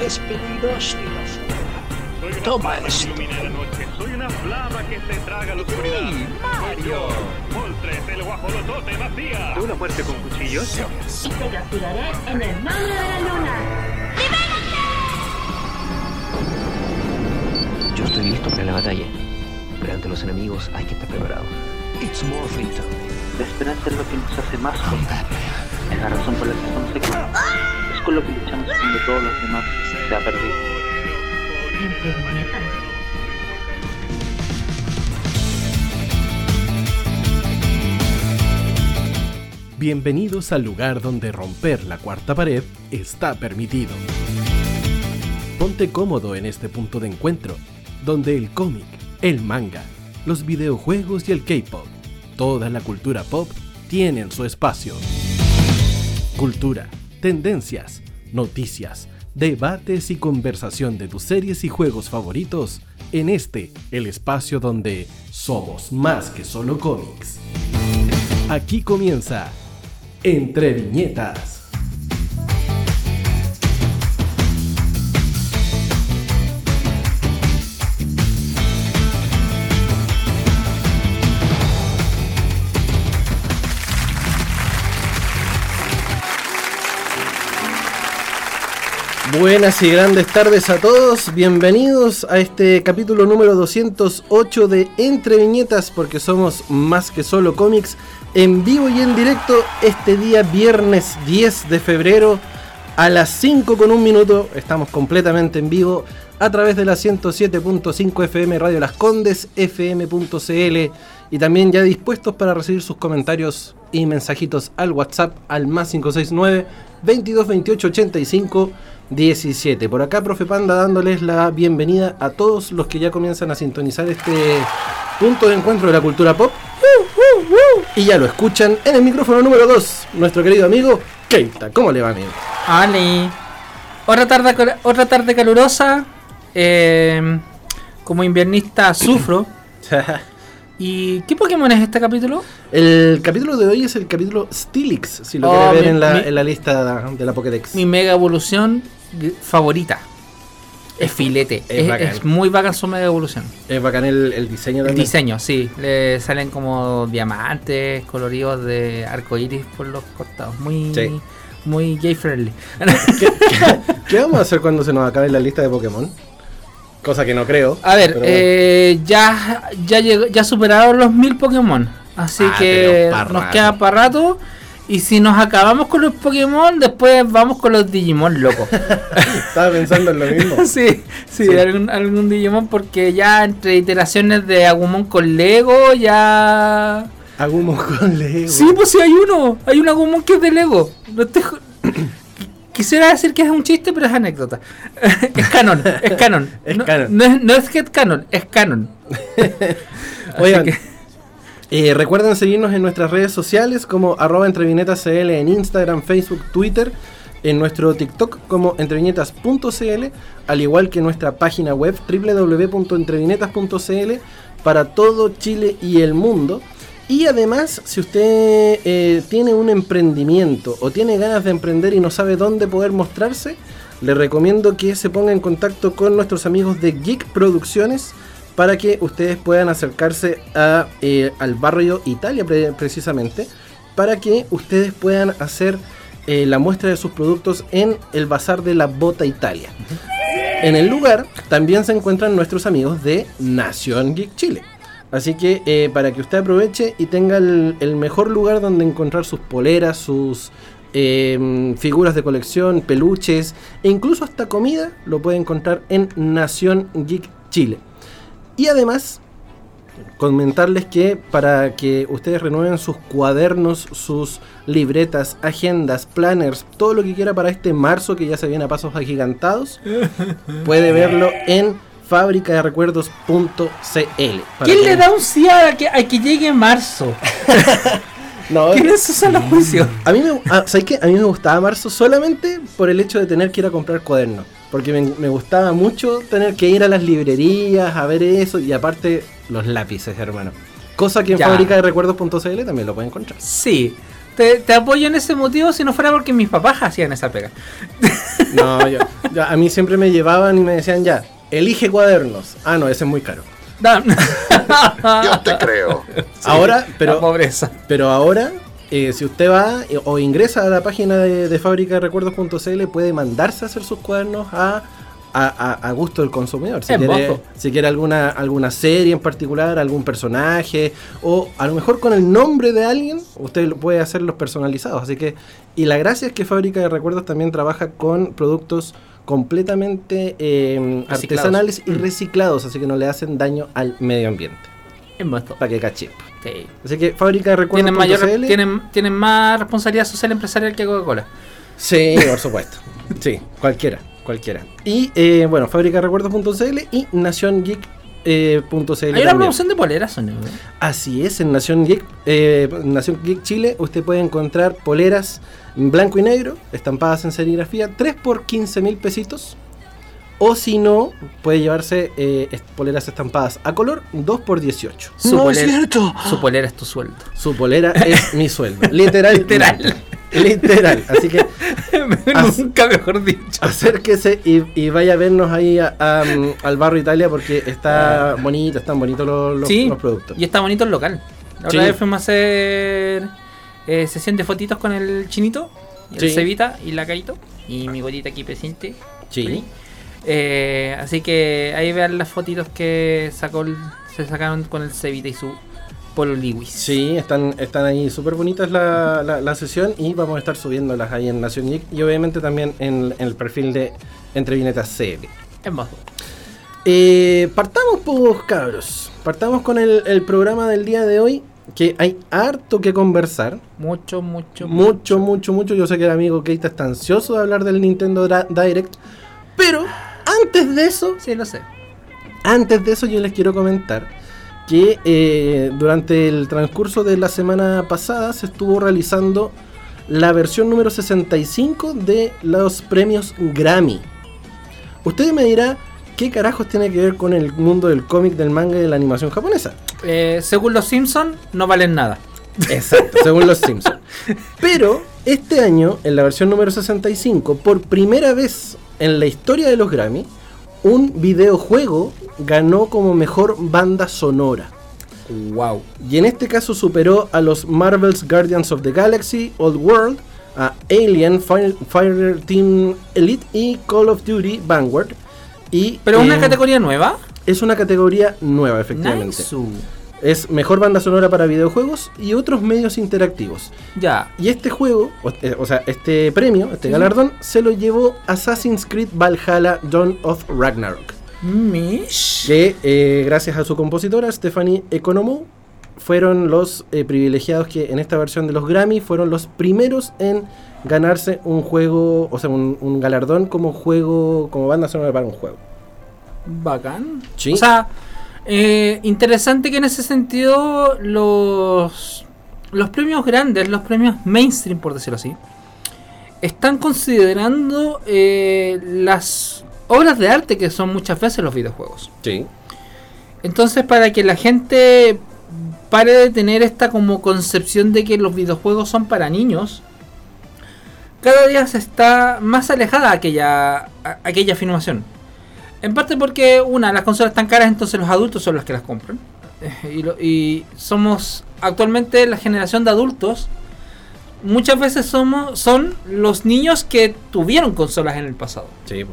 es peligroso ir afuera. Toma esto. Soy una flama que se traga la oscuridad. Mario! Moltres, el guajolotote vacía. ¿Una muerte con cuchillos? Y te castigaré en el nombre de la luna. Yo estoy listo para la batalla, pero ante los enemigos hay que estar preparado. It's Morphin time. La esperanza es lo que nos hace más fuertes. Es la razón por la que estamos aquí. Es con lo que luchamos cuando todos los demás se ha perdido. Bienvenidos al lugar donde romper la cuarta pared está permitido. Ponte cómodo en este punto de encuentro, donde el cómic, el manga, los videojuegos y el K-pop, toda la cultura pop tienen su espacio. Cultura, tendencias, noticias, debates y conversación de tus series y juegos favoritos en este, el espacio donde somos más que solo cómics. Aquí comienza Entre Viñetas. Buenas y grandes tardes a todos, bienvenidos a este capítulo número 208 de Entre Viñetas, porque somos más que solo cómics, en vivo y en directo este día viernes 10 de febrero a las 5 con un minuto, estamos completamente en vivo a través de la 107.5 FM Radio Las Condes, fm.cl y también ya dispuestos para recibir sus comentarios y mensajitos al WhatsApp al más 569 22 28 85 17. Por acá, profe Panda, dándoles la bienvenida a todos los que ya comienzan a sintonizar este punto de encuentro de la cultura pop. Y ya lo escuchan en el micrófono número 2, nuestro querido amigo Keita. ¿Cómo le va, amigo? Ali. Otra tarde, otra tarde calurosa. eh, como inviernista sufro. ¿Y qué Pokémon es este capítulo? el capítulo de hoy es el capítulo Stilix, si lo Oh, quiere ver mi- en, la, mi- en la lista de la Pokédex. Mi mega evolución favorita. Es filete. es Es, bacán. es muy bacán su mega evolución. Es bacán el, el diseño El también. diseño, sí. Le salen como diamantes coloridos de arcoiris por los costados. Muy, Sí. muy gay friendly. ¿Qué, qué vamos a hacer cuando se nos acabe la lista de Pokémon? Cosa que no creo. A ver, eh, ya, ya, llegó- ya superaron los mil Pokémon. Así Ah, que nos queda para rato. Y si nos acabamos con los Pokémon, después vamos con los Digimon, loco. Estaba pensando en lo mismo. sí, sí, Sí. Algún, algún Digimon, porque ya entre iteraciones de Agumon con Lego, ya. Agumon con Lego. Sí, pues sí, hay uno. Hay un Agumon que es de Lego. No jo- Quisiera decir que es un chiste, pero es anécdota. es canon, es canon. Es no, canon. No es, no es head canon, es canon. Oigan, que- eh, recuerden seguirnos en nuestras redes sociales como arroba entrevinetascl en Instagram, Facebook, Twitter, en nuestro TikTok como entreviñetas.cl, al igual que nuestra página web www.entrevinetas.cl para todo Chile y el mundo. Y además, si usted eh, tiene un emprendimiento o tiene ganas de emprender y no sabe dónde poder mostrarse, le recomiendo que se ponga en contacto con nuestros amigos de Geek Producciones para que ustedes puedan acercarse a, eh, al barrio Italia pre- precisamente, para que ustedes puedan hacer eh, la muestra de sus productos en el Bazar de la Bota Italia. En el lugar también se encuentran nuestros amigos de Nación Geek Chile. Así que eh, para que usted aproveche y tenga el, mejor lugar donde encontrar sus poleras, sus figuras de colección, peluches e incluso hasta comida, lo puede encontrar en Nación Geek Chile. Y además, comentarles que para que ustedes renueven sus cuadernos, sus libretas, agendas, planners, todo lo que quiera para este marzo que ya se viene a pasos agigantados, puede verlo en fabricaderecuerdos.cl. Para ¿Quién que- le da un sí a que, a que llegue marzo? No, ¿Quién es Susana Juicio? A mí, me, ah, ¿sabes qué? A mí me gustaba marzo solamente por el hecho de tener que ir a comprar cuadernos. Porque me, me gustaba mucho tener que ir a las librerías a ver eso y aparte los lápices, hermano. Cosa que en fábrica de recuerdos.cl también lo pueden encontrar. Sí, te, te apoyo en ese motivo si no fuera porque mis papás hacían esa pega. No, yo, yo- a mí siempre me llevaban y me decían ya, elige cuadernos. Ah, no, ese es muy caro. Da- Yo te creo. Ahora, la pero, pobreza. pero ahora, eh, si usted va eh, o ingresa a la página de, de fábrica de recuerdos.cl, puede mandarse a hacer sus cuadernos a, a, gusto del consumidor. Si quiere, mozo. si quiere alguna, alguna serie en particular, algún personaje, o a lo mejor con el nombre de alguien, usted lo puede hacerlos personalizados. Así que, y la gracia es que Fábrica de Recuerdos también trabaja con productos completamente eh, Reciclados. artesanales y reciclados, así que no le hacen daño al medio ambiente. En. Para que caché. Sí. Así que Fábrica de Tienen, mayor, tienen, tienen más responsabilidad social empresarial que Coca-Cola. Sí, por supuesto. Sí, cualquiera, cualquiera. Y eh, bueno, Fábrica de Recuerdos.cl y NaciónGeek.cl eh, Hay una también. promoción de poleras, ¿o no? Así es, en Nación Geek, eh, Nación Geek Chile usted puede encontrar poleras en blanco y negro, estampadas en serigrafía, 3 por 15 mil pesitos. O si no, puede llevarse eh, poleras estampadas a color, 2 por 18. Su, No es polera, cierto. su polera es tu sueldo. Su polera es mi sueldo. Literal. Literal. Literal. Así que Nunca mejor dicho. acérquese y, y vaya a vernos ahí a- a, al barrio Italia porque está bonito, están bonitos los, los- sí, los productos. y está bonito el local. La Sí. otra vez fuimos a hacer eh, sesión de fotitos con el chinito, y el Sí. Cevita y la Caito. Y mi gotita aquí presente. Sí. Eh, así que ahí vean las fotitos que sacó el- se sacaron con el Cevita y su Polo Lewis. Sí, están, están ahí súper bonitas la, la, la sesión y vamos a estar subiéndolas ahí en Nación Geek y obviamente también en, en el perfil de Entre Vinetas CL. Hermoso. Eh, partamos, pues, cabros. Partamos con el, el programa del día de hoy, que hay harto que conversar. Mucho, mucho, Mucho, mucho, mucho. Yo sé que el amigo Keita está ansioso de hablar del Nintendo Direct. Pero antes de eso, Sí, lo sé. antes de eso yo les quiero comentar que eh, durante el transcurso de la semana pasada se estuvo realizando la versión número 65 de los premios Grammy. Usted me dirá qué carajos tiene que ver con el mundo del cómic, del manga y de la animación japonesa. Eh, según los Simpsons, no valen nada. Exacto, según los Simpsons. Pero este año, en la versión número 65, por primera vez en la historia de los Grammy, un videojuego ganó como mejor banda sonora. Wow. Y en este caso superó a los Marvel's Guardians of the Galaxy, Old World, a Alien, Fire, Fire Team Elite y Call of Duty Vanguard. Y, Pero una eh, categoría nueva. Es una categoría nueva, efectivamente. Nice. Es mejor banda sonora para videojuegos y otros medios interactivos. Ya. Y este juego, o, eh, o sea, este premio, este galardón, se lo llevó Assassin's Creed Valhalla Dawn of Ragnarok. Mish. Que eh, gracias a su compositora, Stephanie Economou, fueron los eh, privilegiados que en esta versión de los Grammy fueron los primeros en ganarse un juego, o sea, un, un galardón como juego, como banda sonora para un juego. Bacán. Sí. O sea, eh, interesante que en ese sentido los, los premios grandes, los premios mainstream, por decirlo así, están considerando eh, las obras de arte que son muchas veces los videojuegos. Sí. Entonces, para que la gente pare de tener esta como concepción de que los videojuegos son para niños, cada día se está más alejada aquella, aquella afirmación. En parte porque, una, las consolas están caras, entonces los adultos son los que las compran. Eh, Y, lo- y somos actualmente la generación de adultos. Muchas veces somos son los niños que tuvieron consolas en el pasado. Sí.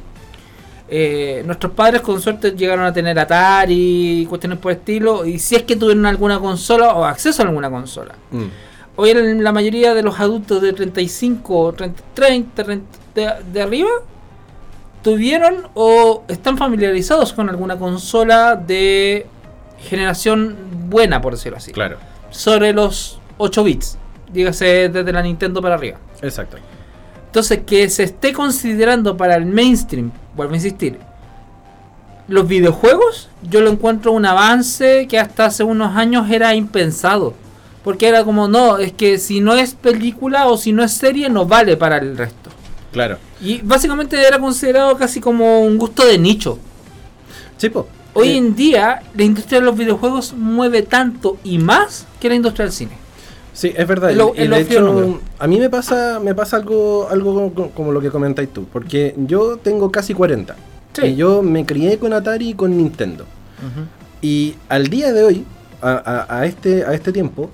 Eh, nuestros padres con suerte llegaron a tener Atari y cuestiones por el estilo. Y si es que tuvieron alguna consola o acceso a alguna consola. Mm. Hoy la mayoría de los adultos de 35, 30, 30, 30 de, de arriba tuvieron o están familiarizados con alguna consola de generación buena, por decirlo así. Claro. Sobre los 8 bits. Dígase desde la Nintendo para arriba. Exacto. Entonces, que se esté considerando para el mainstream, vuelvo a insistir, los videojuegos, yo lo encuentro un avance que hasta hace unos años era impensado. Porque era como, no, es que si no es película o si no es serie, no vale para el resto. Claro. Y básicamente era considerado casi como un gusto de nicho. Sí, po. Hoy Eh, en día, la industria de los videojuegos mueve tanto y más que la industria del cine. Sí, es verdad. Lo de hecho, número. a mí me pasa, me pasa algo, algo como, como lo que comentáis tú, porque yo tengo casi 40. Sí. Y yo me crié con Atari y con Nintendo. Y al día de hoy, a, a- a este, a este tiempo,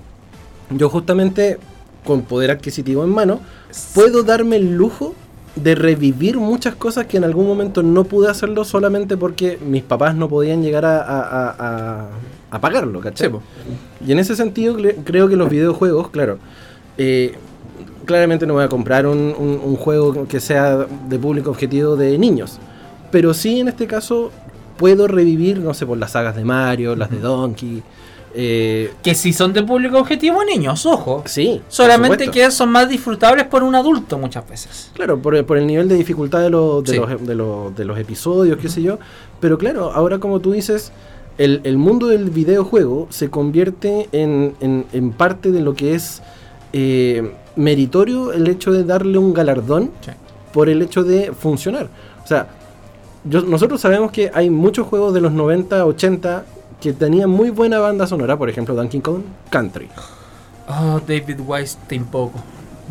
yo justamente con poder adquisitivo en mano, puedo darme el lujo de revivir muchas cosas que en algún momento no pude hacerlo solamente porque mis papás no podían llegar a, a, a- pagarlo, ¿cachai? Sí. Y en ese sentido creo que los videojuegos, claro, eh, claramente no voy a comprar un, un- un juego que sea de público objetivo de niños, pero sí en este caso puedo revivir, no sé, por las sagas de Mario, las de Donkey, eh, Que si son de público objetivo, niños, ojo. sí. Solamente que son más disfrutables por un adulto muchas veces. Claro, por, el- por el nivel de dificultad de, los de, Sí. los, de, los, de los episodios, qué sé yo. Pero claro, ahora como tú dices, el, el mundo del videojuego se convierte en, en- en parte de lo que es eh, meritorio el hecho de darle un galardón Sí. por el hecho de funcionar. O sea, yo- nosotros sabemos que hay muchos juegos de los 90, 80 que tenían muy buena banda sonora, por ejemplo Donkey Kong Country. Oh, David Wise tampoco.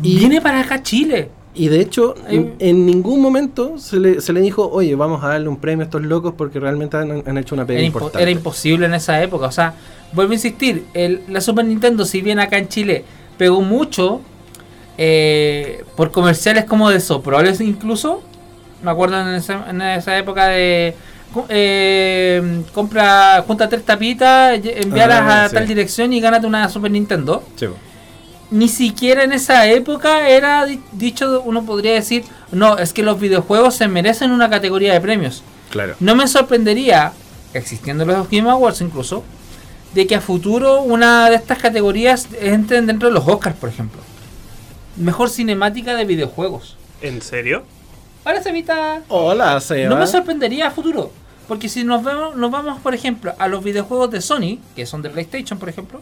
Y- Viene para acá Chile. Y de hecho, en, en ningún momento se le, se le dijo, oye, vamos a darle un premio a estos locos porque realmente han, han hecho una pega Era, impo- importante. era imposible en esa época. O sea, vuelvo a insistir, el- la Super Nintendo, si bien acá en Chile pegó mucho eh, por comerciales como de Soproles incluso, me acuerdo en esa, en esa época de eh, compra, junta tres tapitas, envíalas Ah, a sí. tal dirección y gánate una Super Nintendo. Sí. Ni siquiera en esa época era di- dicho, uno podría decir, no, es que los videojuegos se merecen una categoría de premios. claro. No me sorprendería, existiendo los Game Awards incluso, de que a futuro una de estas categorías entren dentro de los Oscars, por ejemplo. Mejor cinemática de videojuegos. ¿En serio? Ahora se evita... Hola, Seba. No me sorprendería a futuro. Porque si nos vemos, nos vamos, por ejemplo, a los videojuegos de Sony, que son de PlayStation, por ejemplo,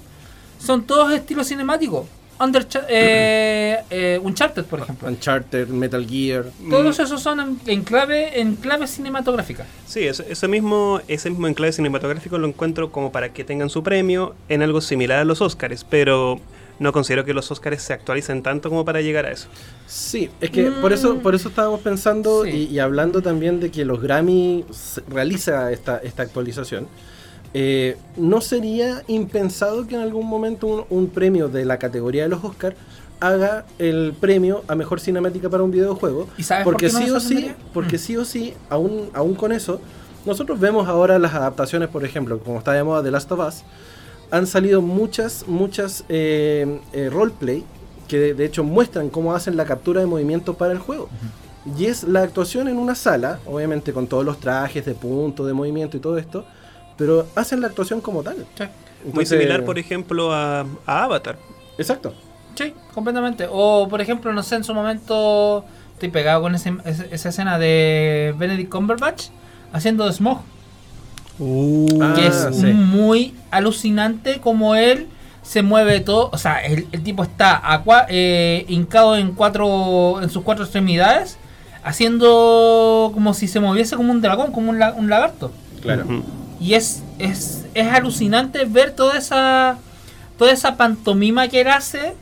son todos estilos cinemáticos. Under, eh, eh, Uncharted, por ejemplo. Uncharted, Metal Gear. Todos esos son en, en clave en clave cinematográfica. Sí, eso, eso mismo, ese mismo enclave cinematográfico lo encuentro como para que tengan su premio en algo similar a los Oscars, pero no considero que los Oscars se actualicen tanto como para llegar a eso. Sí, es que por eso por eso estábamos pensando. Sí. y, y hablando también de que los Grammy realiza esta, esta actualización. Eh, ¿No sería impensado que en algún momento un, un premio de la categoría de los Oscars haga el premio a mejor cinemática para un videojuego? ¿Y sabes por porque qué no sí o sí, porque Mm. sí o sí, aún, aún con eso, nosotros vemos ahora las adaptaciones, por ejemplo, como está de moda The Last of Us, han salido muchas, muchas eh, eh, roleplay que de, de hecho muestran cómo hacen la captura de movimiento para el juego. Y es la actuación en una sala, obviamente con todos los trajes de punto, de movimiento y todo esto, pero hacen la actuación como tal. Muy Entonces- similar, por ejemplo, a, a Avatar. Exacto. Sí, completamente. O, por ejemplo, no sé, en su momento estoy pegado con ese- ese- esa escena de Benedict Cumberbatch haciendo de Smog. Ah, que es sí. muy alucinante como él se mueve todo. O sea, el, el tipo está eh, hincado en cuatro en sus cuatro extremidades, haciendo como si se moviese como un dragón, como un, la- un lagarto. Claro. Y es, es, es alucinante ver toda esa toda esa pantomima que él hace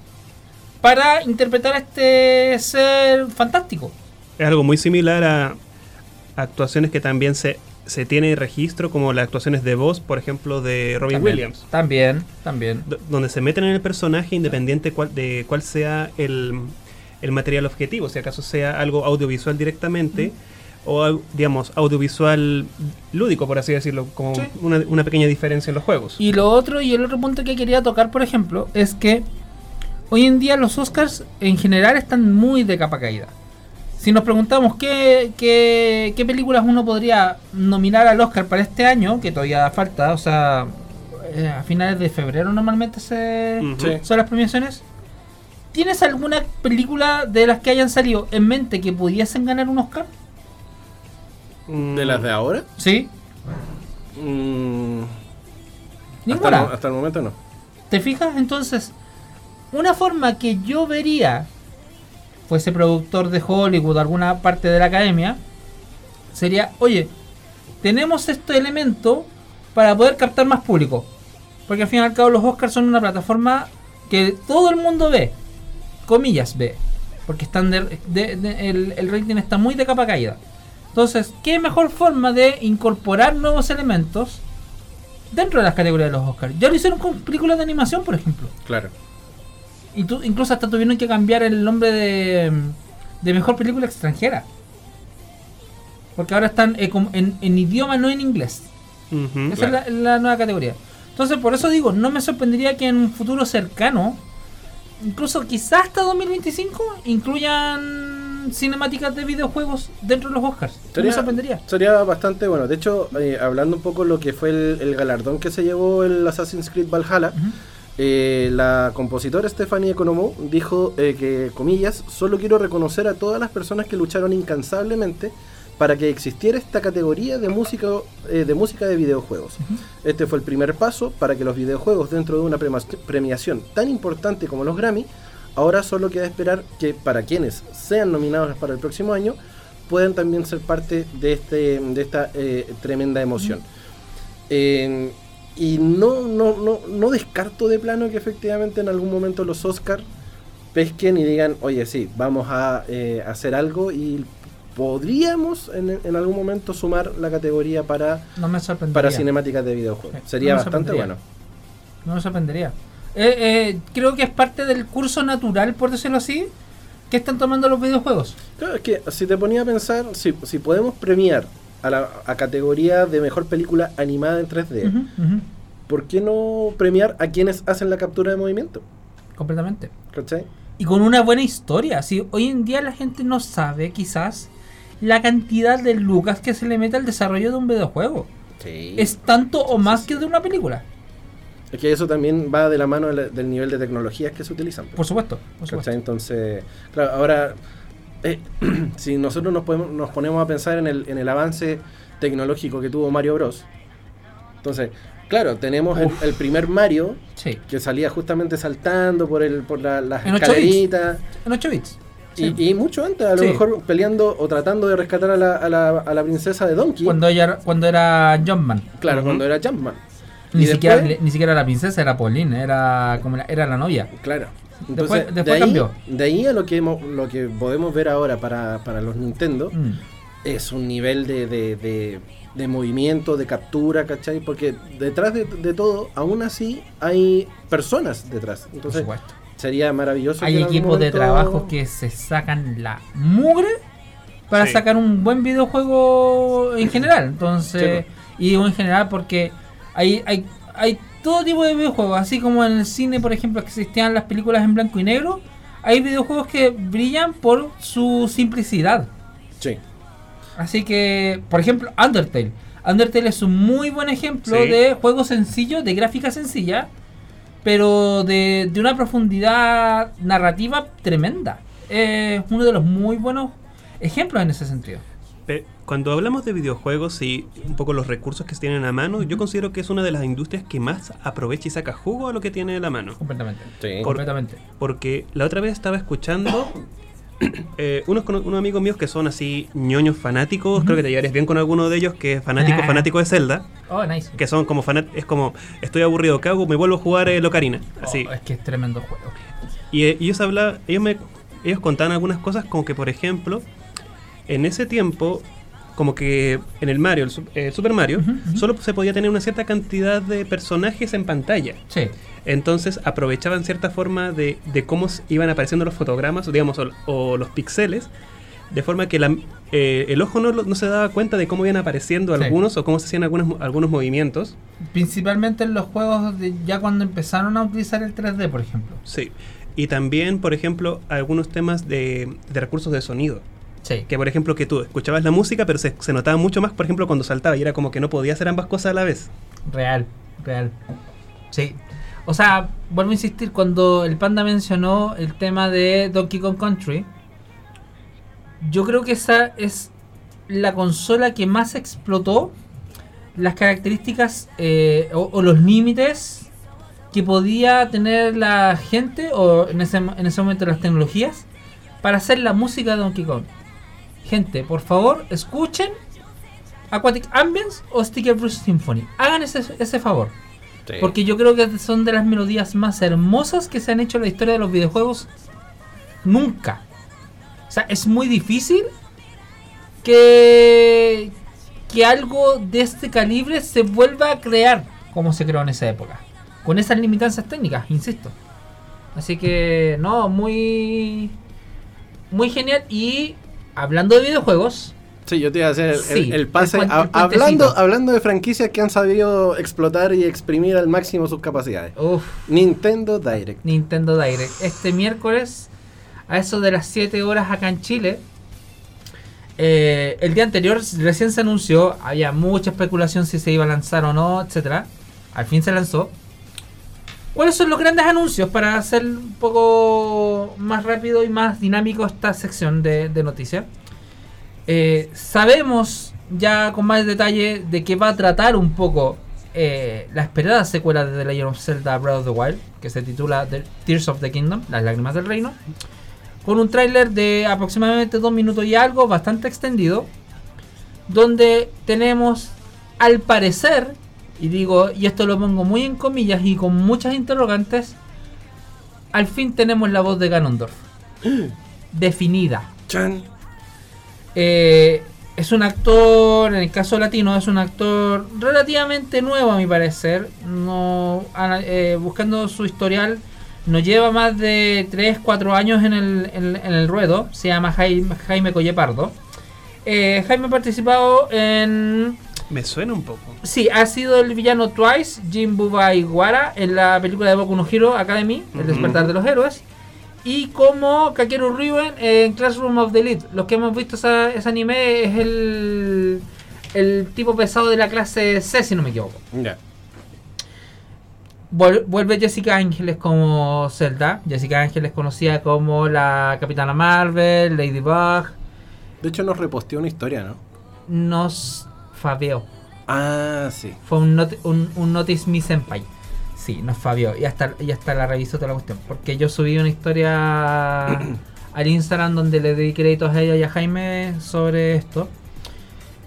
para interpretar a este ser fantástico. Es algo muy similar a actuaciones que también se, se tiene registro, como las actuaciones de voz, por ejemplo, de Robin También, Williams. También, también. do- donde se meten en el personaje independiente cuál- de cuál sea el, el material objetivo, si acaso sea algo audiovisual directamente o digamos audiovisual lúdico, por así decirlo, como Sí. una, una pequeña diferencia en los juegos. Y lo otro, y el otro punto que quería tocar, por ejemplo, es que hoy en día los Oscars en general están muy de capa caída. Si nos preguntamos qué, qué, qué películas uno podría nominar al Oscar para este año, que todavía falta, o sea, eh, a finales de febrero normalmente se, son las premiaciones. ¿Tienes alguna película de las que hayan salido en mente que pudiesen ganar un Oscar? Mm, ¿De las de ahora? Sí. Mm, hasta, Ninguna. el, hasta el momento no. ¿Te fijas? Entonces, una forma que yo vería, fuese productor de Hollywood, alguna parte de la academia, sería, oye, tenemos este elemento para poder captar más público. Porque al fin y al cabo los Oscars son una plataforma que todo el mundo ve, comillas ve, porque están de- el, el rating está muy de capa caída. Entonces, ¿qué mejor forma de incorporar nuevos elementos dentro de las categorías de los Oscars? Ya lo hicieron con películas de animación, por ejemplo. Claro. Y tú- incluso hasta tuvieron que cambiar el nombre de, de mejor película extranjera. Porque ahora están eh, como en, en idioma, no en inglés. Esa es la, la nueva categoría. Entonces, por eso digo, no me sorprendería que en un futuro cercano, incluso quizás hasta 2025, incluyan cinemáticas de videojuegos dentro de los Oscars. No me sorprendería. sería bastante bueno. De hecho, eh, hablando un poco lo que fue el, el galardón que se llevó el Assassin's Creed Valhalla, eh, la compositora Stephanie Economou dijo eh, que, comillas, solo quiero reconocer a todas las personas que lucharon incansablemente para que existiera esta categoría de música, eh, de música de videojuegos. Este fue el primer paso para que los videojuegos dentro de una premiación tan importante como los Grammy, ahora solo queda esperar que para quienes sean nominados para el próximo año puedan también ser parte de, este, de esta eh, tremenda emoción. Y no, no, no, no descarto de plano que efectivamente en algún momento los Oscar pesquen y digan, oye, sí, vamos a eh, hacer algo y podríamos en, en algún momento sumar la categoría para, No para cinemáticas de videojuegos. Sí, Sería no bastante bueno. No me sorprendería. Eh, eh, creo que es parte del curso natural, por decirlo así, que están tomando los videojuegos. Claro, es que si te ponía a pensar, si, si podemos premiar a la a categoría de mejor película animada en 3D, Ujú, ujú. ¿por qué no premiar a quienes hacen la captura de movimiento? Completamente. ¿Cachai? Y con una buena historia. Si hoy en día la gente no sabe, quizás, la cantidad de lucas que se le mete al desarrollo de un videojuego. Sí. Es tanto o más que de una película. Es que eso también va de la mano del nivel de tecnologías que se utilizan. pues. Por supuesto. Por supuesto. ¿Cachai? Entonces, claro, ahora, eh, si nosotros nos, podemos, nos ponemos a pensar en el, en el avance tecnológico que tuvo Mario Bros. Entonces, claro, tenemos el, primer Mario Sí. que salía justamente saltando por, el, por la- las En bits. escaleritas. En 8 bits. Sí. Y, y mucho antes, a lo Sí. mejor peleando o tratando de rescatar a la, a la, a la princesa de Donkey. Cuando, ella, cuando era Jumpman. claro, cuando era Jumpman. Ni, Y siquiera, después- ni siquiera la princesa, era Pauline, era como la, era la novia. Claro. Después- Entonces, después de, ahí, cambió. de ahí a lo que, hemos- lo que podemos ver ahora para, para los Nintendo, Mm. es un nivel de, de, de- de movimiento, de captura, ¿cachai? Porque detrás de, de todo, aún así, hay personas detrás. Por Entonces, supuesto. sería maravilloso. Hay equipos de trabajo que se sacan la mugre para Sí. sacar un buen videojuego en general. Entonces, y digo en general porque hay, hay, hay todo tipo de videojuegos, así como en el cine, por ejemplo, que existían las películas en blanco y negro. Hay videojuegos que brillan por su simplicidad. Sí. Así que, por ejemplo, Undertale. Undertale es un muy buen ejemplo Sí. de juego sencillo, de gráfica sencilla, pero de, de una profundidad narrativa tremenda. Es uno de los muy buenos ejemplos en ese sentido. Pe- Cuando hablamos de videojuegos y un poco los recursos que se tienen a mano, yo considero que es una de las industrias que más aprovecha y saca jugo a lo que tiene a la mano. Completamente. Sí. Por- Completamente. Porque la otra vez estaba escuchando eh, unos, unos amigos míos que son así ñoños fanáticos, creo que te llevarías bien con alguno de ellos, que es fanático, Ah. fanático de Zelda, Oh, nice. que son como fanat es como, estoy aburrido, ¿qué hago? Me vuelvo a jugar el Ocarina. Así. Oh, es que es tremendo juego. Y eh, ellos hablaban, ellos me ellos contaban algunas cosas como que por ejemplo, en ese tiempo como que en el Mario, el, eh, Super Mario, solo se podía tener una cierta cantidad de personajes en pantalla. Sí. Entonces aprovechaban cierta forma de, de cómo iban apareciendo los fotogramas, o digamos, o, o los píxeles, de forma que la- eh, el ojo no, no se daba cuenta de cómo iban apareciendo Sí. algunos o cómo se hacían algunos, algunos movimientos. Principalmente en los juegos de ya cuando empezaron a utilizar el 3D, por ejemplo. Sí. Y también, por ejemplo, algunos temas de, de recursos de sonido. Sí. Que por ejemplo que tú escuchabas la música, pero se, se notaba mucho más, por ejemplo, cuando saltaba y era como que no podía hacer ambas cosas a la vez. Real, real. Sí. O sea, vuelvo a insistir, cuando el panda mencionó el tema de Donkey Kong Country, yo creo que esa es la consola que más explotó las características eh, o, o los límites que podía tener la gente o en ese, en ese momento las tecnologías para hacer la música de Donkey Kong. Gente, por favor, escuchen Aquatic Ambience o Sticker Bruce Symphony. Hagan ese, ese favor. Sí. Porque yo creo que son de las melodías más hermosas que se han hecho en la historia de los videojuegos nunca. O sea, es muy difícil que, que algo de este calibre se vuelva a crear como se creó en esa época. Con esas limitancias técnicas, insisto. Así que, no, muy. Muy genial. Y hablando de videojuegos, Sí, yo te iba a hacer el, Sí, el- el pase. el hablando, hablando de franquicias que han sabido explotar y exprimir al máximo sus capacidades. uff, Nintendo Direct. Nintendo Direct. Este miércoles, a eso de las 7 horas acá en Chile. eh, el día anterior recién se anunció, había mucha especulación si se iba a lanzar o no, etcétera. Al fin se lanzó. ¿Cuáles son los grandes anuncios para hacer un poco más rápido y más dinámico esta sección de, noticias? Eh, sabemos ya con más detalle de que va a tratar un poco eh, la esperada secuela de The Legend of Zelda Breath of the Wild, que se titula The Tears of the Kingdom, Las Lágrimas del Reino, con un tráiler de aproximadamente dos minutos y algo, bastante extendido, donde tenemos, al parecer, y digo, y esto lo pongo muy en comillas y con muchas interrogantes, al fin tenemos la voz de Ganondorf. Definida. Chan. Eh, es un actor, en el caso latino, es un actor relativamente nuevo a mi parecer. No, eh, buscando su historial, no lleva más de 3, 4 años en el, en, en el ruedo. Se llama Jaime, Jaime Collepardo. Eh, Jaime ha participado en... Me suena un poco. Sí, ha sido el villano Twice, Jim Iwara, en la película de Boku no Hero Academy, El despertar de los héroes. Y como Kakeru Ryuen en Classroom of the Elite. Los que hemos visto esa- ese anime es el, el tipo pesado de la clase C, si no me equivoco. Ya. Vuel- Vuelve Jessica Ángeles como Zelda. Jessica Ángeles conocida como la Capitana Marvel, Ladybug. De hecho, nos reposteó una historia, ¿no? Nos fabeó. Ah, sí. Fue un, not- un, un Notice Me Senpai. Sí, nos fabió. Y hasta, y hasta la revisó toda la cuestión. Porque yo subí una historia al Instagram donde le di créditos a ella y a Jaime sobre esto.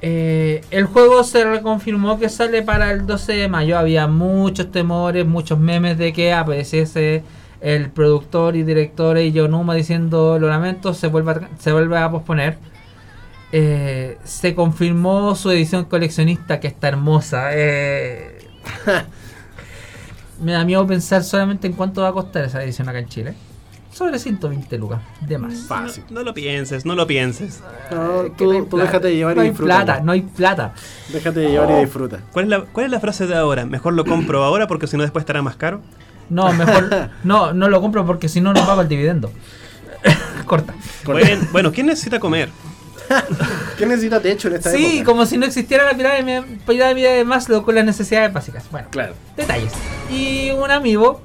Eh, el juego se reconfirmó que sale para el 12 de mayo. Había muchos temores, muchos memes de que apareciese el productor y director y Yonuma diciendo lo lamento, se vuelve a, se vuelve a posponer. Eh, se confirmó su edición coleccionista que está hermosa. eh. me da miedo pensar solamente en cuánto va a costar esa edición acá en Chile. Sobre 120 lucas, de más. Fácil. No, no lo pienses, no lo pienses. No, Eh, no hay tú, déjate llevar no y hay disfruta. plata, no hay plata. Déjate llevar y disfruta. ¿Cuál es, la, ¿Cuál es la frase de ahora? Mejor lo compro ahora porque si no después estará más caro. No, mejor. no, no lo compro porque si no, no pago el dividendo. Corta. Bueno, bueno, ¿quién necesita comer? ¿Qué necesita techo en esta Sí, época? como si no existiera la pirámide, pirámide de Maslow con las necesidades básicas. Bueno, Claro. detalles. Y un amigo,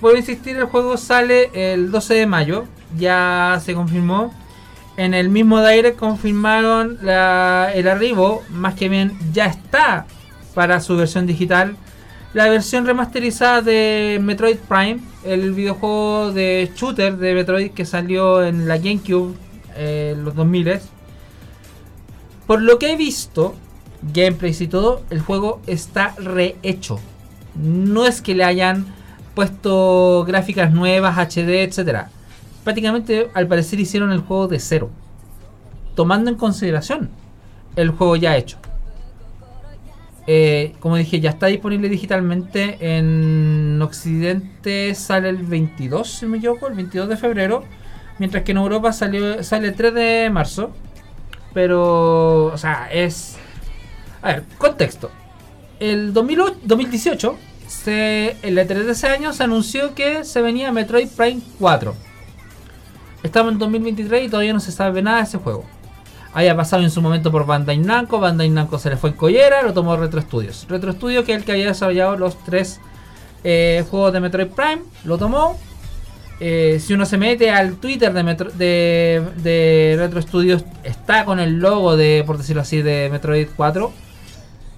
vuelvo a insistir, el juego sale el 12 de mayo. Ya se confirmó. En el mismo Direct confirmaron la- el arribo, más que bien ya está para su versión digital. La versión remasterizada de Metroid Prime, el videojuego de shooter de Metroid que salió en la GameCube eh, en los 2000 Por lo que he visto, gameplays y todo, el juego está rehecho. No es que le hayan puesto gráficas nuevas, HD, etcétera. Prácticamente al parecer hicieron el juego de cero. Tomando en consideración el juego ya hecho. Eh, como dije, ya está disponible digitalmente. En Occidente sale el 22, si me equivoco, el 22 de febrero. Mientras que en Europa sale el 3 de marzo. Pero, o sea, es... A ver, contexto. El 2008 2018, se, el E3 de ese año, se anunció que se venía Metroid Prime 4. Estamos en 2023 y todavía no se sabe nada de ese juego. Había pasado en su momento por Bandai Namco, Bandai Namco se le fue en collera, lo tomó Retro Studios. Retro Studios, que es el que había desarrollado los tres eh, juegos de Metroid Prime, lo tomó. Eh, si uno se mete al Twitter de, Metro- de, de Retro Studios, está con el logo de, por decirlo así, de Metroid 4.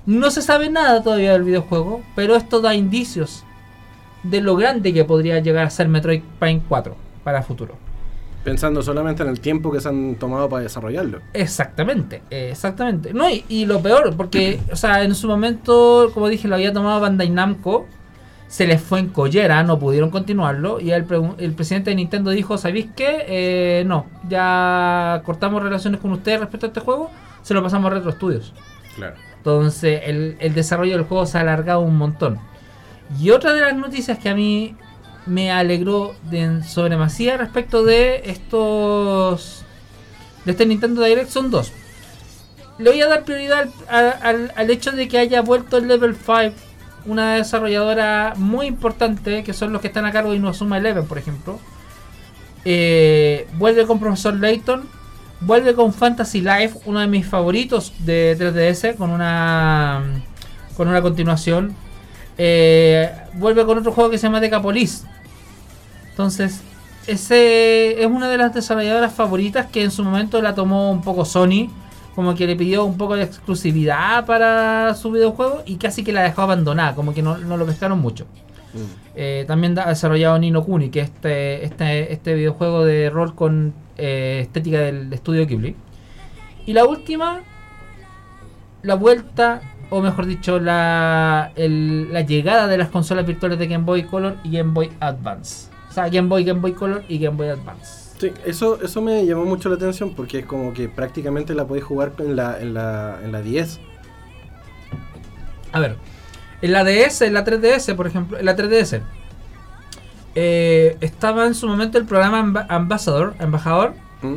No se sabe nada todavía del videojuego, pero esto da indicios de lo grande que podría llegar a ser Metroid Prime 4 para el futuro. Pensando solamente en el tiempo que se han tomado para desarrollarlo. Exactamente, exactamente. No, y, y lo peor, porque, o sea, en su momento, como dije, lo había tomado Bandai Namco. Se les fue en collera, no pudieron continuarlo. Y el, pre- el presidente de Nintendo dijo: ¿Sabéis qué? Eh, no, ya cortamos relaciones con ustedes respecto a este juego, se lo pasamos a Retro Studios. Claro. Entonces, el, el desarrollo del juego se ha alargado un montón. Y otra de las noticias que a mí me alegró de sobremasía respecto de estos. de este Nintendo Direct son dos. Le voy a dar prioridad al, al- al hecho de que haya vuelto el Level 5, una desarrolladora muy importante, que son los que están a cargo de Inazuma Eleven, por ejemplo. Eh, vuelve con Profesor Layton. Vuelve con Fantasy Life, uno de mis favoritos de 3DS, con una con una continuación. Eh, vuelve con otro juego que se llama Decapolis. Entonces, ese es una de las desarrolladoras favoritas que en su momento la tomó un poco Sony, como que le pidió un poco de exclusividad para su videojuego y casi que la dejó abandonada, como que no, no lo pescaron mucho. Eh, también ha desarrollado Nino Kuni, que es este, este, este videojuego de rol con eh, estética del estudio Ghibli. Y la última, la vuelta, o mejor dicho, la, el- la llegada de las consolas virtuales de Game Boy Color y Game Boy Advance. O sea, Game Boy, Game Boy Color y Game Boy Advance. Sí, eso, eso me llamó mucho la atención porque es como que prácticamente la podéis jugar en la, en la, en la 10. A ver, en la DS, en la 3DS, por ejemplo, en la 3DS, eh, estaba en su momento el programa Amba- Ambassador, Embajador, ¿Mm?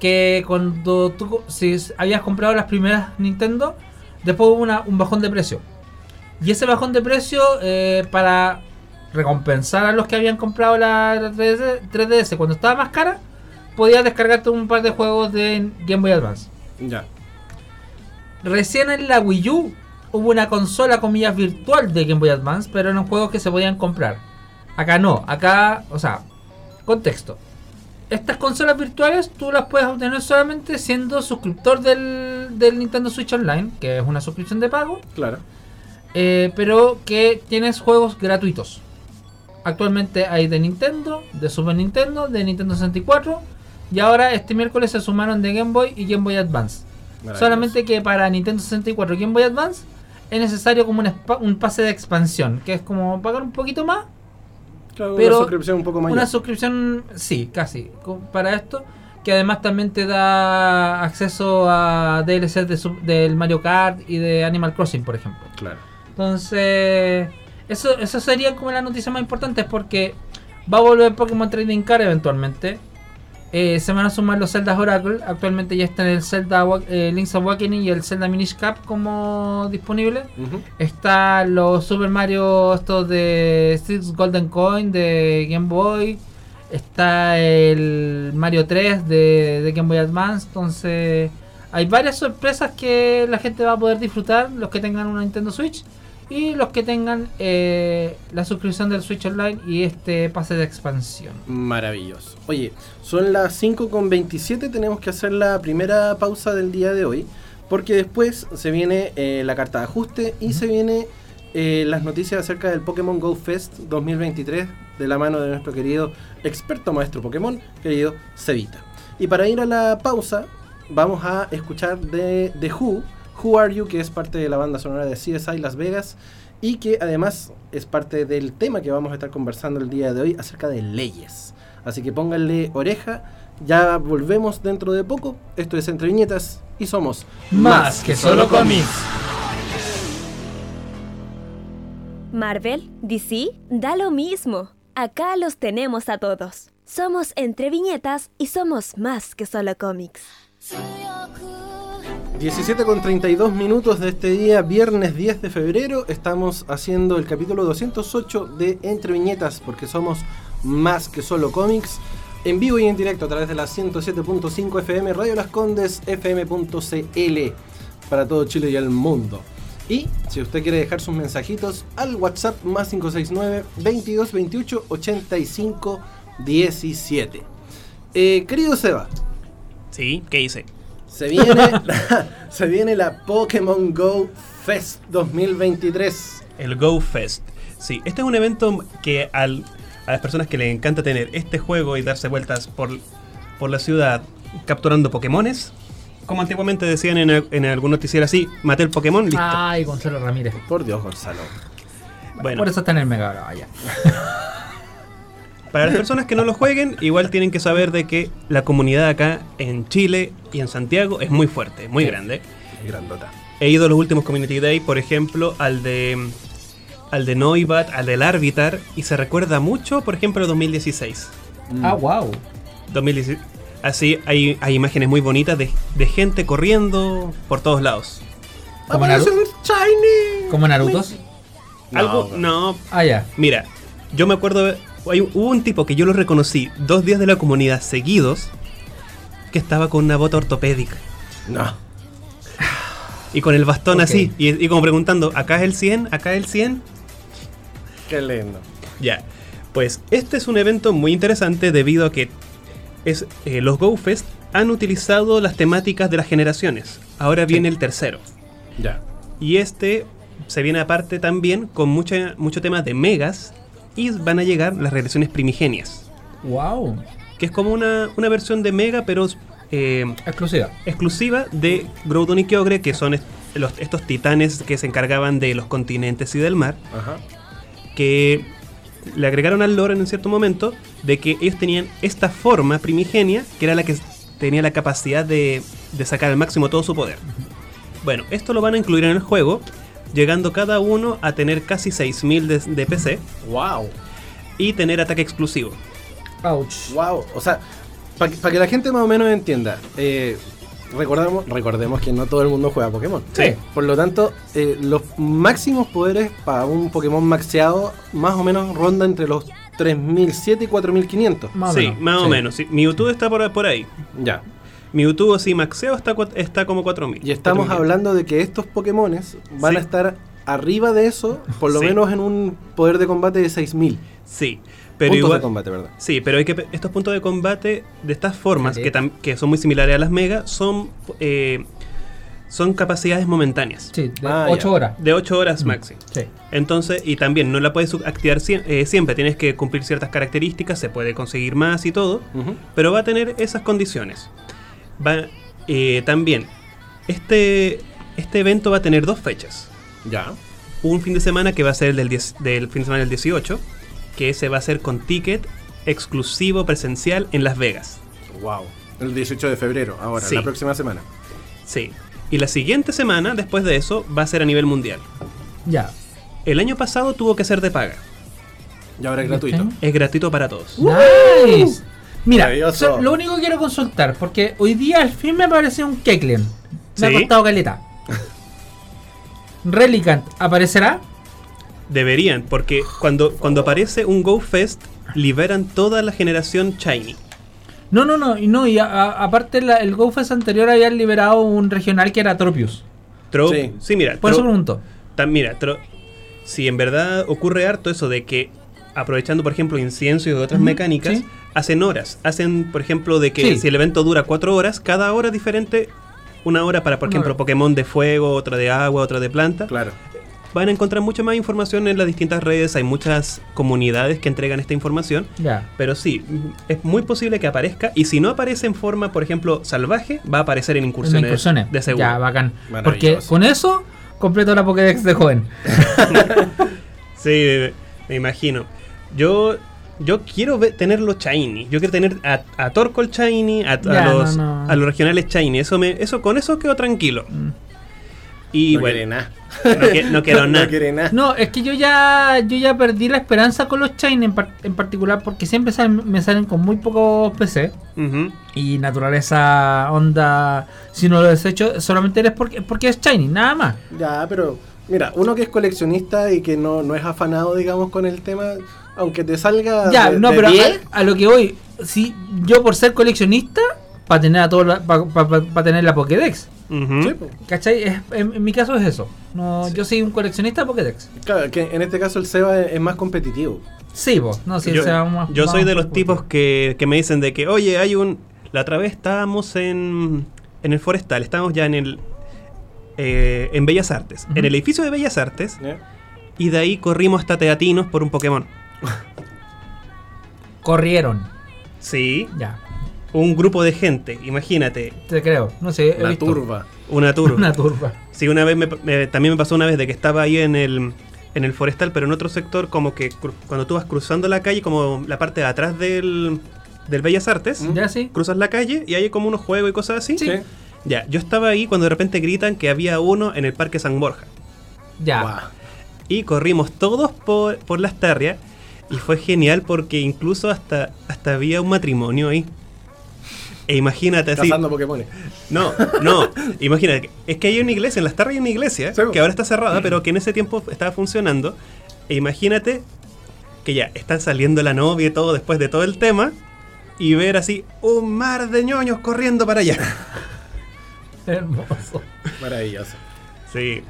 que cuando tú, si habías comprado las primeras Nintendo, después hubo una- un bajón de precio. Y ese bajón de precio, eh, para recompensar a los que habían comprado la 3DS, 3DS cuando estaba más cara, podías descargarte un par de juegos de Game Boy Advance. Ya. Recién en la Wii U hubo una consola, comillas, virtual de Game Boy Advance, pero eran juegos que se podían comprar. Acá no, acá, o sea, contexto. Estas consolas virtuales tú las puedes obtener solamente siendo suscriptor del, del Nintendo Switch Online, que es una suscripción de pago, Claro. eh, pero que tienes juegos gratuitos. Actualmente hay de Nintendo, de Super Nintendo, de Nintendo 64, y ahora este miércoles se sumaron de Game Boy y Game Boy Advance. Solamente que para Nintendo 64 y Game Boy Advance es necesario como un, un pase de expansión, que es como pagar un poquito más. Claro, pero una suscripción un poco mayor. Una suscripción, sí, casi, para esto. Que además también te da acceso a DLC de del Mario Kart y de Animal Crossing, por ejemplo. Claro. Entonces, eso, eso sería como la noticia más importante porque va a volver Pokémon Trading Card eventualmente. Eh, se van a sumar los Zelda Oracle. Actualmente ya están el Zelda eh, Link's Awakening y el Zelda Minish Cap como disponibles. Ujú. Está los Super Mario estos de Six Golden Coin de Game Boy. Está el Mario 3 de, de Game Boy Advance. Entonces hay varias sorpresas que la gente va a poder disfrutar. Los que tengan una Nintendo Switch. Y los que tengan eh, la suscripción del Switch Online y este pase de expansión. Maravilloso. Oye, son las 5.27, tenemos que hacer la primera pausa del día de hoy, porque después se viene eh, la carta de ajuste y se viene eh, las noticias acerca del Pokémon Go Fest 2023 de la mano de nuestro querido experto maestro Pokémon, querido Cevita. Y para ir a la pausa, vamos a escuchar de The Who, Who Are You, que es parte de la banda sonora de CSI Las Vegas y que además es parte del tema que vamos a estar conversando el día de hoy acerca de leyes. Así que pónganle oreja, ya volvemos dentro de poco. Esto es Entre Viñetas y somos Más que solo cómics. Marvel, DC, da lo mismo. Acá los tenemos a todos. Somos entre viñetas y somos más que solo cómics. 17 con 32 minutos de este día, viernes 10 de febrero. Estamos haciendo el capítulo 208 de Entre Viñetas porque somos más que solo cómics. En vivo y en directo a través de la 107.5 FM, Radio Las Condes, FM.cl para todo Chile y el mundo. Y si usted quiere dejar sus mensajitos al WhatsApp más 569 22 28 85 17. Eh, querido Seba, Sí, ¿qué hice? Se viene, la, se viene la Pokémon Go Fest 2023. El Go Fest. Sí, este es un evento que al- a las personas que les encanta tener este juego y darse vueltas por, por la ciudad capturando Pokémones, como antiguamente decían en, el- en algún noticiero así, maté el Pokémon, listo. Ay, Gonzalo Ramírez. Por Dios, Gonzalo. Bueno, Por eso está en el Mega ya. para las personas que no lo jueguen, igual tienen que saber de que la comunidad acá en Chile y en Santiago es muy fuerte, muy Sí. grande. Grandota. He ido a los últimos Community Day, por ejemplo, al de al de Noibat, al del Arbitar, y se recuerda mucho, por ejemplo, el 2016. Ah, wow. 2016. Así hay, hay imágenes muy bonitas de, de gente corriendo por todos lados. ¿Como, Aparece Naru- un shiny. como Narutos? No, Algo, bro. no, Ah, ya. Mira, yo me acuerdo, hay- hubo un tipo que yo lo reconocí dos días de la comunidad seguidos que estaba con una bota ortopédica No. y con el bastón así y, y como preguntando, ¿acá es el 100? ¿Acá es el 100? Qué lindo. Ya, pues este es un evento muy interesante debido a que es, eh, los GoFest han utilizado las temáticas de las generaciones. Ahora viene el tercero. Ya. Y este se viene aparte también con mucha, mucho tema de megas y van a llegar las regresiones primigenias. Wow. que es como una, una versión de Mega, pero eh, Exclusiva. exclusiva de Groudon y Kyogre, que son est- los- estos titanes que se encargaban de los continentes y del mar, Ajá. que le agregaron al lore en cierto momento de que ellos tenían esta forma primigenia, que era la que tenía la capacidad de, de sacar al máximo todo su poder. Bueno, esto lo van a incluir en el juego, llegando cada uno a tener casi 6000 de, de PC Wow. y tener ataque exclusivo. Ouch. Wow. O sea, para que la gente más o menos entienda, eh, recordamos, recordemos que no todo el mundo juega Pokémon. Sí. Por lo tanto, eh, los máximos poderes para un Pokémon maxeado más o menos ronda entre los 3007 y 4500. Más o sí, menos. más o menos. sí. Mewtwo está por, por ahí. Ya. Mewtwo así maxeado está, está como 4000. Y estamos 4500. hablando de que estos Pokémones van Sí. a estar arriba de eso, por lo Sí. menos en un poder de combate de 6000. Sí, pero puntos igual. de combate, ¿verdad? Sí, pero hay que estos puntos de combate de estas formas que, tam- que son muy similares a las Mega son eh, son capacidades momentáneas Sí, de Ah, 8 ya. horas. de 8 horas maxi. Sí. Entonces, y también no la puedes activar eh, siempre, tienes que cumplir ciertas características, se puede conseguir más y todo, pero va a tener esas condiciones. Va, eh, también, este, este evento va a tener dos fechas. Ya. un fin de semana que va a ser el del, 10 del fin de semana del 18, que ese va a ser con ticket exclusivo presencial en Las Vegas. Wow. El 18 de febrero, ahora, Sí. la próxima semana. Sí. Y la siguiente semana, después de eso, va a ser a nivel mundial. Ya. El año pasado tuvo que ser de paga. Y ahora es gratuito. Ok. Es gratuito para todos. Nice. Mira, so- lo único que quiero consultar, porque hoy día al fin me apareció un Keklen. Me ha costado caleta. Relicant, ¿aparecerá? Deberían, porque cuando, cuando aparece un Go Fest, liberan toda la generación Shiny. No, no, no, y no, y a- a- aparte la- el GoFest anterior habían liberado un regional que era Tropius. Tro- Sí. sí. mira, Por eso pregunto. Tam- mira, tro- si en verdad ocurre harto eso de que aprovechando por ejemplo incienso y otras mecánicas, sí. Hacen horas. Hacen, por ejemplo, de que Sí. si el evento dura cuatro horas, cada hora diferente. Una hora para, por Una ejemplo, hora. Pokémon de fuego, otra de agua, otra de planta. Claro. Van a encontrar mucha más información en las distintas redes. Hay muchas comunidades que entregan esta información. Ya. Pero sí, es muy posible que aparezca. Y si no aparece en forma, por ejemplo, salvaje, va a aparecer en En incursiones, incursiones. de seguro. Ya, bacán. Porque con eso completo la Pokédex de joven. Sí, me imagino. Yo yo quiero ve- tenerlo shiny. Yo quiero tener a, a Torkoal shiny, a, a los, no, no. a los regionales shiny. Eso me, eso con eso quedo tranquilo. Mm. Y no bueno, quiere nada. no, que- no quiero nada. No quiere nada. No, es que yo ya yo ya perdí la esperanza con los Shine en, par- en particular porque siempre salen- me salen con muy pocos PC y naturaleza onda si no lo desecho solamente es porque, porque es Shiny, nada más. Ya, pero mira, uno que es coleccionista y que no, no es afanado, digamos, con el tema, aunque te salga. Ya, de- no, de pero 10, a, a lo que voy, si yo por ser coleccionista, para tener a todo para tener la Pokédex. Po. ¿Cachai? Es- en, en mi caso es eso. No, Yo soy un coleccionista de Pokédex. Claro, que en este caso el Seba es, es más competitivo. Sí, vos. No, sí, yo, sea, más- yo más soy de los tipos que, que me dicen de que, oye, hay un... La otra vez estábamos en, en el Forestal, estábamos ya en el... eh, en Bellas Artes, en el edificio de Bellas Artes, y de ahí corrimos hasta Teatinos por un Pokémon. Corrieron. Sí, Ya, un grupo de gente, imagínate, te creo. No sé, visto. turba. una turba. Una turba. Sí, una vez me- me- también me pasó una vez de que estaba ahí en el en el forestal, pero en otro sector, como que cuando tú vas cruzando la calle, como la parte de atrás del, del Bellas Artes, ¿Ya sí? cruzas la calle y hay como unos juegos y cosas así. Sí. Ya, yo estaba ahí cuando de repente gritan que había uno en el Parque San Borja. Ya. Y corrimos todos por, por las tarrias y fue genial porque incluso hasta, hasta había un matrimonio ahí. E imagínate así. Cazando Pokémon. No, no, imagínate. Es que hay una iglesia, en las tardes hay una iglesia Sí, que ahora está cerrada, pero que en ese tiempo estaba funcionando. E imagínate que ya están saliendo la novia y todo después de todo el tema y ver así un mar de ñoños corriendo para allá. Hermoso. Maravilloso. Sí.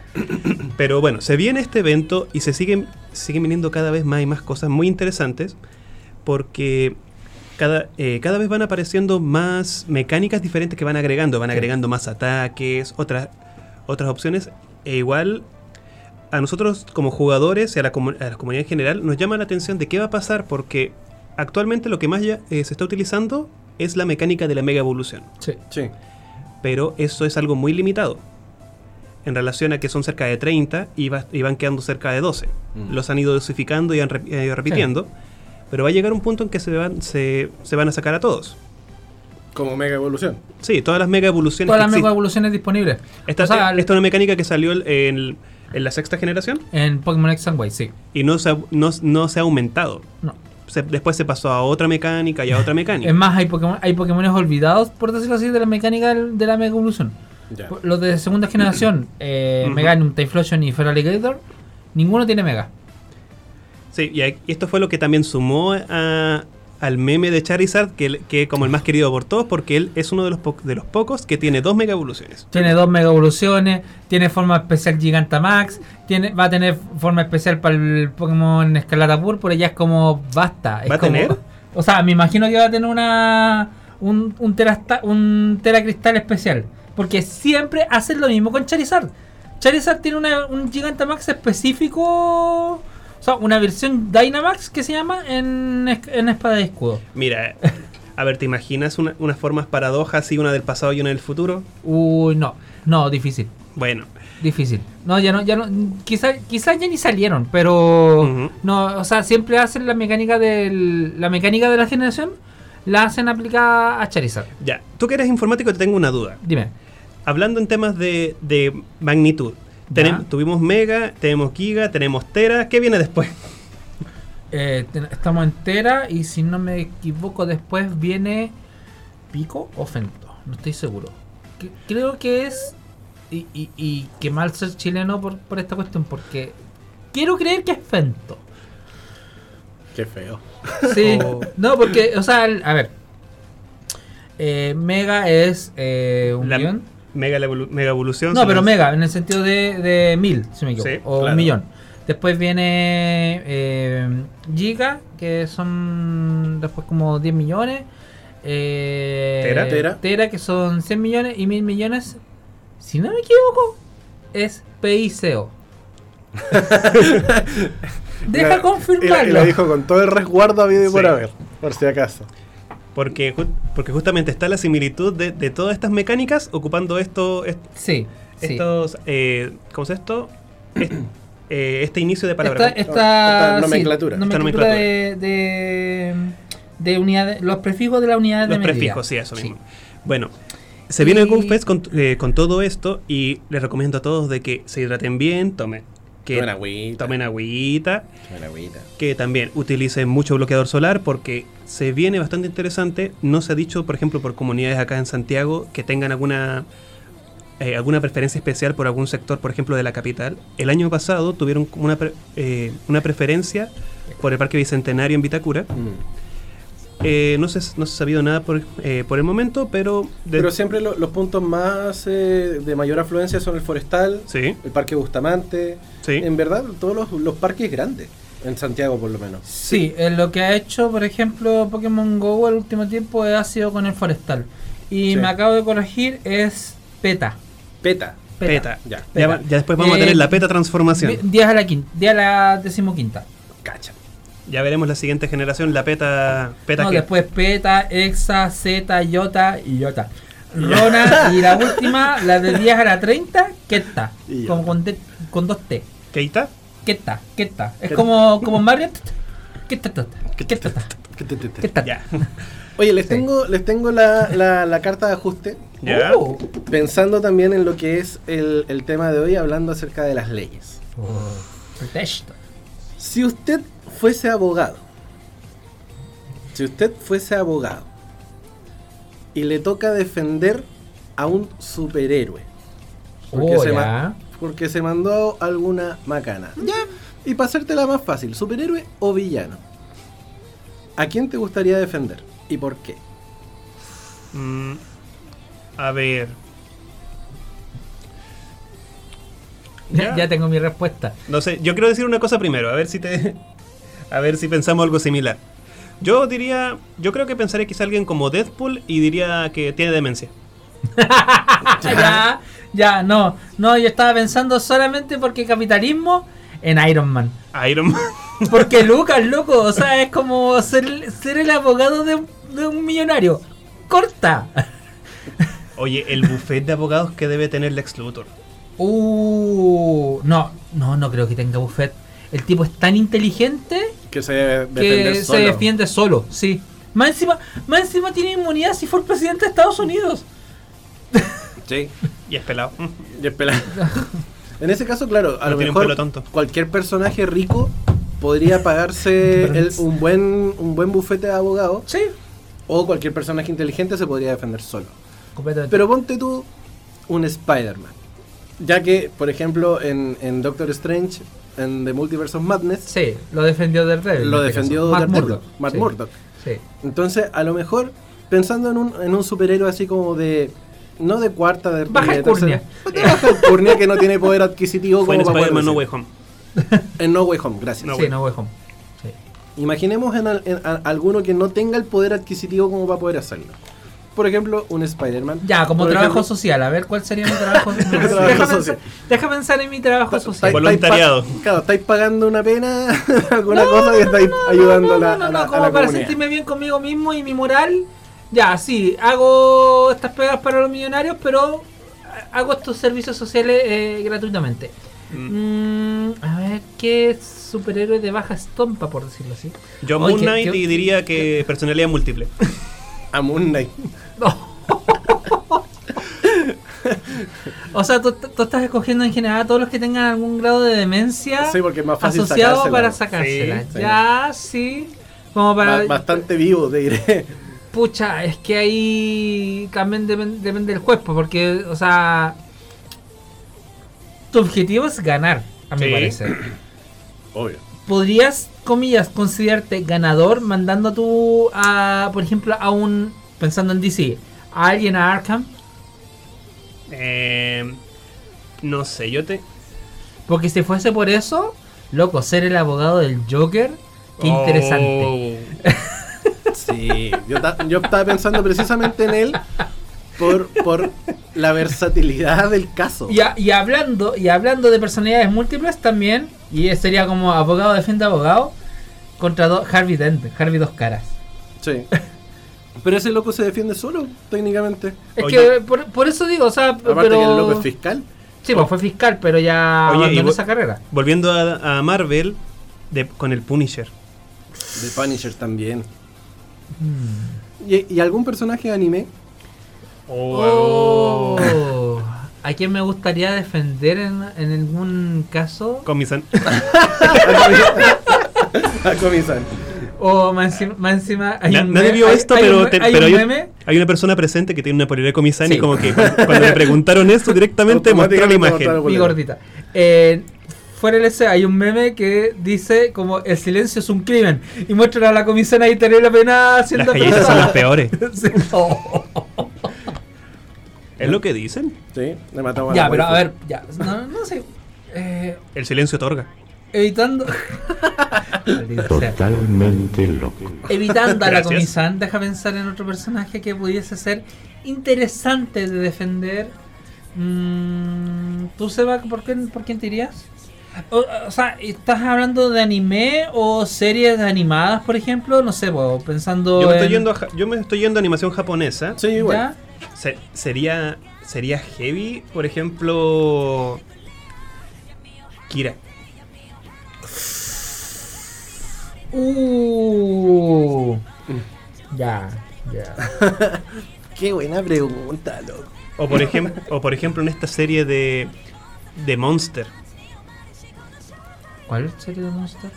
Pero bueno, se viene este evento y se siguen, siguen viniendo cada vez más y más cosas muy interesantes porque cada, eh, cada vez van apareciendo más mecánicas diferentes que van agregando. Van agregando más ataques, otras, otras opciones. E igual a nosotros como jugadores y a la, comu- a la comunidad en general nos llama la atención de qué va a pasar porque actualmente lo que más ya, eh, se está utilizando es la mecánica de la mega evolución Sí. Sí. pero eso es algo muy limitado. En relación a que son cerca de 30 y, va- y van quedando cerca de 12. Mm. Los han ido dosificando y han, rep- han ido repitiendo. Pero va a llegar un punto en que se van, se, se van a sacar a todos. Como Mega Evolución. Sí, todas las mega evoluciones. Todas las mega evoluciones disponibles. Esta, O sea, esta es una mecánica que salió el- en, en la sexta generación en Pokémon X and Y, sí. y no se ha, no, no se ha aumentado. No. Se- después se pasó a otra mecánica y a otra mecánica. Es más, hay Pokémon, hay Pokémones olvidados, por decirlo así, de la mecánica de la Mega Evolución. Ya. Los de segunda generación, eh, Ujú. Meganium, Typhlosion y Feraligatr, ninguno tiene Mega. Sí, y esto fue lo que también sumó a- al meme de Charizard, que, que como el más querido por todos, porque él es uno de los, po- de los pocos que tiene dos mega evoluciones. Tiene dos Mega Evoluciones, tiene forma especial Gigantamax, tiene, va a tener forma especial para el Pokémon Escarlata Púrpura, ya es como basta. es ¿Va a tener? O sea, me imagino que va a tener una un, un, terasta- un Teracristal especial. Porque siempre hacen lo mismo con Charizard. Charizard tiene una- un Gigantamax específico. O sea, una versión Dynamax que se llama en, en Espada y Escudo. Mira, a ver, ¿te imaginas una- unas formas paradojas y una del pasado y una del futuro? Uy, no, no, difícil. Bueno, Difícil. No, ya no, ya no. Quizás quizá ya ni salieron, pero no, o sea, siempre hacen la mecánica del, la mecánica de la generación, la hacen aplicada a Charizard. ya. Tú que eres informático, te tengo una duda. Dime. Hablando en temas de, de magnitud, tenem- tuvimos mega, tenemos giga, tenemos tera. ¿Qué viene después? Eh, estamos en Tera y si no me equivoco después viene Pico o Fento, no estoy seguro. Que- creo que es y, y, y que mal ser chileno por, por esta cuestión porque quiero creer que es Fento. Qué feo. Sí, Oh. no, porque, o sea, el- a ver. Eh, mega es eh, un La millón. Mega, evolu- mega evolución. No, pero las- mega, en el sentido de, de mil, si me equivoco. Sí, o claro. un millón. Después viene eh, Giga, que son después como 10 millones. Eh, Tera. Tera. Tera, que son 100 millones. Y mil millones, si no me equivoco, es PICO. Deja confirmarlo. y la dijo con todo el resguardo habido y por Sí. haber. Por si acaso. Porque, ju- porque justamente está la similitud de, de todas estas mecánicas ocupando esto, est- Sí, sí. estos, eh, ¿cómo es esto? Est- eh, este inicio de Esta, palabras. esta, Esta sí, nomenclatura. Esta nomenclatura de, de, de unidades, los prefijos de la unidad de Los medida. prefijos, sí, eso Sí. mismo. Bueno, se viene el Y- Goof Fest con, eh, con todo esto y les recomiendo a todos de que se hidraten bien, tomen, que Tomen agüita. tomen agüita, Tomen agüita. que también utilicen mucho bloqueador solar porque se viene bastante interesante. No se ha dicho, por ejemplo, por comunidades acá en Santiago que tengan alguna eh, alguna preferencia especial por algún sector, por ejemplo, de la capital. El año pasado tuvieron una, pre- eh, una preferencia por el Parque Bicentenario en Vitacura. Mm. Eh, no, se, no se ha sabido nada por, eh, por el momento, pero... Pero siempre lo- los puntos más eh, de mayor afluencia son el Forestal, Sí, el Parque Bustamante. Sí. En verdad, todos los, los parques grandes. En Santiago, por lo menos. Sí, eh, lo que ha hecho, por ejemplo, Pokémon Go el último tiempo ha sido con el Forestal. Y Sí. me acabo de corregir, es PETA. Peta. Peta. Ya. Ya, después vamos a Eh, tener la peta transformación. Di- Día a la quinta, día a la decimoquinta. Cacha. Ya veremos la siguiente generación, la peta... peta No, que- después PETA, EXA, Z, IOTA y IOTA. Rona y la última, la de 10 a la 30, Ketta. Y Como Iota. con, D- con dos T. ¿Keita? Keta, Keta. Es como, como Mario. Keta, Keta. Keta. Ya. Oye, les Sí. tengo, les tengo la, la- la carta de ajuste, Ya. Oh. pensando también en lo que es el, el tema de hoy, hablando acerca de las leyes. Protesto. Si usted fuese abogado, si usted fuese abogado y le toca defender a un superhéroe porque, Oh, se, ma- porque se mandó alguna macana, ya, y para hacértela más fácil, superhéroe o villano, ¿a quién te gustaría defender y por qué? Mm, a ver. Ya. Ya. tengo mi respuesta. No sé, yo quiero decir una cosa primero, a ver si te. A ver si pensamos algo similar. Yo diría. Yo creo que pensaría quizá alguien como Deadpool y diría que tiene demencia. ya, ya, no. No, yo estaba pensando solamente porque capitalismo en Iron Man. Iron Man. Porque Lucas, loco, o sea, es como ser, ser el abogado de, un- de un millonario. Corta. Oye, el buffet de abogados que debe tener Lex Luthor. Uh, no, no, no creo que tenga buffet. El tipo es tan inteligente Que se debe que defender se solo. defiende solo, sí. Más encima, más encima tiene inmunidad si fue el presidente de Estados Unidos. Sí. Y es pelado. Y es pelado. En ese caso, claro, a No lo mejor tonto. cualquier personaje rico podría pagarse el- un buen un buen bufete de abogados Sí, o cualquier personaje inteligente se podría defender solo. completamente. Pero ponte tú un Spider-Man. Ya que, por ejemplo, en, en Doctor Strange, en The Multiverse of Madness, sí, lo defendió Daredevil. lo este defendió. Matt Daredevil, Murdock. Matt Sí, Murdock. Sí. Entonces, a lo mejor, pensando en un, en un superhéroe así como de. No de cuarta, de. Baja de tercera- baja alcurnia que no tiene poder adquisitivo Fue como en Spider-Man No. Way Home. En No Way Home, gracias. No sí, Way no Way Home. Sí. Imaginemos en, al- en a- alguno que no tenga el poder adquisitivo como para poder hacerlo. Por ejemplo, un Spider-Man. Ya, como Por trabajo ejemplo, social, a ver cuál sería mi trabajo social. Trabajo deja, social. Pensar, deja pensar en mi trabajo ta- social. Voluntariado. Claro, estáis pagando una pena, alguna cosa y estáis ayudando a la, no, a no, la, a como la para comunidad. sentirme bien conmigo mismo y mi moral. Ya, sí, hago estas pegas para los millonarios, pero hago estos servicios sociales eh, gratuitamente. Mm, a ver, ¿qué superhéroe de baja estompa, por decirlo así? Yo Oye, Moon Knight ¿qué- y diría que personalidad múltiple. A Moon Knight. O sea, tú, tú estás escogiendo en general a todos los que tengan algún grado de demencia Sí, porque es más fácil asociado sacársela. para sacársela. Sí, sí. Ya, sí. Como para. Ba- bastante vivo, te diré. Pucha, es que ahí también depen- depende del pues, porque, o sea, tu objetivo es ganar, a mi Sí. parecer. Obvio. ¿Podrías, comillas, considerarte ganador mandando tú a, por ejemplo, a un, pensando en DC, a alguien a Arkham? Eh, no sé, yo te. Porque si fuese por eso, loco, ser el abogado del Joker, qué interesante. Sí, yo, ta- yo estaba pensando precisamente en él por, por la versatilidad del caso. Y, a- y hablando y hablando de personalidades múltiples también, y sería como abogado defiende abogado, contra do- Harvey Dent, Harvey dos caras. Sí. Pero ese loco se defiende solo, técnicamente. Es Oye. que por, por eso digo, o sea, Aparte pero... que el loco es fiscal. Sí, pues fue fiscal, pero ya Oye, abandonó esa carrera. Volviendo a, a Marvel, de- con el Punisher. De Punisher también. ¿Y, y algún personaje de anime? Oh. ¿A quién me gustaría defender en, en algún caso? Con mi san- A Comisan. O más encima, hay Na- un nadie vio hay- esto, hay pero, un, te- hay pero un hay, meme. hay una persona presente que tiene una polera de Comisan Sí. y como que cuando, cuando le preguntaron esto directamente mostró la imagen. Mi gordita. Eh, fuera del ese hay un meme que dice como el silencio es un crimen y muestran a la comisaria y tener la pena Las haciendo callejas son las peores. Sí. Oh. ¿Es lo que dicen? Sí, le matamos a Ya, la pero a ver, ya, no, no sé. Eh, El silencio otorga. evitando. Totalmente loco. Evitando a la comisan, deja pensar en otro personaje que pudiese ser interesante de defender. Mm, ¿Tú, Seba, por, qué, por quién te irías? O, o sea, ¿estás hablando de anime o series animadas, por ejemplo? No sé, pensando Yo me, estoy en- yendo a, yo me estoy yendo a animación japonesa. Sí, igual. ¿Ya? Se- sería, sería heavy, por ejemplo, Kira. Uh. Ya, ya. Qué buena pregunta, loco. O por, ejem- o por ejemplo en esta serie de, de Monster. ¿Cuál serie de Monster?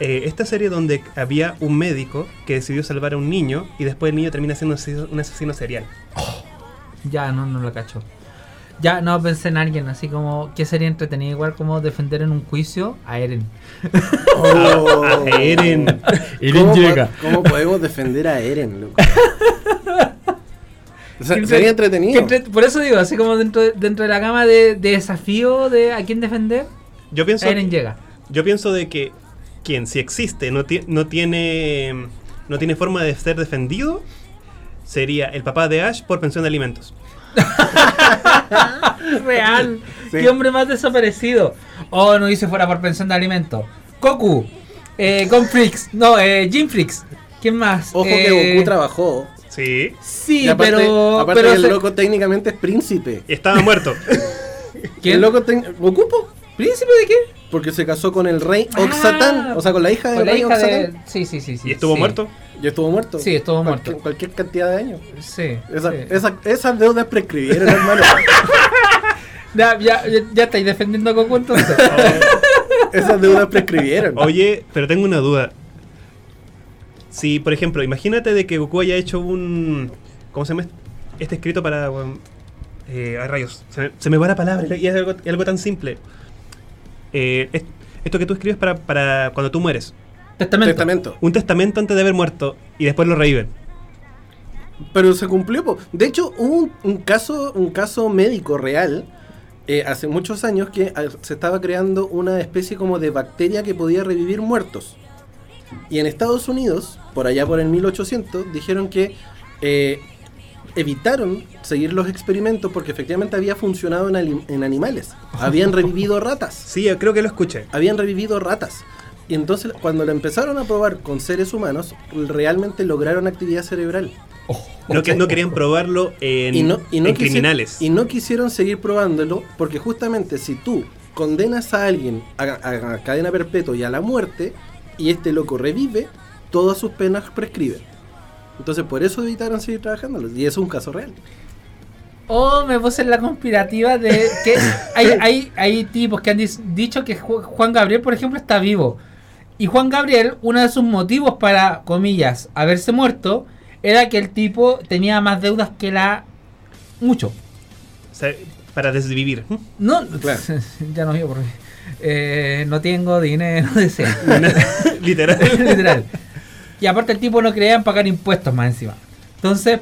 Eh, esta serie donde había un médico que decidió salvar a un niño y después el niño termina siendo un asesino, serial. Ya, no, no lo cacho. Ya, no pensé en alguien, así como que sería entretenido, igual como defender en un juicio a Eren. Oh. A Eren. ¿Cómo, po- ¿Cómo podemos defender a Eren, loco? O sea, sería entretenido. entre- por eso digo, así como dentro de, dentro de la gama de, de desafío de a quién defender, Yo pienso, Eren llega. yo pienso de que quien si existe no, ti- no tiene no tiene forma de ser defendido sería el papá de Ash por pensión de alimentos. Real. Sí. Qué hombre más desaparecido. Oh, no dice fuera por pensión de alimentos. Goku. Eh, Gonflix. No, eh, Jinflix. ¿Quién más? Ojo Eh, que Goku trabajó. Sí, Sí, aparte, pero. aparte pero que el se- loco técnicamente es príncipe. estaba muerto. ¿Quién? El loco tec- Goku, po, ¿Príncipe de qué? porque se casó con el rey Ah, Oxatán, o sea, con la hija del la rey hija de. Oxatán. Sí, sí, sí. sí y estuvo sí. muerto. Y estuvo muerto. Sí, estuvo Cualquier- muerto. Cualquier cantidad de años. Sí. Esa- sí. esa- esas deudas prescribieron, hermano. Ya, ya, ya, ya estáis defendiendo a Goku entonces. esas deudas prescribieron. Oye, pero tengo una duda. Si, por ejemplo, imagínate de que Goku haya hecho un. ¿Cómo se llama? Este escrito para. um, eh, ay, rayos. Se me, se me va la palabra y es algo, y algo tan simple. Eh, es- esto que tú escribes para, para cuando tú mueres. Testamento. Testamento. Un testamento antes de haber muerto y después lo reviven. Pero se cumplió. po. De hecho, hubo un, un caso, un caso médico real eh, hace muchos años que ah, se estaba creando una especie como de bacteria que podía revivir muertos. Y en Estados Unidos, por allá por el 1800, dijeron que eh, evitaron seguir los experimentos porque efectivamente había funcionado en, en animales. Habían revivido ratas. Sí, creo que lo escuché. Habían revivido ratas. Y entonces cuando lo empezaron a probar con seres humanos, realmente lograron actividad cerebral. No, que, no querían probarlo en, y no, y no en quisi- criminales. Y no quisieron seguir probándolo porque justamente si tú condenas a alguien a, a- a cadena perpetua y a la muerte y este loco revive, todas sus penas prescriben. Entonces por eso evitaron seguir trabajándolo. Y es un caso real. O me puse en la conspirativa de que hay, hay, hay tipos que han dicho que Ju- Juan Gabriel, por ejemplo, está vivo. Y Juan Gabriel, uno de sus motivos para, comillas, haberse muerto, era que el tipo tenía más deudas que la... Mucho. O sea, para desvivir. No, Claro. ya no digo porque... eh, no tengo dinero, deseo. Literal. Literal. Y aparte el tipo no creía en pagar impuestos más encima. Entonces,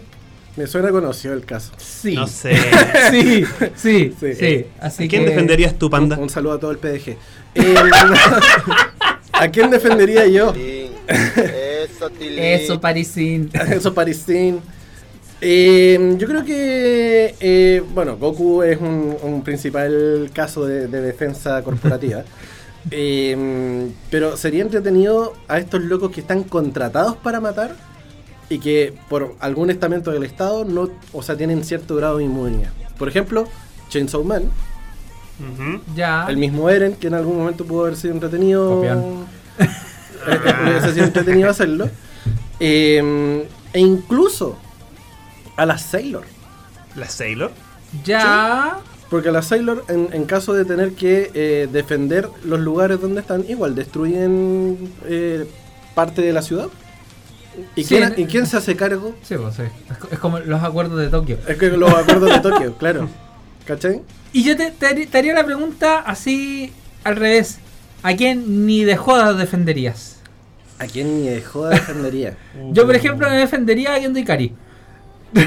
Me suena conocido el caso. sí. No sé. sí, sí, sí, Sí. Así ¿A quién que- defenderías tú, panda? Un, un saludo a todo el PDG. Eh, ¿A quién defendería yo? Eso, Tilín. Eso, Parisín. Eso, Parisín. Eh, yo creo que, eh, bueno, Goku es un, un principal caso de, de defensa corporativa. Eh, pero sería entretenido a estos locos que están contratados para matar y que por algún estamento del Estado no, o sea, tienen cierto grado de inmunidad. Por ejemplo, Chainsaw Man. Ya. el mismo Eren, que en algún momento pudo haber sido entretenido. Eh, eh, hubiese sido entretenido hacerlo. Eh, e incluso a las Sailor. ¿La Sailor? Ya. Porque las Sailor, en, en caso de tener que eh, defender los lugares donde están, igual destruyen eh, parte de la ciudad. ¿Y, Sí, quién, en- ¿Y quién se hace cargo? Sí, pues sí. Es, co- es como los acuerdos de Tokio. Es que los acuerdos de Tokio, claro. ¿Cachai? Y yo te, te haría- te haría la pregunta así al revés. ¿A quién ni de jodas defenderías? ¿A quién ni de joda defendería? Yo, por ejemplo, me defendería a Gendo Ikari.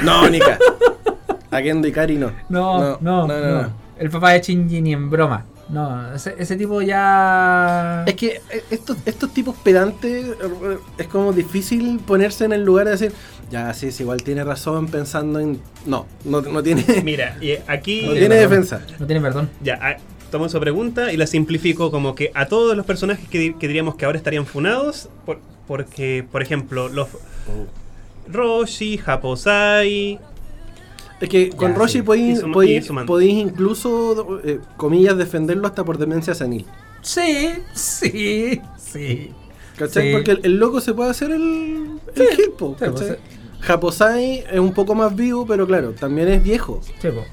No, Nika. A Gendo Ikari no. No no no, El papá de Shinji ni en broma. No, ese, ese tipo ya. Es que eh, estos, estos tipos pedantes eh, es como difícil ponerse en el lugar de decir, ya, sí, sí, igual tiene razón pensando en... No, no, no tiene, Mira, y aquí. no tiene defensa. No tiene perdón. Ya, ah, tomo su pregunta y la simplifico como que a todos los personajes que, di- que diríamos que ahora estarían funados, por- porque, por ejemplo, los Roshi, Haposai, Es que con Ya, Roshi sí. podéis, podéis- incluso, eh, comillas, defenderlo hasta por demencia senil. Sí, sí, Sí. ¿Cachai? Sí. Porque el, el loco se puede hacer el, el Sí, hit, po, sí, ¿cachai? pues, Japosai es un poco más vivo, pero claro, también es viejo. Sí, po.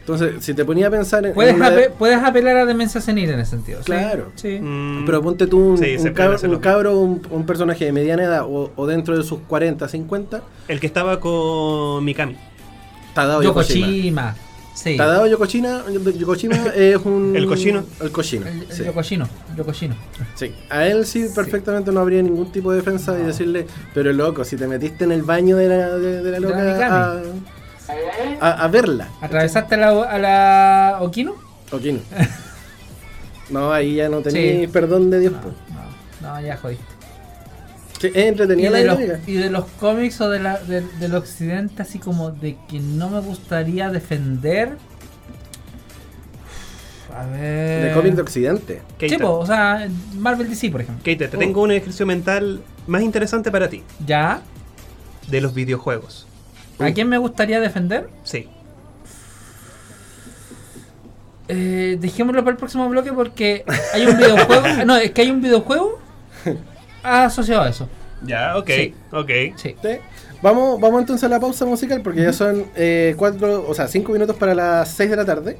Entonces, si te ponía a pensar en. Puedes, una ape- de- puedes apelar a demencia senil en ese sentido. sí. Claro. Sí. Mm, Pero ponte tú un, sí, se un cabro, un, cabro, un- un personaje de mediana edad o, o dentro de sus 40, 50, El que estaba con Mikami. Tadao Yokoshima. Yokoshima. Sí. Tadao Yokoshima, Yokoshima es un. El cochino. El cochino. El, el sí. Yokoshino. Yokoshino. Sí. A él sí, perfectamente no habría ningún tipo de defensa y decirle, pero loco, si te metiste en el baño de la, de, de la De la loca a, a, a verla. ¿Atravesaste a la, a la Okino? Okino. No, ahí ya no tenéis Sí. perdón de Dios. No, po. no, no, ya jodiste. Sí, es Y entretenida la de, los, dinámica. y de los cómics o de la, de- del occidente, así como de que no me gustaría defender. A ver. De cómic de Occidente. Sí, po, o sea, Marvel DC, por ejemplo. Keita, te tengo un ejercicio mental más interesante para ti. Ya. De los videojuegos. ¿A quién me gustaría defender? Sí. Eh, dejémoslo para el próximo bloque porque hay un videojuego. no, es que hay un videojuego asociado a eso. Ya, ok, Sí. ok. Sí. Sí. Vamos, vamos entonces a la pausa musical porque ya son eh, cuatro, o sea, cinco minutos para las 6 de la tarde.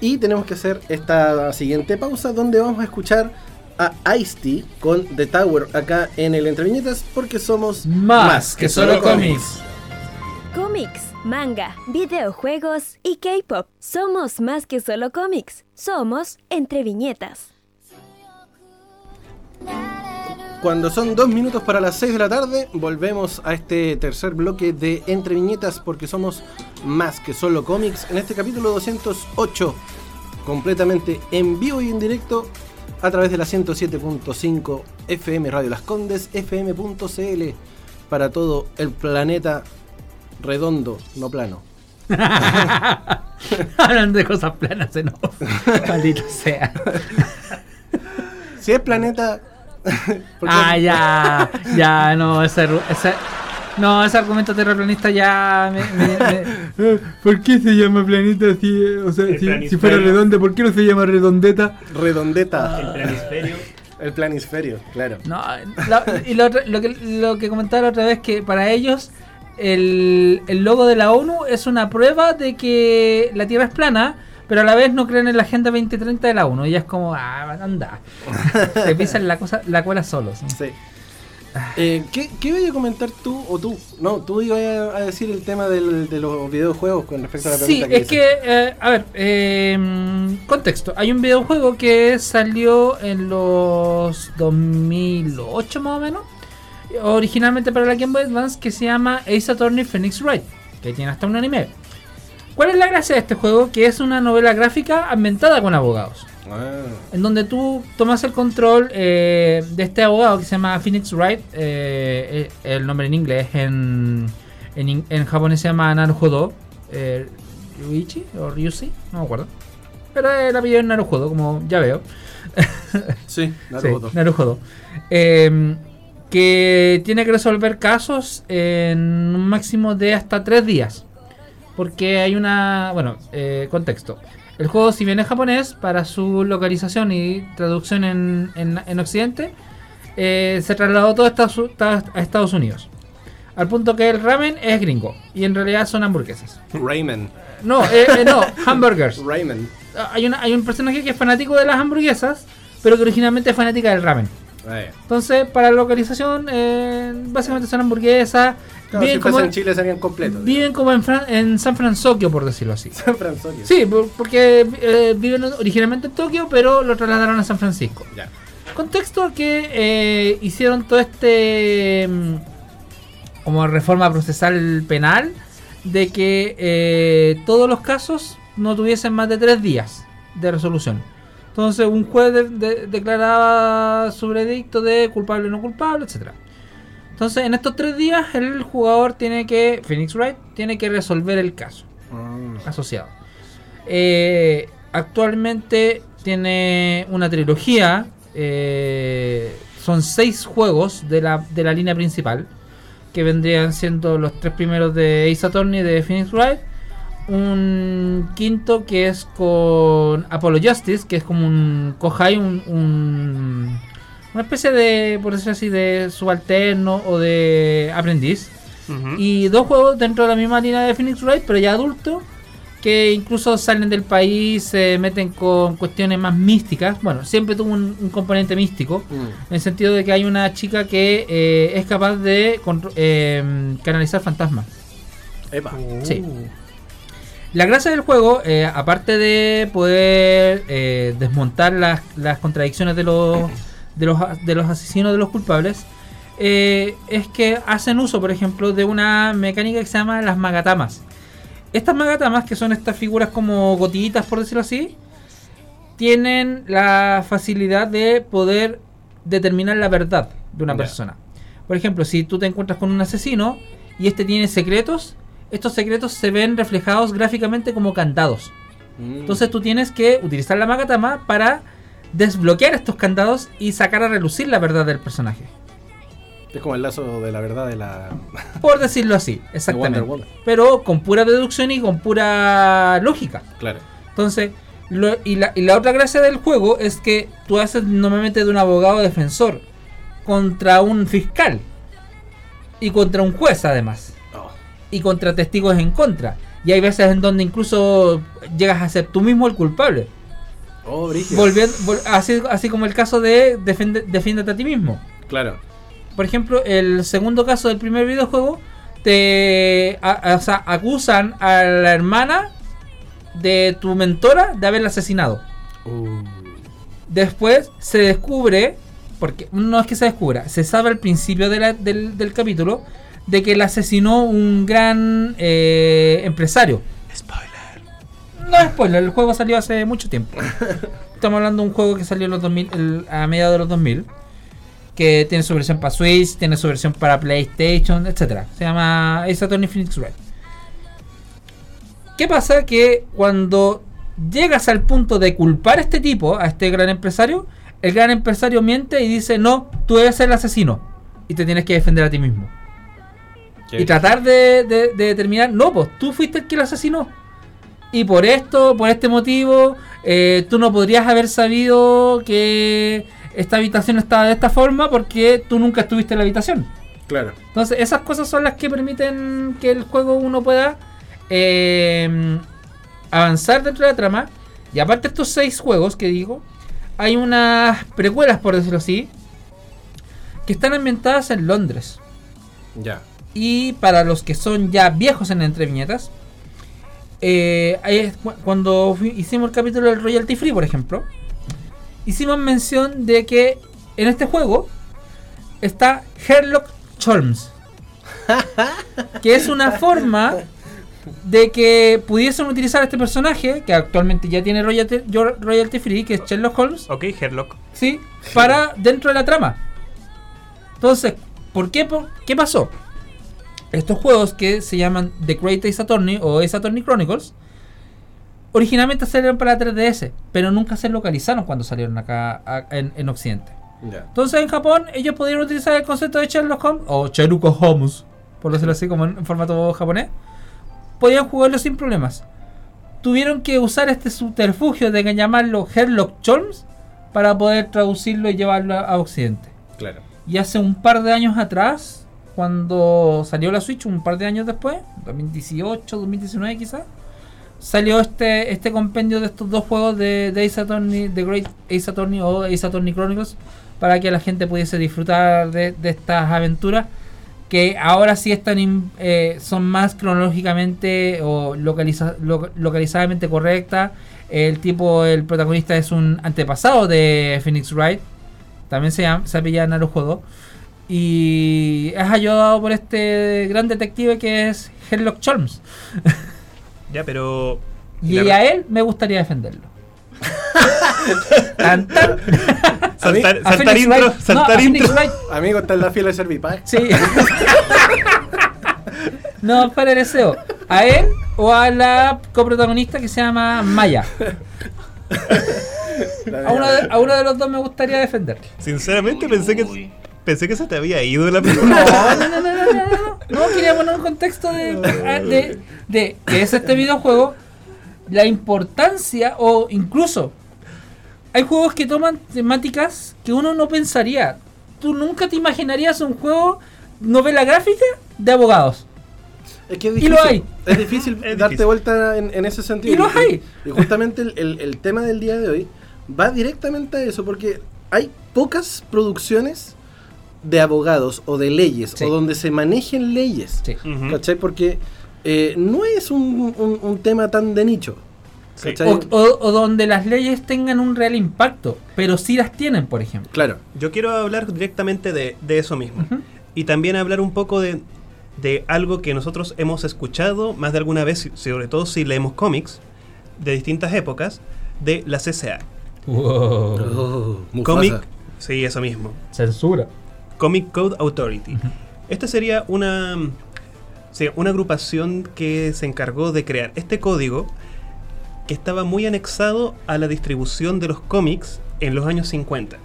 Y tenemos que hacer esta siguiente pausa donde vamos a escuchar a Ice-T con The Tower acá en el Entre Viñetas porque somos Más, que solo cómics. Cómics, manga, videojuegos y K-pop. Somos más que solo cómics. Somos entre viñetas. Cuando son dos minutos para las 6 de la tarde, volvemos a este tercer bloque de Entre Viñetas porque somos más que solo cómics. En este capítulo 208, completamente en vivo y en directo a través de la 107.5 FM Radio Las Condes, fm.cl para todo el planeta redondo, no plano. Hablando de cosas planas off. Maldito sea. Si es planeta... porque- Ah, ya. Ya, no, ese, no, ese argumento terraplanista ya me, me- me- ¿Por qué se llama planeta si, o sea, si, fuera redonda, ¿por qué no se llama redondeta? Redondeta. El planisferio. El planisferio, claro. No, la- y lo, que, lo que comentaba la otra vez que para ellos el, el logo de la ONU es una prueba de que la Tierra es plana, pero a la vez no creen en la Agenda 2030 de la ONU. Y es como, ah, anda. Se pisan la, cosa, la cola solos. ¿no? Sí. Eh, ¿qué, ¿Qué ibas a comentar tú o tú? No, tú ibas a, decir el tema del- de los videojuegos con respecto a la Sí, pregunta es hice. que, eh, a ver, eh, contexto. Hay un videojuego que salió en los 2008 más o menos. Originalmente para la Game Boy Advance que se llama Ace Attorney Phoenix Wright. Que tiene hasta un anime. ¿Cuál es la gracia de este juego? Que es una novela gráfica ambientada con abogados. Ah, En donde tú tomas el control eh, de este abogado que se llama Phoenix Wright. eh, eh, el nombre en inglés. En, en, japonés se llama Naruhodo. Eh, Ryuichi o Ryushi, no me acuerdo. Pero el apellido es Naruhodo, como ya veo. sí, Sí, Naruto. Naruhodo. Eh, que tiene que resolver casos en un máximo de hasta tres días. Porque hay una. Bueno, eh, contexto. El juego, si bien es japonés, para su localización y traducción en, en, en Occidente, eh, se trasladó todo a Estados, Unidos. Al punto que el ramen es gringo. Y en realidad son hamburguesas. Rayman. No, eh, eh, no, hamburgers. Rayman. Ah, Hay, una, hay un personaje que es fanático de las hamburguesas, pero que originalmente es fanática del ramen. Ya. Entonces, para la localización, eh, básicamente son hamburguesas. Claro, viven, si como, en Chile serían completos. viven como en, Fran- en San Francisco, por decirlo así. San Francisco. Sí, por- porque eh, viven originalmente en Tokio, pero lo trasladaron a San Francisco. Ya. Contexto que eh, hicieron todo este mm, como reforma procesal penal de que eh, todos los casos no tuviesen más de tres días de resolución. Entonces un juez de- de- declaraba su veredicto de culpable o no culpable, etcétera. Entonces en estos tres días el jugador tiene que, Phoenix Wright, tiene que resolver el caso Ah, asociado. Eh, actualmente tiene una trilogía. eh, son seis juegos de la, de la línea principal. Que vendrían siendo los tres primeros de Ace Attorney de Phoenix Wright. Un quinto que es con Apollo Justice, que es como un Kohai, un, un, una especie de, por decirlo así, de subalterno o de aprendiz. Y dos juegos dentro de la misma línea de Phoenix Wright, pero ya adultos, que incluso salen del país, se meten con cuestiones más místicas. Bueno, siempre tuvo un, un componente místico, Mm. en el sentido de que hay una chica que eh, es capaz de eh, canalizar fantasmas. Epa. Sí. La gracia del juego, eh, aparte de poder eh, desmontar las, las contradicciones de los, de, los, de los asesinos, de los culpables, eh, es que hacen uso, por ejemplo, de una mecánica que se llama las magatamas. Estas magatamas, que son estas figuras como gotillitas, por decirlo así, tienen la facilidad de poder determinar la verdad de una persona. Por ejemplo, si tú te encuentras con un asesino y este tiene secretos, estos secretos se ven reflejados gráficamente como candados. Mm. Entonces tú tienes que utilizar la magatama para desbloquear estos candados y sacar a relucir la verdad del personaje. Es como el lazo de la verdad de la. Por decirlo así, exactamente. Pero con pura deducción y con pura lógica. Claro. Entonces, lo- y, la, y la otra gracia del juego es que tú haces normalmente de un abogado defensor contra un fiscal y contra un juez además Oh. y contra testigos en contra. Y hay veces en donde incluso llegas a ser tú mismo el culpable. Oh. Volviendo, vol- así, así como el caso de defiende- defiéndete a ti mismo. Claro. Por ejemplo, el segundo caso del primer videojuego, te a- a- o sea, acusan a la hermana de tu mentora de haberla asesinado. Uh. Después se descubre, porque no es que se descubra, se sabe al principio de la- del, del capítulo de que la asesinó un gran eh, empresario. Spoiler. No es spoiler, el juego salió hace mucho tiempo. Estamos hablando de un juego que salió en los 2000, el- a mediados de los 2000. Que tiene su versión para Switch, tiene su versión para PlayStation, etcétera. Se llama Ace Attorney Phoenix Wright. ¿Qué pasa? Que cuando llegas al punto de culpar a este tipo, a este gran empresario, el gran empresario miente y dice, no, tú eres el asesino. Y te tienes que defender a ti mismo. Y tratar de, de- de determinar, no, pues tú fuiste el que lo asesinó. Y por esto, por este motivo, eh, tú no podrías haber sabido que esta habitación estaba de esta forma porque tú nunca estuviste en la habitación. Claro. Entonces, esas cosas son las que permiten que el juego uno pueda eh, avanzar dentro de la trama. Y aparte de estos seis juegos que digo, hay unas precuelas, por decirlo así, que están ambientadas en Londres. Ya. Y para los que son ya viejos en entre viñetas, eh, ahí es cu- cuando hicimos el capítulo del Royalty Free, por ejemplo, hicimos mención de que en este juego está Sherlock Holmes, que es una forma de que pudiesen utilizar a este personaje, que actualmente ya tiene royalty, free, que es Sherlock Holmes, Ok, Herlock. ¿sí? Para dentro de la trama. Entonces, ¿por qué, por- qué pasó? Estos juegos que se llaman The Great Ace Attorney o Ace Attorney Chronicles, originalmente salieron para 3DS, pero nunca se localizaron cuando salieron acá a- en, en Occidente. Entonces en Japón ellos pudieron utilizar el concepto de Sherlock Holmes o Sherlock Holmes, por decirlo así como en, en formato japonés. Podían jugarlo sin problemas. Tuvieron que usar este subterfugio de llamarlo Sherlock Holmes para poder traducirlo y llevarlo a, a Occidente. Claro. Y hace un par de años atrás, cuando salió la Switch, un par de años después, 2018, 2019 quizás, salió este este compendio de estos dos juegos de, de Ace Attorney, The Great Ace Attorney o Ace Attorney Chronicles, para que la gente pudiese disfrutar de, de estas aventuras que ahora sí están in- eh, son más cronológicamente o localiza, lo- localizadamente correctas. El tipo, el protagonista es un antepasado de Phoenix Wright. También se, se apellida Narujodo. Y es ayudado por este gran detective que es Sherlock Holmes. Ya, pero. Y a él me gustaría defenderlo. Tan, tan. Saltar, A saltar intro. No, saltar Phoenix intro. Amigo, está en la fila de Servipack. Sí. no, para el deseo. ¿A él o a la coprotagonista que se llama Maya? A uno de, a uno de los dos me gustaría defender. Sinceramente pensé que. Pensé que se te había ido la película. no, no, no, no, no, no. No, quería poner un contexto de, de, de que es este videojuego, la importancia o incluso hay juegos que toman temáticas que uno no pensaría. Tú nunca te imaginarías un juego novela gráfica de abogados. Es que es Y difícil, lo hay. Es difícil Es darte difícil. vuelta en, en ese sentido. Y los hay. Y justamente el, el- el tema del día de hoy va directamente a eso, porque hay pocas producciones de abogados o de leyes, Sí. o donde se manejen leyes. Sí. ¿Cachai? Porque eh, no es un, un- un tema tan de nicho. Sí. ¿cachai? O, o- o donde las leyes tengan un real impacto, pero sí las tienen, por ejemplo. Claro. Yo quiero hablar directamente de, de eso mismo. Y también hablar un poco de, de algo que nosotros hemos escuchado más de alguna vez, sobre todo si leemos cómics de distintas épocas, de la CCA. Oh, Mufasa. Comic, sí, eso mismo. Censura. Comic Code Authority. Esta sería una, sí, una agrupación que se encargó de crear este código que estaba muy anexado a la distribución de los cómics en los años 50.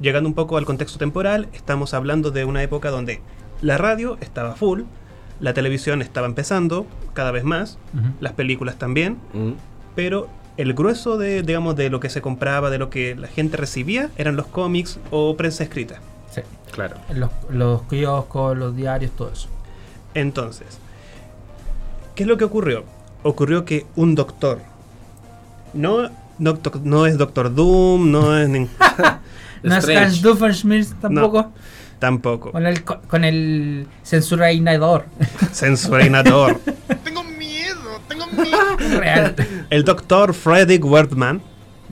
Llegando un poco al contexto temporal, estamos hablando de una época donde la radio estaba full, la televisión estaba empezando cada vez más, las películas también, Mm. pero el grueso de, digamos, de lo que se compraba, de lo que la gente recibía, eran los cómics o prensa escrita. Sí. Claro. Los, los kioscos, los diarios, todo eso. Entonces, ¿qué es lo que ocurrió? Ocurrió que un doctor, no, no, doc- no es Doctor Doom, no es nin- No es. Hans tampoco. tampoco, Con el, co- con el censurador. censurador. Tengo miedo, tengo miedo. Real. El doctor Frederick Wertmann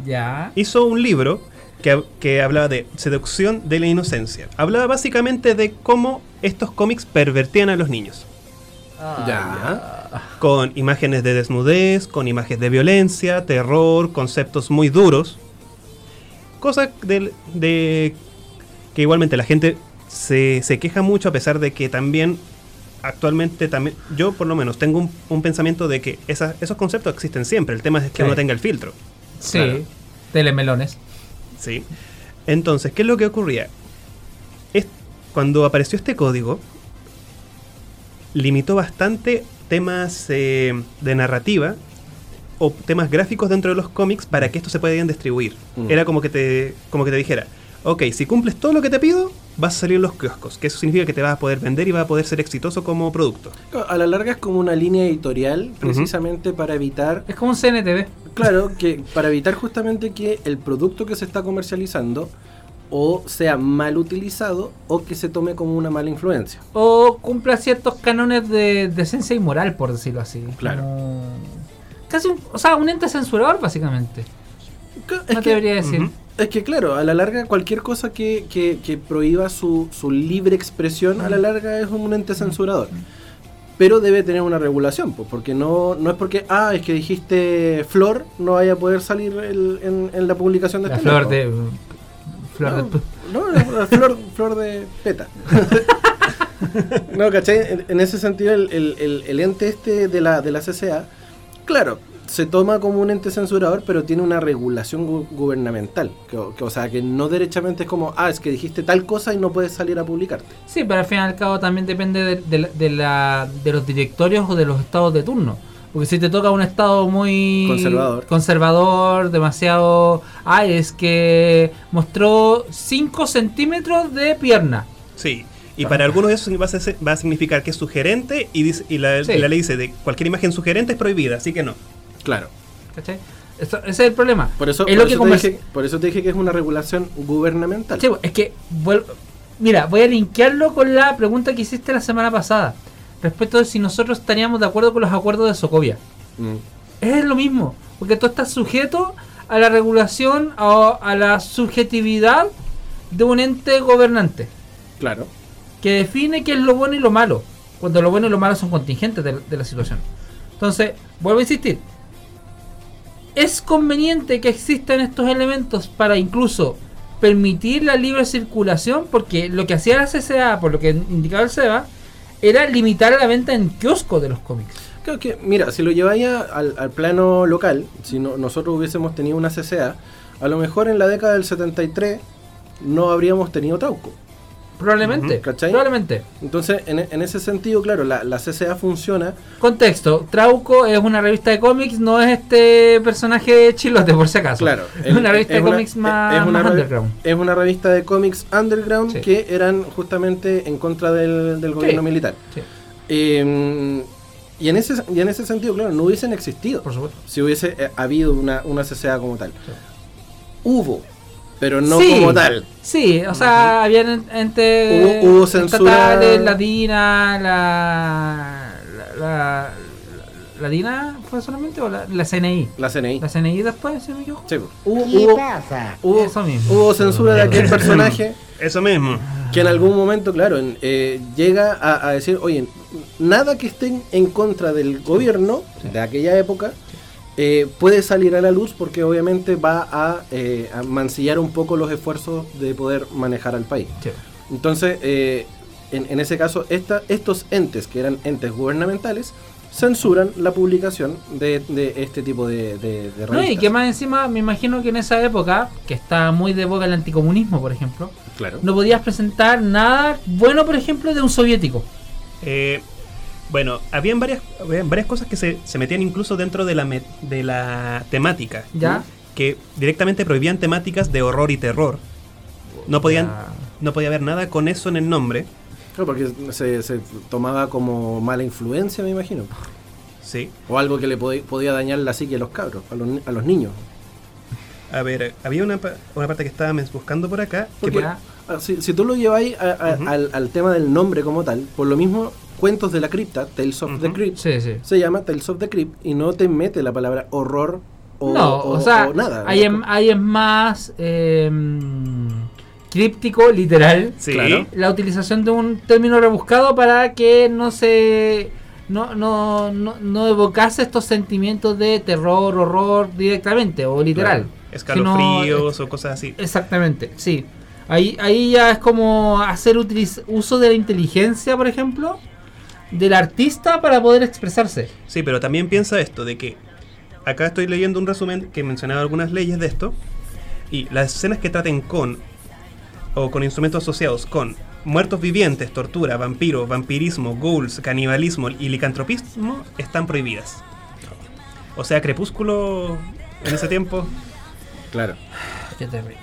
ya. hizo un libro que, que hablaba de seducción de la inocencia. Hablaba básicamente de cómo estos cómics pervertían a los niños. Ya. Con imágenes de desnudez, con imágenes de violencia, terror, conceptos muy duros. Cosa del- de, que igualmente la gente se, se queja mucho a pesar de que también actualmente también yo por lo menos tengo un, un pensamiento de que esa- esos conceptos existen siempre. El tema es que Sí. uno tenga el filtro. Sí. Claro. Telemelones. ¿Sí? Entonces, ¿qué es lo que ocurría? Es, cuando apareció este código, limitó bastante temas eh, de narrativa o temas gráficos dentro de los cómics para que estos se puedan distribuir. Mm. Era como que te como que te dijera, ok, si cumples todo lo que te pido, vas a salir en los kioscos, que eso significa que te vas a poder vender y vas a poder ser exitoso como producto. A la larga es como una línea editorial, precisamente para evitar Es como un CNTV. Claro, que para evitar justamente que el producto que se está comercializando o sea mal utilizado o que se tome como una mala influencia. O cumpla ciertos cánones de decencia y moral, por decirlo así. Claro. Como- Casi un, o sea, un ente censurador, básicamente. Es No que, te debería decir. Es que claro, a la larga cualquier cosa que, que- que prohíba su, su libre expresión, a la larga es un ente censurador. Pero debe tener una regulación, pues, porque no, no es porque, ah, es que dijiste flor, no vaya a poder salir el- en, en la publicación de La este flor loco. de. Flor de. No, no, la flor, flor de peta. no, ¿cachai? En, en ese sentido, el, el- el- el ente este de la, de la CCA, claro, se toma como un ente censurador, pero tiene una regulación gu- gubernamental. Que, o- que, o sea, que no derechamente es como, ah, es que dijiste tal cosa y no puedes salir a publicarte. Sí, pero al fin y al cabo también depende de, de la- de la- de los directorios o de los estados de turno. Porque si te toca un estado muy Conservador. conservador, demasiado. Ay, es que mostró 5 centímetros de pierna. Sí. Y para algunos eso va a, ser- va a significar que es sugerente y, dice- y la, Sí. y la ley dice de cualquier imagen sugerente es prohibida, así que no. Claro. ¿Cachai? Eso- ese es el problema. Por eso, es por, lo eso dije, por eso te dije que es una regulación gubernamental. Sí, es que vuel- mira, voy a linkearlo con la pregunta que hiciste la semana pasada respecto de si nosotros estaríamos de acuerdo con los acuerdos de Socovia. Mm, Es lo mismo, porque tú estás sujeto a la regulación o a la subjetividad de un ente gobernante claro. que define qué es lo bueno y lo malo, cuando lo bueno y lo malo son contingentes de, de la situación. Entonces, vuelvo a insistir, es conveniente que existan estos elementos para incluso permitir la libre circulación, porque lo que hacía la CCA, por lo que indicaba el SEBA, era limitar la venta en kiosco de los cómics. Creo que, mira, si lo lleváis al plano local, si no- nosotros hubiésemos tenido una CCA, a lo mejor en la década del 73 no habríamos tenido Trauco. Probablemente, ¿Cachai? probablemente. Entonces, en, en ese sentido, claro, la, la CCA funciona. Contexto, Trauco es una revista de cómics, no es este personaje chilote por si acaso. Claro, es una revista de una- cómics más, es una más underground. Es una revista de cómics underground Sí. que eran justamente en contra del, del gobierno Sí. militar. Sí, Eh, y, en ese, y en ese sentido, claro, no hubiesen existido por supuesto. si hubiese eh, habido una, una CCA como tal. Hubo, pero no Sí, como tal. Sí, o sea, habían entes Hubo- hubo censura- estatales, la DINA, la, la, la, la DINA fue solamente o la, la CNI. La CNI. La CNI después, me equivoco. Sí, hubo, hubo, hubo- Eso mismo. hubo censura de aquel personaje Eso mismo. que en algún momento, claro, en- eh, llega a, a decir, oye, nada que esté en contra del gobierno de aquella época eh, puede salir a la luz porque obviamente va a, eh, a mancillar un poco los esfuerzos de poder manejar al país. Sí. Entonces, eh, en, en ese caso, esta, estos entes, que eran entes gubernamentales, censuran la publicación de, de este tipo de, de, de No, y que más encima, me imagino que en esa época, que está muy de boca el anticomunismo, por ejemplo, Claro. no podías presentar nada bueno, por ejemplo, de un soviético. Eh, bueno, habían varias, habían varias cosas que se, se metían incluso dentro de la, me- de la temática. Ya. Que directamente prohibían temáticas de horror y terror. No podían, Ya. no podía haber nada con eso en el nombre. Claro, porque se, se tomaba como mala influencia, me imagino. Sí. O algo que le podía, podía dañar la psique a los cabros, a los, a los niños. A ver, había una, pa- una parte que estaba buscando por acá. Que por- si, si tú lo lleváis a- al, al tema del nombre como tal, por lo mismo, Cuentos de la Cripta, Tales of the. Crypt, Sí, sí. se llama Tales of the Crypt y no te mete la palabra horror o, no, o, sea, o nada. ahí, es, ahí es más eh, críptico, literal, sí. claro. la utilización de un término rebuscado para que no se no, no, no, no evocase estos sentimientos de terror, horror directamente o literal. Escalofríos Sino- o cosas así. Exactamente, sí. Ahí, ahí ya es como hacer utiliz- uso de la inteligencia, por ejemplo, del artista para poder expresarse. Sí, pero también piensa esto, de que acá estoy leyendo un resumen que mencionaba algunas leyes de esto, y las escenas que traten con, o con instrumentos asociados con muertos vivientes, tortura, vampiros, vampirismo, ghouls, canibalismo y licantropismo están prohibidas. O sea, Crepúsculo en ese tiempo. Claro. Qué terrible.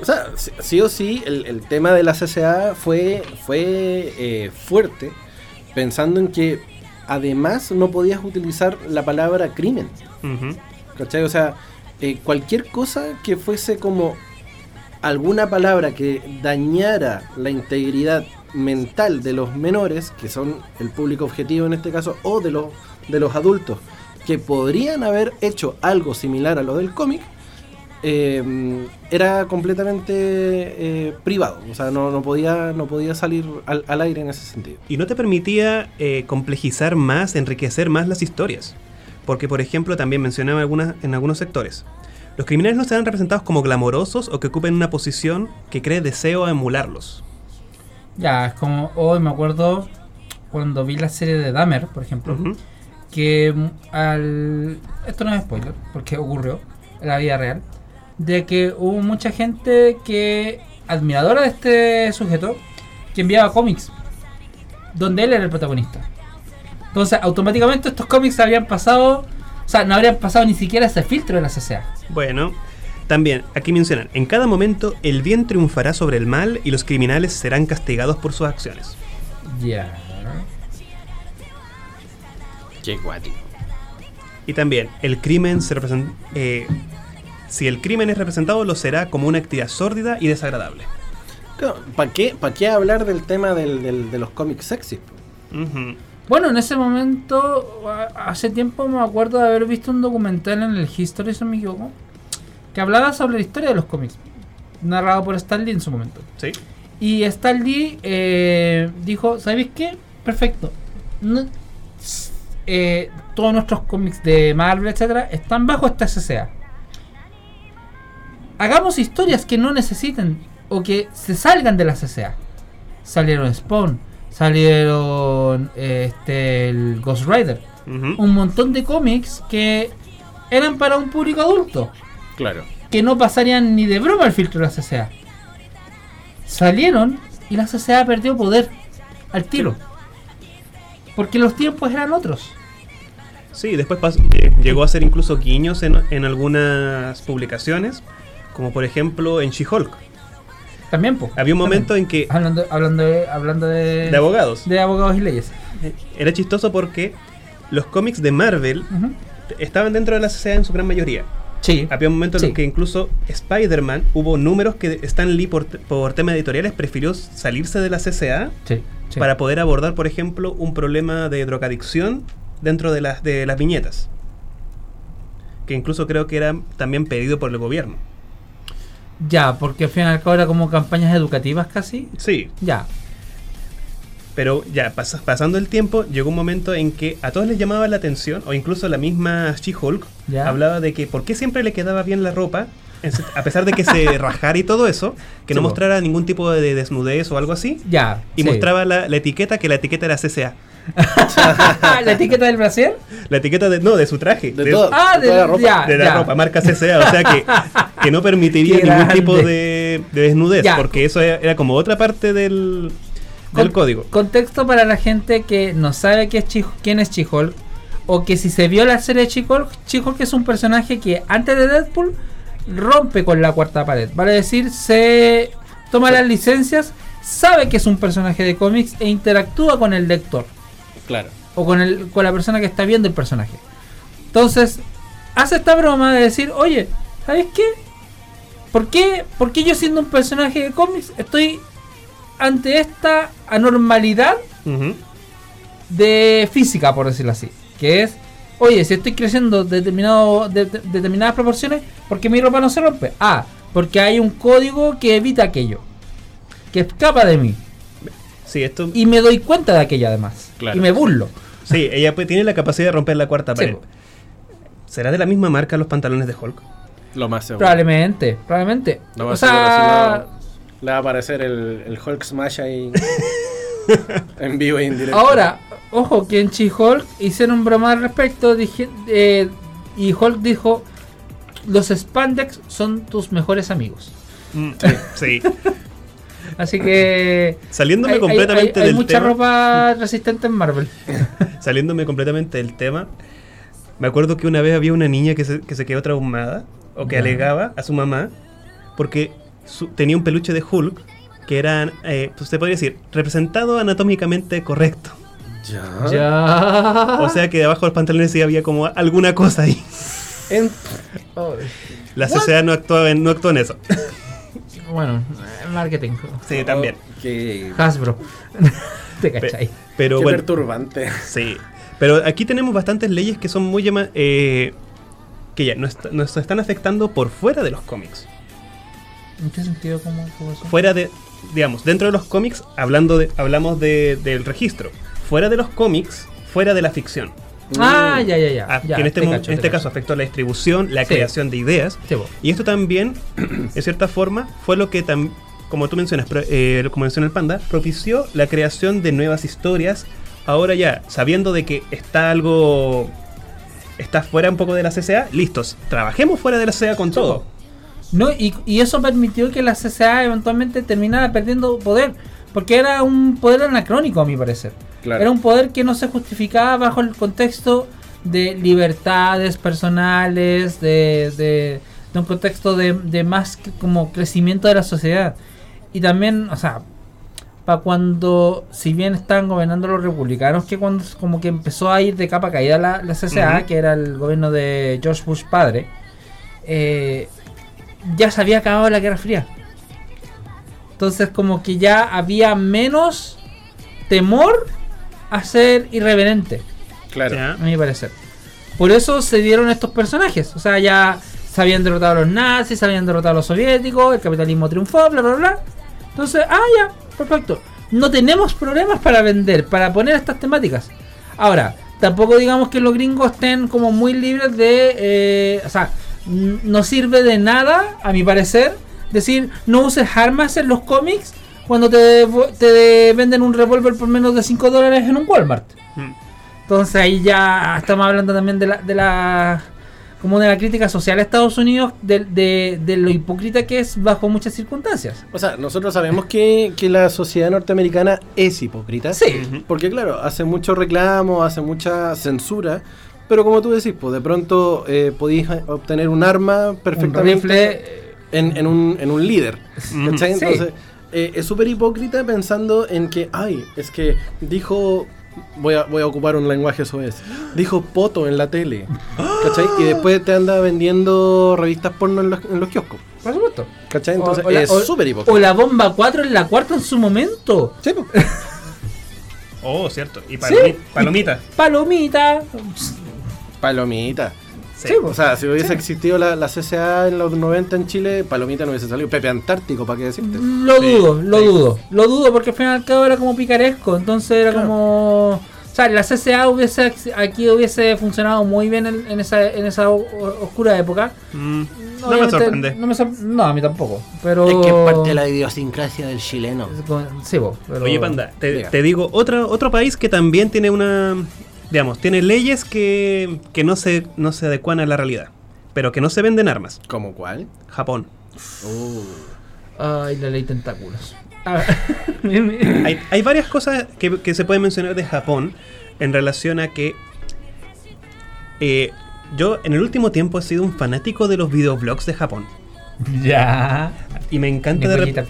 O sea, sí, sí o sí, el, el tema de la CCA fue, fue eh, fuerte, pensando en que además no podías utilizar la palabra crimen. ¿Cachai? O sea, eh, cualquier cosa que fuese como alguna palabra que dañara la integridad mental de los menores, que son el público objetivo en este caso, o de los, de los adultos, que podrían haber hecho algo similar a lo del cómic, eh, era completamente eh, privado. O sea, no, no, podía, no podía salir al, al aire en ese sentido. Y no te permitía eh, complejizar más, enriquecer más las historias. Porque, por ejemplo, también mencionaba algunas, en algunos sectores. Los criminales no serán representados como glamorosos o que ocupen una posición que cree deseo a emularlos. Ya, es como hoy me acuerdo cuando vi la serie de Dahmer, por ejemplo, que mm, al... Esto no es spoiler, porque ocurrió en la vida real, de que hubo mucha gente que, admiradora de este sujeto, que enviaba cómics, donde él era el protagonista. Entonces, automáticamente estos cómics habían pasado, o sea, no habrían pasado ni siquiera ese filtro de la CCA. Bueno, también aquí mencionan, en cada momento el bien triunfará sobre el mal y los criminales serán castigados por sus acciones. Ya. Qué guático. Y también, el crimen se representa... si el crimen es representado, lo será como una actividad sórdida y desagradable. ¿Para qué, pa qué hablar del tema del- del- de los cómics sexy? Bueno, en ese momento, hace tiempo me acuerdo de haber visto un documental en el History, si no me equivoco, que hablaba sobre la historia de los cómics, narrado por Stan Lee en su momento. ¿Sí? Y Stan Lee eh, dijo, ¿sabéis qué? Perfecto. No- eh, todos nuestros cómics de Marvel, etcétera, están bajo esta SCA. Hagamos historias que no necesiten o que se salgan de la CCA. Salieron Spawn, salieron eh, este el Ghost Rider, un montón de cómics que eran para un público adulto, Claro. que no pasarían ni de broma el filtro de la CCA. Salieron y la CCA perdió poder al tiro. Porque los tiempos eran otros. Sí, después eh, llegó a ser incluso guiños en, en algunas publicaciones, como por ejemplo en She-Hulk. También, pues. Había un momento en que Hablando, hablando, de, hablando de, de abogados de abogados y leyes. era chistoso porque los cómics de Marvel estaban dentro de la CCA en su gran mayoría. Sí. Había un momento en Sí. el que incluso Spider-Man hubo números que Stan Lee por, por temas editoriales prefirió salirse de la CCA Sí, sí. para poder abordar, por ejemplo, un problema de drogadicción dentro de las, de las viñetas. Que incluso creo que era también pedido por el gobierno. Ya, porque al fin y al cabo era como campañas educativas casi. Sí, Ya. pero ya pas- pasando el tiempo, llegó un momento en que a todos les llamaba la atención, o incluso la misma She-Hulk hablaba de que por qué siempre le quedaba bien la ropa, a pesar de que se rajara y todo eso, que no Sí, mostrara ningún tipo de desnudez o algo así, Ya. y sí. mostraba la, la etiqueta, que la etiqueta era CCA. la etiqueta del brasier. La etiqueta de, no, de su traje. De todo. Ah, de, toda la ropa. ya, de la ya. ropa, marca CCA, o sea que, que no permitiría Qué ningún grande. tipo de, de desnudez, Ya. porque eso era, era como otra parte del, del Con- código. Contexto para la gente que no sabe qué es quién es She-Hulk. O que si se vio la serie de She-Hulk, She-Hulk es un personaje que antes de Deadpool rompe con la cuarta pared. Vale decir, se toma las licencias, sabe que es un personaje de cómics e interactúa con el lector. Claro. o con, el, con la persona que está viendo el personaje. Entonces, hace esta broma de decir, oye, ¿sabes qué? ¿Por qué, por qué yo siendo un personaje de cómics estoy ante esta anormalidad de física, por decirlo así? Que es, oye, si estoy creciendo determinado, de, de- determinadas proporciones, ¿por qué mi ropa no se rompe? Ah, porque hay un código que evita aquello, que escapa de mí. Sí, esto, Y me doy cuenta de aquello además. Claro. Y me burlo. sí, ella pues, tiene la capacidad de romper la cuarta Sí, pared. ¿Será de la misma marca los pantalones de Hulk? Lo más seguro. Probablemente, probablemente. Lo o más sea, seguro, si no, le va a aparecer el, el Hulk Smash ahí en vivo e indirecto. ahora, ojo, que en She-Hulk hicieron broma al respecto. dije- eh, y Hulk dijo: Los spandex son tus mejores amigos. Mm, sí. Así que. Saliéndome hay- completamente hay- hay del mucha tema. ropa resistente en Marvel. Saliéndome completamente del tema. Me acuerdo que una vez había una niña que se, que se quedó traumada o que alegaba a su mamá porque su- tenía un peluche de Hulk que era, eh, pues, se podría decir, representado anatómicamente correcto. Ya. Ya. O sea que debajo de los pantalones sí había como alguna cosa ahí. En- La CCA no actuaba en, no actuó en eso. Bueno, eh, marketing. Sí, también. Qué, Hasbro. Te Pe- cachai. Pero qué bueno, perturbante. sí. Pero aquí tenemos bastantes leyes que son muy llama eh, que ya nos, nos están afectando por fuera de los cómics. ¿En qué sentido? ¿Cómo, cómo eso? Fuera de, digamos, dentro de los cómics hablando de, hablamos de, del registro. Fuera de los cómics, fuera de la ficción. Ah, ya, ya, ya. Ya, que en este, cacho, en te este caso afectó la distribución, la Sí. creación de ideas. Sí. Y esto también, en cierta forma, fue lo que, tam- como tú mencionas, eh, como menciona el panda, propició la creación de nuevas historias. Ahora ya, sabiendo de que está algo, está fuera un poco de la CCA, listos, trabajemos fuera de la CCA con todo. No, y, y eso permitió que la CCA eventualmente terminara perdiendo poder. Porque era un poder anacrónico, a mi parecer. Claro. Era un poder que no se justificaba bajo el contexto de libertades personales, de, de, de un contexto de, de más que como crecimiento de la sociedad. Y también, o sea, para cuando, si bien estaban gobernando los republicanos, que cuando como que empezó a ir de capa caída la, la CCA, que era el gobierno de George Bush padre, eh, ya se había acabado la Guerra Fría. Entonces como que ya había menos temor a ser irreverente, Claro. ¿Ya? a mi parecer. Por eso se dieron estos personajes. O sea, ya se habían derrotado a los nazis, se habían derrotado a los soviéticos, el capitalismo triunfó, bla, bla, bla. Entonces, ah, ya, perfecto. No tenemos problemas para vender, para poner estas temáticas. Ahora, tampoco digamos que los gringos estén como muy libres de... eh, o sea, no sirve de nada, a mi parecer, decir, no uses armas en los cómics cuando te, te venden un revólver por menos de 5 dólares en un Walmart. Mm. Entonces ahí ya estamos hablando también de la, de la como de la crítica social a Estados Unidos de, de- de lo hipócrita que es bajo muchas circunstancias. O sea, nosotros sabemos que, que la sociedad norteamericana es hipócrita. Sí. Porque claro, hace mucho reclamo, hace mucha censura. Pero como tú decís, pues de pronto eh, podéis obtener un arma Un perfectamente rifle en, en un, en un líder. ¿cachai? Sí. Entonces, eh, es súper hipócrita pensando en que, ay, es que dijo, voy a, voy a ocupar un lenguaje eso es, dijo poto en la tele. ¿Cachai? Y después te anda vendiendo revistas porno en los, en los kioscos. por supuesto. ¿Cachai? Entonces O- o la- es súper hipócrita. O la bomba 4 en la cuarta en su momento. Sí, pues. Oh, cierto. Y palomi- palomita. Palomita. Palomita. Sí. O sea, si hubiese existido la, la CCA en los 90 en Chile, Palomita no hubiese salido. Pepe Antártico, ¿para qué decirte? Lo Sí, dudo, lo sí. dudo. Lo dudo porque al fin y al cabo era como picaresco. Entonces era Claro. como. O sea, la CCA hubiese aquí hubiese funcionado muy bien en, en esa, en esa oscura época. Mm, no me sorprende. No, me sor- no, a mí tampoco. Pero. Es que es parte de la idiosincrasia del chileno. Sí, vos, pero- Oye, Panda, te, te digo, otro, otro país que también tiene una. Digamos, tiene leyes que, que no, se, no se adecuan a la realidad, pero que no se venden armas. ¿Cómo cuál? Japón. Uh. Ay, la ley tentáculos. A ver. Hay, hay varias cosas que, que se pueden mencionar de Japón en relación a que. eh, yo en el último tiempo he sido un fanático de los videoblogs de Japón. ya. Y me encanta de repente.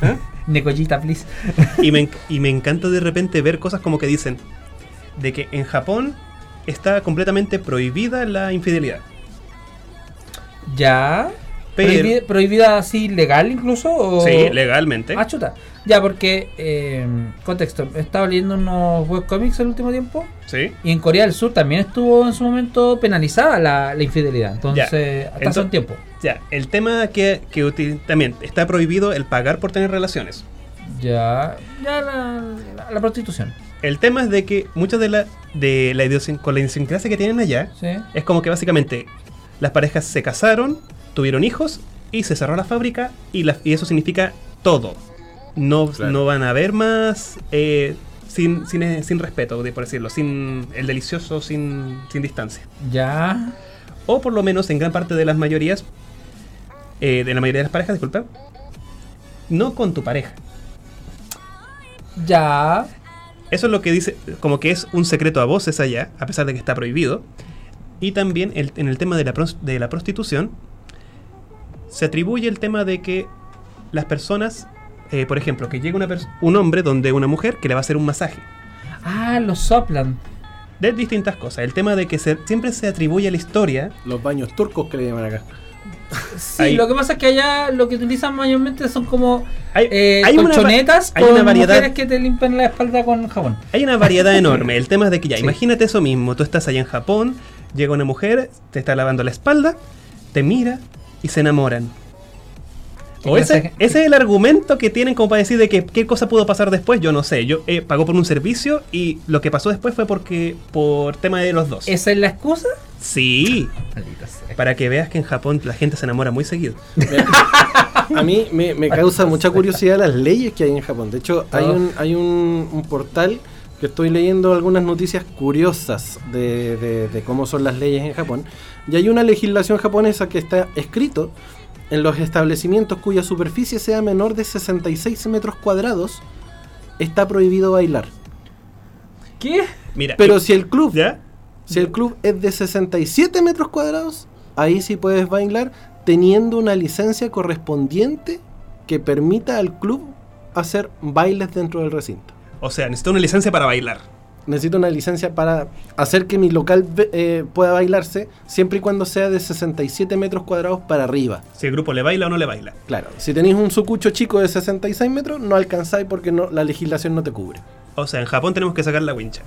please. Necollita, please. Y me, y me encanta de repente ver cosas como que dicen de que en Japón está completamente prohibida la infidelidad. Ya. Pero- Prohibi- ¿Prohibida así legal incluso? O... Sí, legalmente. Ah, chuta. Ya, porque, eh, contexto, he estado leyendo unos webcomics el último tiempo Sí. y en Corea del Sur también estuvo en su momento penalizada la, la infidelidad. Entonces, hasta hace Ento- un tiempo. Ya, el tema que, que también está prohibido el pagar por tener relaciones. Ya, ya la, la- la prostitución. El tema es de que muchas de la de la con la idiosincrasia que tienen allá Sí. es como que básicamente las parejas se casaron, tuvieron hijos y se cerró la fábrica y, la- y eso significa todo. No, Claro. no van a haber más eh, sin, sin, eh, sin respeto, de- por decirlo, sin el delicioso, sin, sin distancia. Ya. O por lo menos en gran parte de las mayorías, eh, de la mayoría de las parejas, disculpa, no con tu pareja. Ya. Eso es lo que dice, como que es un secreto a voces allá, a pesar de que está prohibido. Y también el- en el tema de la, de la prostitución, se atribuye el tema de que las personas, eh, por ejemplo, que llega una un hombre donde una mujer que le va a hacer un masaje. Ah, los soplan. De distintas cosas. El tema de que se- siempre se atribuye a la historia. Los baños turcos que le llaman acá. Sí, lo que pasa es que allá lo que utilizan mayormente son como Hay, eh, hay una colchonetas hay con una variedad- mujeres que te limpian la espalda con jabón. Hay una variedad enorme. El tema es de que ya, Sí. imagínate eso mismo. Tú estás allá en Japón, llega una mujer, te está lavando la espalda, te mira y se enamoran. O ¿Qué ese, ese es el argumento que tienen como para decir de que qué cosa pudo pasar después, yo no sé. Yo eh, pagó por un servicio y lo que pasó después fue porque por tema de los dos. ¿Esa es la excusa? Sí, para que veas que en Japón la gente se enamora muy seguido. A mí me, me causa mucha curiosidad las leyes que hay en Japón. De hecho, hay Oh. un, hay un, un portal que estoy leyendo algunas noticias curiosas de, de- de cómo son las leyes en Japón. Y hay una legislación japonesa que está escrito en los establecimientos cuya superficie sea menor de 66 metros cuadrados, está prohibido bailar. ¿Qué? Mira, Pero si el club, ¿ya? Si el club es de 67 metros cuadrados, ahí sí puedes bailar teniendo una licencia correspondiente que permita al club hacer bailes dentro del recinto. O sea, necesito una licencia para bailar. Necesito una licencia para hacer que mi local eh, pueda bailarse siempre y cuando sea de 67 metros cuadrados para arriba. Si el grupo le baila o no le baila. Claro, si tenéis un sucucho chico de 66 metros, no alcanzáis porque no, la legislación no te cubre. O sea, en Japón tenemos que sacar la wincha.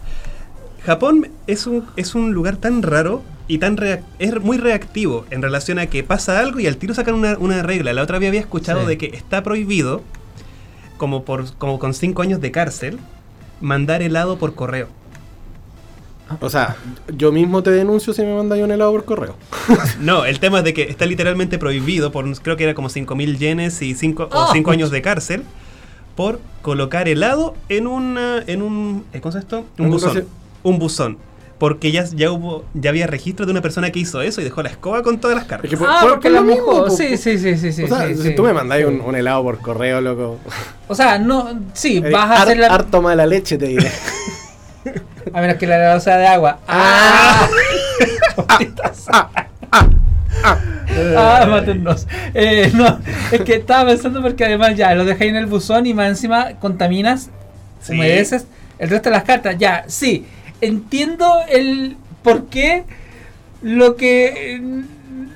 Japón es un, es un lugar tan raro y tan reac- es muy reactivo en relación a que pasa algo y al tiro sacan una, una regla. La otra vez había escuchado Sí. de que está prohibido, como, por, como con 5 años de cárcel, mandar helado por correo. O sea, yo mismo te denuncio si me mandáis un helado por correo. No, el tema es de que está literalmente prohibido por, creo que era como 5.000 yenes y 5 Oh. o cinco años de cárcel por colocar helado en una, en un, eh, ¿cómo se llama esto? Un Un buzón. Un buzón. porque ya, ya hubo ya había registro de una persona que hizo eso y dejó la escoba con todas las cartas. Es que por- Ah, por- porque por lo mismo, mojó. Sí, sí, sí, sí, sí. o sea, sí, si sí. tú me mandáis un, un helado por correo, loco. O sea, no, sí, eh, vas a hacer la. Harto mala leche, te diré. A menos que la helado sea de agua. ¡Ah! Ah, mátennos. Eh, no, es que estaba pensando porque además ya lo dejáis en el buzón y más encima contaminas, Sí. humedeces el resto de las cartas. Ya, sí, entiendo el por qué lo que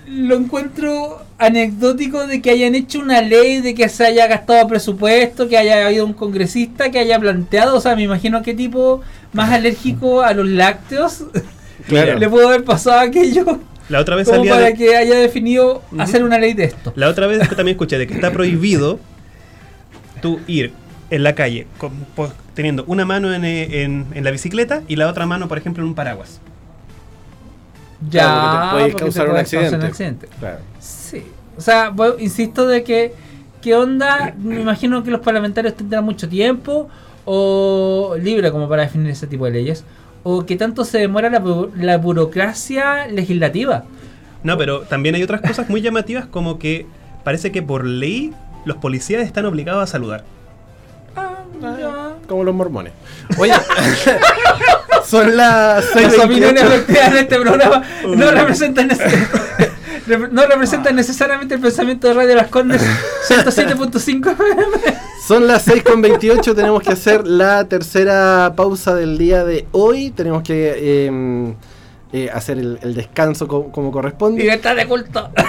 lo encuentro anecdótico de que hayan hecho una ley, de que se haya gastado presupuesto, que haya habido un congresista que haya planteado, o sea, me imagino qué tipo más alérgico a los lácteos Claro. le pudo haber pasado aquello La otra vez como salía para de- que haya definido hacer una ley de esto. La otra vez también escuché de que está prohibido tú ir en la calle con- po- teniendo una mano en, eh, en- en la bicicleta y la otra mano, por ejemplo, en un paraguas. Ya, Claro, te puede causar un causar accidente. un accidente. Claro. Sí. O sea, bueno, insisto de que, ¿qué onda? Me imagino que los parlamentarios tendrán mucho tiempo o libre como para definir ese tipo de leyes. O que tanto se demora la, bu- la burocracia legislativa. No, pero también hay otras cosas muy llamativas como que parece que por ley los policías están obligados a saludar. Ah. Como los mormones. Oye, son las Las 6:28. opiniones vertidas en este programa no representan no representan necesariamente el pensamiento de Radio Las Condes 107.5 FM. Son las 6.28, tenemos que hacer la tercera pausa del día de hoy. Tenemos que eh, eh, hacer el, el descanso co- como corresponde. Libertad de culto.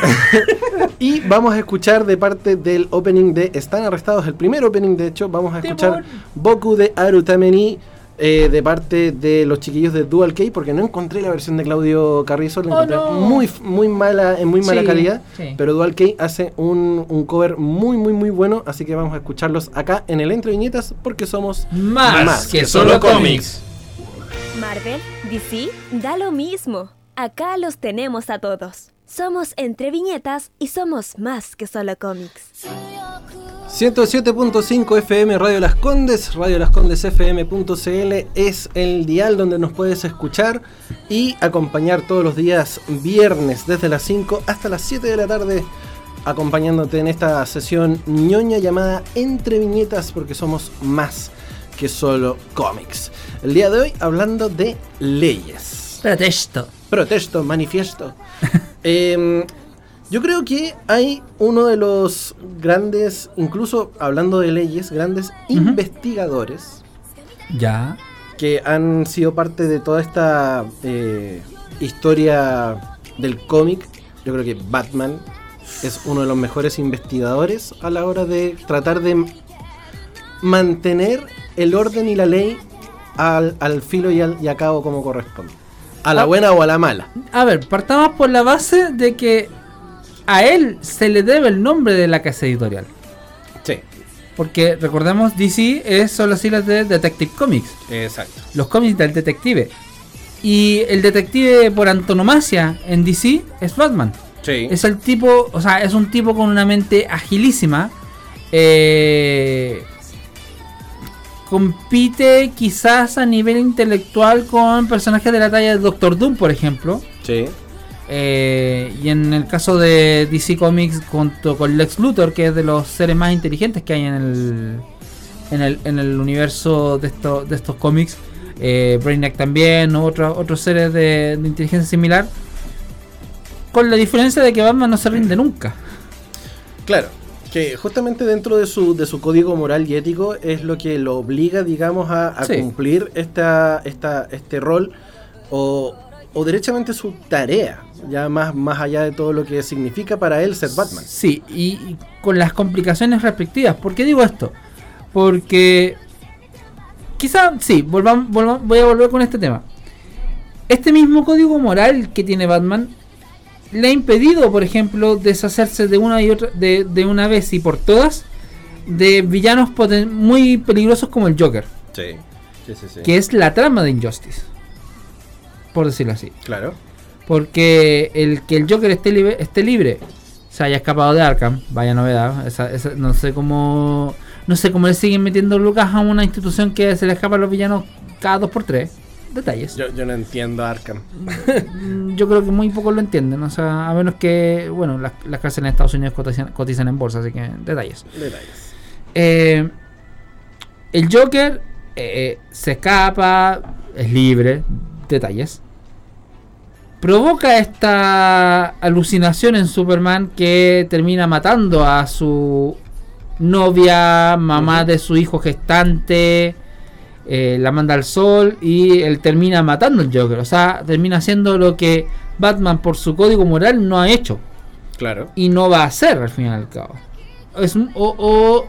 Y vamos a escuchar de parte del opening de Están Arrestados, el primer opening de hecho, vamos a escuchar Boku de Arutameni eh, de parte de los chiquillos de Dual K, porque no encontré la versión de Claudio Carrizo, la Oh, encontré no. muy, muy mala, en muy mala Sí, calidad. sí. Pero Dual K hace un, un cover muy, muy, muy bueno, así que vamos a escucharlos acá en el Entre Viñetas, porque somos Más, Más que, que solo solo cómics. Marvel, DC, da lo mismo. Acá los tenemos a todos. Somos entre viñetas y somos más que solo cómics. 107.5 FM Radio Las Condes, Radio Las Condes FM.cl es el dial donde nos puedes escuchar y acompañar todos los días viernes desde las 5 hasta las 7 de la tarde acompañándote en esta sesión ñoña llamada Entre Viñetas porque somos más que solo cómics. El día de hoy hablando de leyes. Protesto. Protesto, manifiesto. Em, yo creo que hay uno de los grandes, incluso hablando de leyes, grandes investigadores Ya. que han sido parte de toda esta eh, historia del cómic. Yo creo que Batman es uno de los mejores investigadores a la hora de tratar de mantener el orden y la ley al, al filo y, al, y a cabo como corresponde. A la Ah. buena o a la mala. A ver, partamos por la base de que a él se le debe el nombre de la casa editorial. Sí, Porque recordemos, DC es, son las siglas de Detective Comics. exacto. Los cómics del detective. Y el detective por antonomasia en DC es Batman. Sí. Es el tipo, o sea, es un tipo con una mente agilísima. eh, compite quizás a nivel intelectual con personajes de la talla de Doctor Doom, por ejemplo. Sí. Eh, y en el caso de DC Comics, junto con Lex Luthor, que es de los seres más inteligentes que hay en el, en el, en el universo de, esto- de estos cómics, eh, Brainiac también, o otros otros seres de, de inteligencia similar, con la diferencia de que Batman no se rinde nunca. Claro, que justamente dentro de su, de su código moral y ético es lo que lo obliga, digamos, a, a Sí. cumplir esta, esta, este rol o, o derechamente su tarea, ya más, más allá de todo lo que significa para él ser Batman. Sí, y, y con las complicaciones respectivas. ¿Por qué digo esto? Porque quizá, sí, volvamos, volvamos- voy a volver con este tema. Este mismo código moral que tiene Batman le ha impedido, por ejemplo, deshacerse de una y otra, de, de una vez y por todas, de villanos poten- muy peligrosos como el Joker, Sí, sí, sí. sí. que es la trama de Injustice, por decirlo así. Claro. Porque el que el Joker esté libre, esté libre se haya escapado de Arkham, vaya novedad. Esa, esa- no sé cómo. No sé cómo le siguen metiendo lucas a una institución que se le escapa a los villanos cada 2x3. Detalles. Yo, yo no entiendo Arkham. Mm, Yo creo que muy pocos lo entienden, o sea, a menos que, bueno, las, las cárceles en Estados Unidos cotizan, cotizan en bolsa, así que detalles. Detalles. Eh, el Joker eh, se escapa, es libre, detalles. Provoca esta alucinación en Superman que termina matando a su novia, mamá de su hijo gestante, eh, la manda al sol y él termina matando al Joker. O sea, termina haciendo lo que Batman por su código moral no ha hecho Claro. y no va a hacer al fin y al cabo. Es, o, o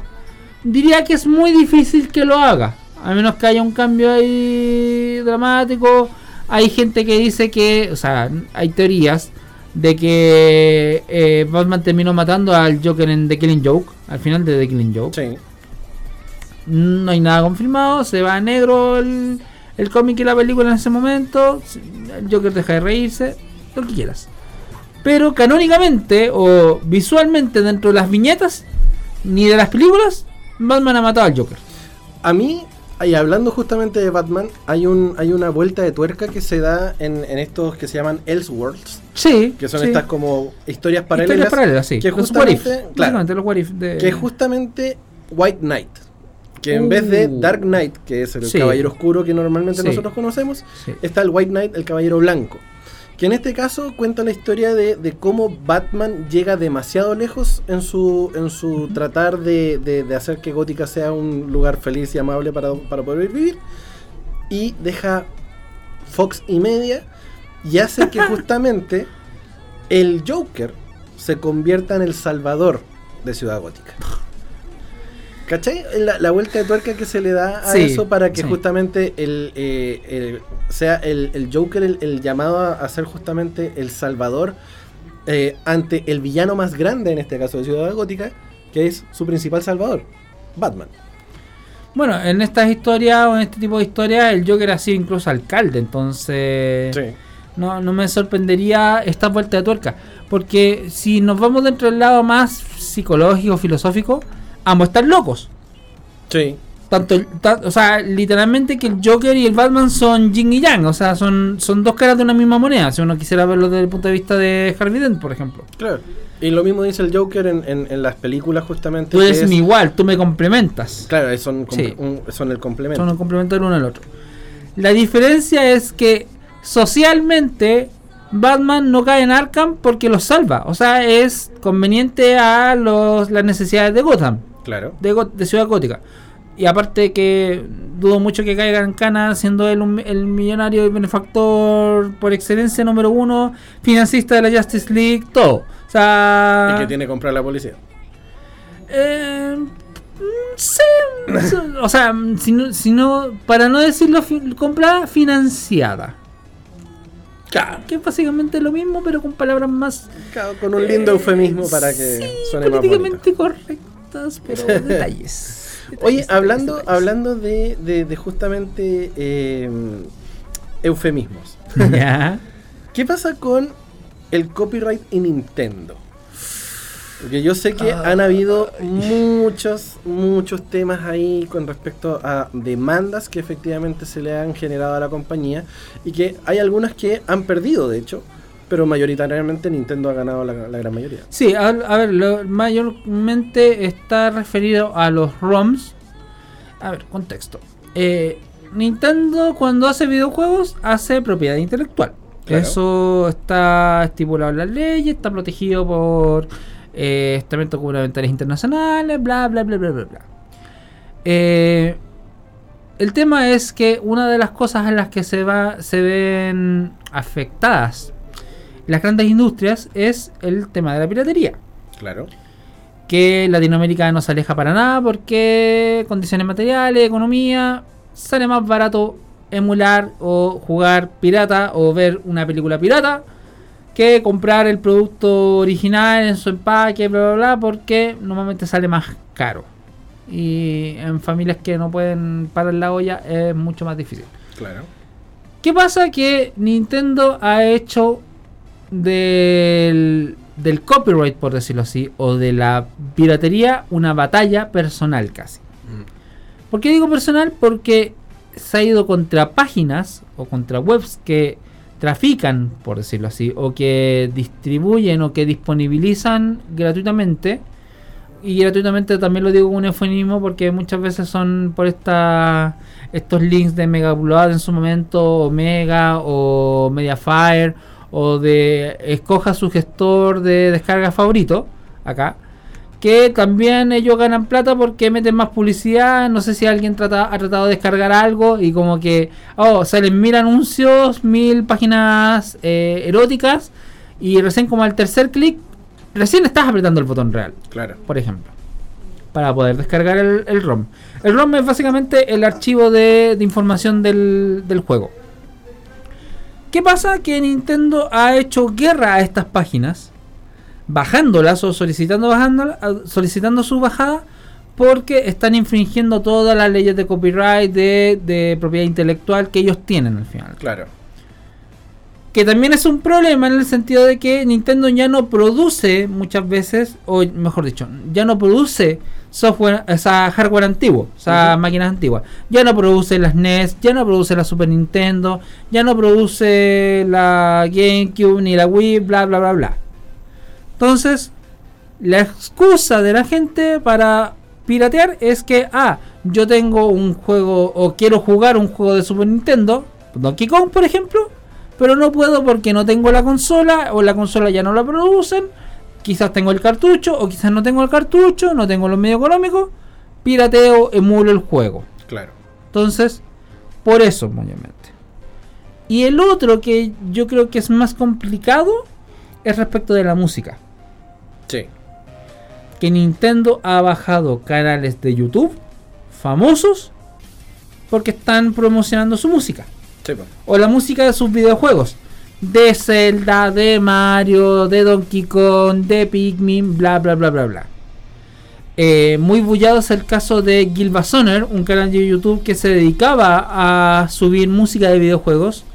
diría que es muy difícil que lo haga, a menos que haya un cambio ahí dramático. Hay gente que dice que, o sea, hay teorías de que eh, Batman terminó matando al Joker en The Killing Joke, al final de The Killing Joke. Sí. No hay nada confirmado, se va a negro el, el cómic y la película en ese momento. El Joker deja de reírse, lo que quieras. Pero canónicamente o visualmente dentro de las viñetas, ni de las películas, Batman ha matado al Joker. A mí, y hablando justamente de Batman, hay un hay una vuelta de tuerca que se da en, en estos que se llaman Elseworlds, Sí. que son sí. estas como historias paralelas. Historias paralelas, sí. que Los what if, justamente, claro, básicamente los what if de- que justamente White Knight. Que en vez de Uh. Dark Knight, que es el Sí. caballero oscuro que normalmente Sí. nosotros conocemos, Sí. está el White Knight, el caballero blanco. Que en este caso cuenta la historia de, de cómo Batman llega demasiado lejos en su, en su tratar de, de- de hacer que Gótica sea un lugar feliz y amable para, para poder vivir. Y deja Fox y media y hace que justamente el Joker se convierta en el salvador de Ciudad Gótica. ¿Cachai? La, la vuelta de tuerca que se le da a Sí, eso para que sí. justamente el, eh, el- sea el, el Joker el, el llamado a, a ser justamente el salvador eh, ante el villano más grande, en este caso de Ciudad Gótica, que es su principal salvador, Batman. Bueno, en estas historias o en este tipo de historias, el Joker ha sido incluso alcalde, entonces. Sí. No, no me sorprendería esta vuelta de tuerca. Porque si nos vamos dentro del lado más psicológico, filosófico, ambos están locos. Sí. Tanto, el- ta- o sea, literalmente que el Joker y el Batman son yin y yang. O sea, son, son dos caras de una misma moneda. Si uno quisiera verlo desde el punto de vista de Harvey Dent, por ejemplo. Claro. Y lo mismo dice el Joker en, en- en las películas justamente. Tú eres mi igual, tú me complementas. Claro, son, com- Sí. un- son el complemento. Son un complemento del uno al otro. La diferencia es que socialmente Batman no cae en Arkham porque los salva. O sea, es conveniente a los, las necesidades de Gotham, Claro. de, Ciudad Gótica. Y aparte que dudo mucho que caiga en cana siendo él un- el millonario y benefactor por excelencia número uno, financista de la Justice League, todo. O sea... Y que tiene que comprar la policía. Eh, mm, sí, o sea, si no, si no- para no decirlo fi- compra financiada. Claro. Que es básicamente lo mismo, pero con palabras más Claro, Con un lindo eufemismo para que suene más bonito. Pero detalles. Oye, Detalles, hablando, detalles, hablando de, de- de justamente eh, eufemismos. Ya. ¿Qué pasa con el copyright en Nintendo? Porque yo sé que han habido muchos, muchos temas ahí con respecto a demandas que efectivamente se le han generado a la compañía y que hay algunas que han perdido, de hecho, pero mayoritariamente Nintendo ha ganado la, la gran mayoría. Sí, a, a ver, lo, mayormente está referido a los ROMs. A ver, contexto. Eh, Nintendo cuando hace videojuegos hace propiedad intelectual. Claro. Eso está estipulado en la ley, está protegido por eh, estamentos gubernamentales internacionales, bla, bla, bla, bla, bla, bla. Eh, el tema es que una de las cosas en las que se, va, se ven afectadas las grandes industrias es el tema de la piratería. Claro. Que Latinoamérica no se aleja para nada porque condiciones materiales, economía, sale más barato emular o jugar pirata o ver una película pirata que comprar el producto original en su empaque, bla, bla, bla, porque normalmente sale más caro. Y en familias que no pueden parar la olla es mucho más difícil. Claro. ¿Qué pasa? Que Nintendo ha hecho del, del copyright, por decirlo así, o de la piratería, una batalla personal casi. ¿Por qué digo personal? Porque se ha ido contra páginas o contra webs que trafican, por decirlo así, o que distribuyen o que disponibilizan gratuitamente. Y gratuitamente también lo digo con un eufemismo porque muchas veces son por esta estos links de Mega Upload en su momento, o Mega o Mediafire, o de escoja su gestor de descarga favorito, acá, que también ellos ganan plata porque meten más publicidad, no sé si alguien trata, ha tratado de descargar algo y como que, oh, salen mil anuncios, mil páginas eh, eróticas y recién como al tercer clic, recién estás apretando el botón real, Claro. por ejemplo, para poder descargar el, el ROM. El ROM es básicamente el archivo de, de información del, del juego. ¿Qué pasa? Que Nintendo ha hecho guerra a estas páginas, bajándolas o solicitando, bajándolas, solicitando su bajada, porque están infringiendo todas las leyes de copyright, de, de propiedad intelectual que ellos tienen al final. Claro. Que también es un problema en el sentido de que Nintendo ya no produce muchas veces, o mejor dicho, ya no produce software, o sea, hardware antiguo, o sea, máquinas antiguas. Ya no produce las NES, ya no produce la Super Nintendo, ya no produce la GameCube ni la Wii, bla, bla, bla, bla. Entonces, la excusa de la gente para piratear es que, ah, yo tengo un juego o quiero jugar un juego de Super Nintendo, Donkey Kong, por ejemplo, pero no puedo porque no tengo la consola o la consola ya no la producen. Quizás tengo el cartucho o quizás no tengo el cartucho, no tengo los medios económicos. Pirateo, emulo el juego. Claro. Entonces, por eso, mayormente. Y el otro que yo creo que es más complicado es respecto de la música. Sí. Que Nintendo ha bajado canales de YouTube famosos porque están promocionando su música. Sí, po. o la música de sus videojuegos. De Zelda, de Mario, de Donkey Kong, de Pikmin, bla bla bla bla bla. Eh, muy bullado es el caso de Gilbasoner, un canal de YouTube que se dedicaba a subir música de videojuegos,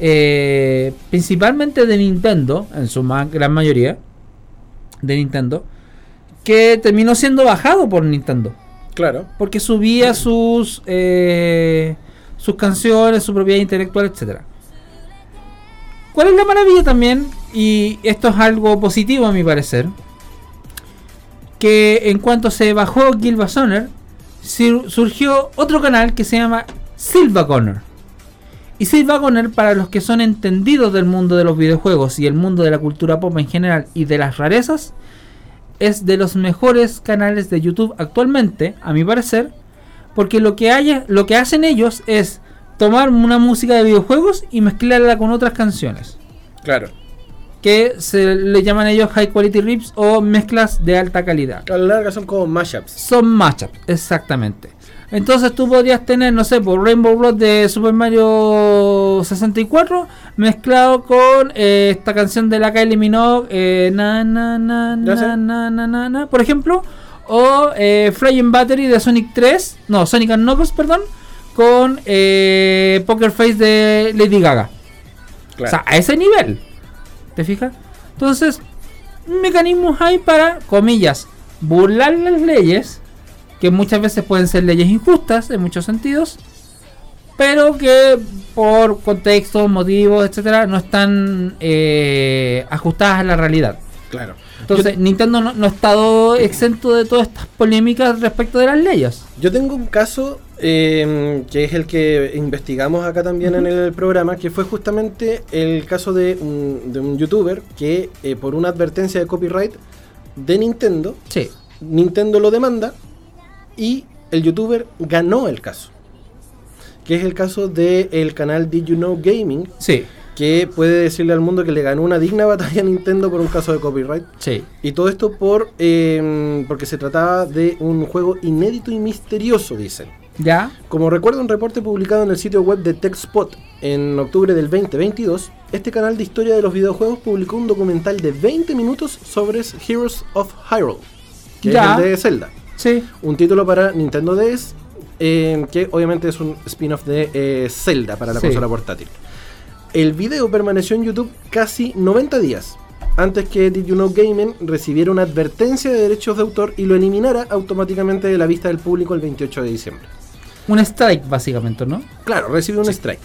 eh, principalmente de Nintendo, en su ma- gran mayoría, de Nintendo, que terminó siendo bajado por Nintendo Claro. porque subía sus eh, sus canciones, su propiedad intelectual, etcétera. ¿Cuál es la maravilla también? Y esto es algo positivo a mi parecer. Que en cuanto se bajó Gilba Soner, sur- surgió otro canal que se llama Silva Connor. Y Silva Connor, para los que son entendidos del mundo de los videojuegos y el mundo de la cultura pop en general y de las rarezas, es de los mejores canales de YouTube actualmente, a mi parecer, porque lo que haya, lo que hacen ellos es tomar una música de videojuegos y mezclarla con otras canciones, Claro. que se le llaman ellos high quality rips o mezclas de alta calidad. A la larga son como mashups. Son matchups, exactamente. Entonces tú podrías tener, no sé, por Rainbow Road de Super Mario 64 mezclado con eh, esta canción de la Kylie Minogue, eh, na, na, na, na, na, na, na, na, por ejemplo, o eh, Flying Battery de Sonic 3, no, Sonic and Knuckles, perdón, con eh, Poker Face de Lady Gaga. Claro. O sea, a ese nivel. ¿Te fijas? Entonces, mecanismos hay para, comillas, burlar las leyes, que muchas veces pueden ser leyes injustas en muchos sentidos, pero que por contextos, motivos, etcétera, no están eh, ajustadas a la realidad. claro. Entonces, Nintendo no, no ha estado exento de todas estas polémicas respecto de las leyes. Yo tengo un caso eh, que es el que investigamos acá también en el programa, que fue justamente el caso de un, de un youtuber que eh, por una advertencia de copyright de Nintendo, Sí. Nintendo lo demanda y el youtuber ganó el caso. Que es el caso del canal Did You Know Gaming, Sí. Que puede decirle al mundo que le ganó una digna batalla a Nintendo por un caso de copyright. Sí. Y todo esto por eh, porque se trataba de un juego inédito y misterioso, dicen. ¿Ya? Como recuerda un reporte publicado en el sitio web de TechSpot en octubre del 2022, este canal de historia de los videojuegos publicó un documental de 20 minutos sobre Heroes of Hyrule, que Ya. es el de Zelda. Sí. Un título para Nintendo DS, eh, que obviamente es un spin-off de eh, Zelda para la Sí. consola portátil. El video permaneció en YouTube casi 90 días, antes que Did You Know Gaming recibiera una advertencia de derechos de autor y lo eliminara automáticamente de la vista del público el 28 de diciembre. Un strike, básicamente, ¿no? Claro, recibe un strike.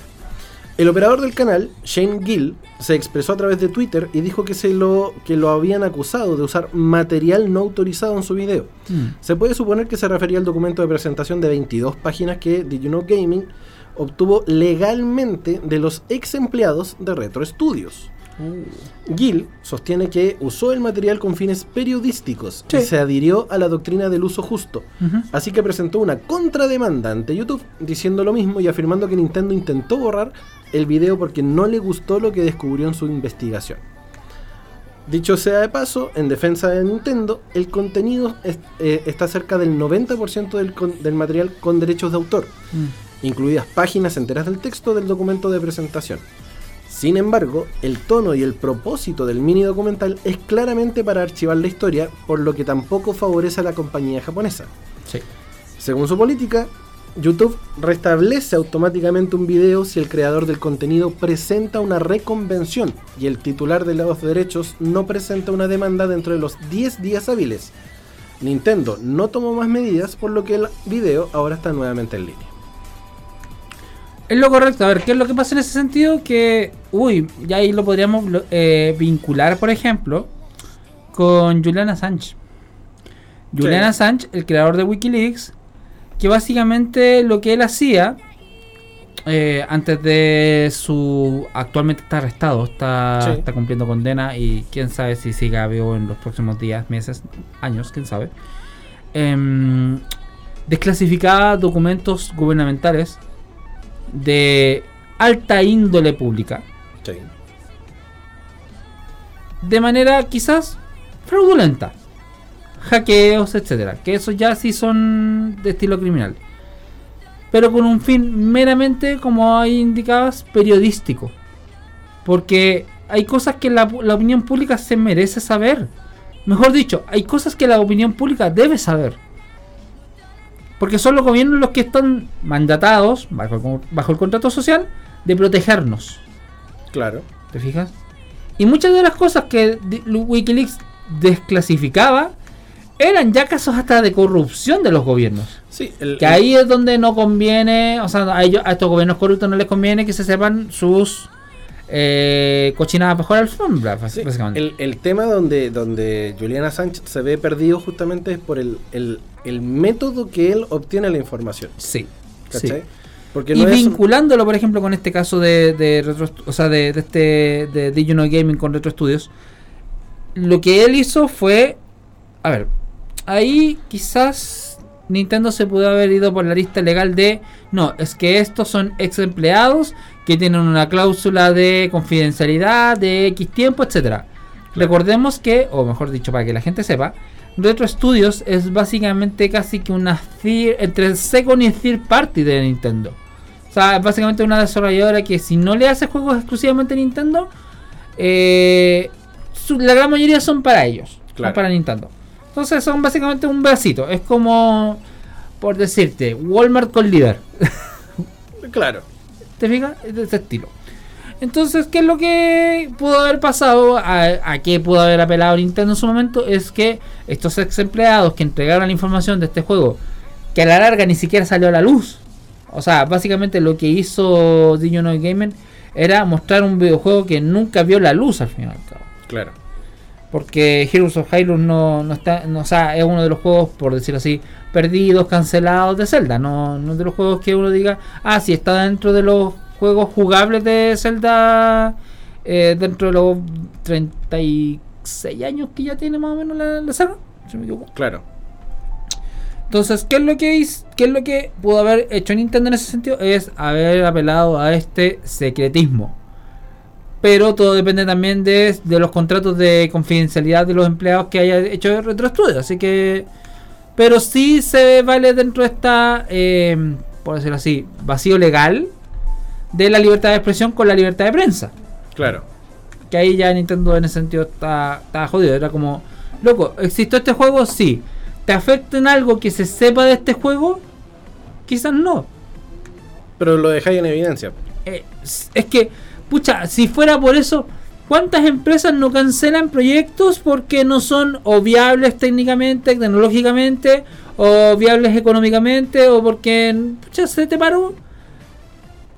El operador del canal, Shane Gill, se expresó a través de Twitter y dijo que, se lo, que lo habían acusado de usar material no autorizado en su video. Mm. Se puede suponer que se refería al documento de presentación de 22 páginas que Did You Know Gaming obtuvo legalmente de los ex empleados de Retro Studios. Gill sostiene que usó el material con fines periodísticos y se adhirió a la doctrina del uso justo. Así que presentó una contrademanda ante YouTube diciendo lo mismo y afirmando que Nintendo intentó borrar el video porque no le gustó lo que descubrió en su investigación. Dicho sea de paso, en defensa de Nintendo, el contenido es- eh, está cerca del 90% del, con- del material con derechos de autor, Mm. Incluidas páginas enteras del texto del documento de presentación. Sin embargo, el tono y el propósito del mini documental es claramente para archivar la historia, por lo que tampoco favorece a la compañía japonesa. Sí. Según su política, YouTube restablece automáticamente un video si el creador del contenido presenta una reconvención y el titular de los derechos no presenta una demanda dentro de los 10 días hábiles. Nintendo no tomó más medidas, por lo que el video ahora está nuevamente en línea. Es lo correcto. A ver, ¿qué es lo que pasa en ese sentido? Que, uy, ya ahí lo podríamos eh, vincular, por ejemplo, con Julian Assange. Julian Sí. Assange, el creador de Wikileaks, que básicamente lo que él hacía eh, antes de su. Actualmente está arrestado, está, Sí. está cumpliendo condena y quién sabe si siga vivo en los próximos días, meses, años, quién sabe. Em, desclasificaba documentos gubernamentales de alta índole pública de manera quizás fraudulenta. Hackeos, etcétera. Que eso ya sí son de estilo criminal. Pero con un fin meramente, como ahí indicabas, periodístico. Porque hay cosas que la, la opinión pública se merece saber. Mejor dicho, hay cosas que la opinión pública debe saber. Porque son los gobiernos los que están mandatados, bajo el, bajo el contrato social, de protegernos. Claro. ¿Te fijas? Y muchas de las cosas que Wikileaks desclasificaba eran ya casos hasta de corrupción de los gobiernos. Sí, el- Que ahí es donde no conviene, o sea, a, ellos, a estos gobiernos corruptos no les conviene que se sepan sus eh, cochinadas bajo la alfombra, bas- Sí, básicamente. el, el tema donde, donde Juliana Sánchez se ve perdido justamente es por el, el- el método que él obtiene la información. sí. ¿Cachai? sí. Porque Y es- vinculándolo, por ejemplo, con este caso de, de retro, o sea, de, de este de You Know Gaming con Retro Studios, lo que él hizo fue, a ver, ahí quizás Nintendo se pudo haber ido por la lista legal de, no, es que estos son ex empleados que tienen una cláusula de confidencialidad de X tiempo, etcétera. Recordemos que, o mejor dicho, para que la gente sepa, Retro Studios es básicamente casi que una thir- entre second y third party de Nintendo. O sea, es básicamente una desarrolladora que si no le hace juegos exclusivamente a Nintendo, eh, su- la gran mayoría son para ellos, no Claro. para Nintendo. Entonces son básicamente un bracito. Es como, por decirte, Walmart con líder. Claro. ¿Te fijas? Es de ese estilo. Entonces, ¿qué es lo que pudo haber pasado? ¿A, a qué pudo haber apelado Nintendo en su momento? Es que estos ex empleados que entregaron la información de este juego, que a la larga ni siquiera salió a la luz. O sea, básicamente lo que hizo Did You Know Gaming era mostrar un videojuego que nunca vio la luz al final. Claro. Porque Heroes of Hyrule no, no está, no, o sea, es uno de los juegos, por decirlo así, perdidos, cancelados de Zelda. No, no de los juegos que uno diga, ah, sí está dentro de los juegos jugables de Zelda, eh, dentro de los 36 años que ya tiene más o menos la, la saga. si no me equivoco. Claro. Entonces, ¿qué es lo que hizo, qué es lo que pudo haber hecho Nintendo en ese sentido? Es haber apelado a este secretismo. Pero todo depende también de, de los contratos de confidencialidad de los empleados que haya hecho Retro Studio. Así que. Pero sí se vale dentro de esta, eh, por decirlo así, vacío legal de la libertad de expresión con la libertad de prensa. Claro. Que ahí ya Nintendo en ese sentido está, está jodido. Era como, loco, ¿existió este juego? Sí. ¿Te afecta en algo que se sepa de este juego? Quizás no. Pero lo dejáis en evidencia. Eh, es es que, pucha, si fuera por eso, ¿cuántas empresas no cancelan proyectos porque no son o viables técnicamente, tecnológicamente, o viables económicamente, o porque pucha, se te paró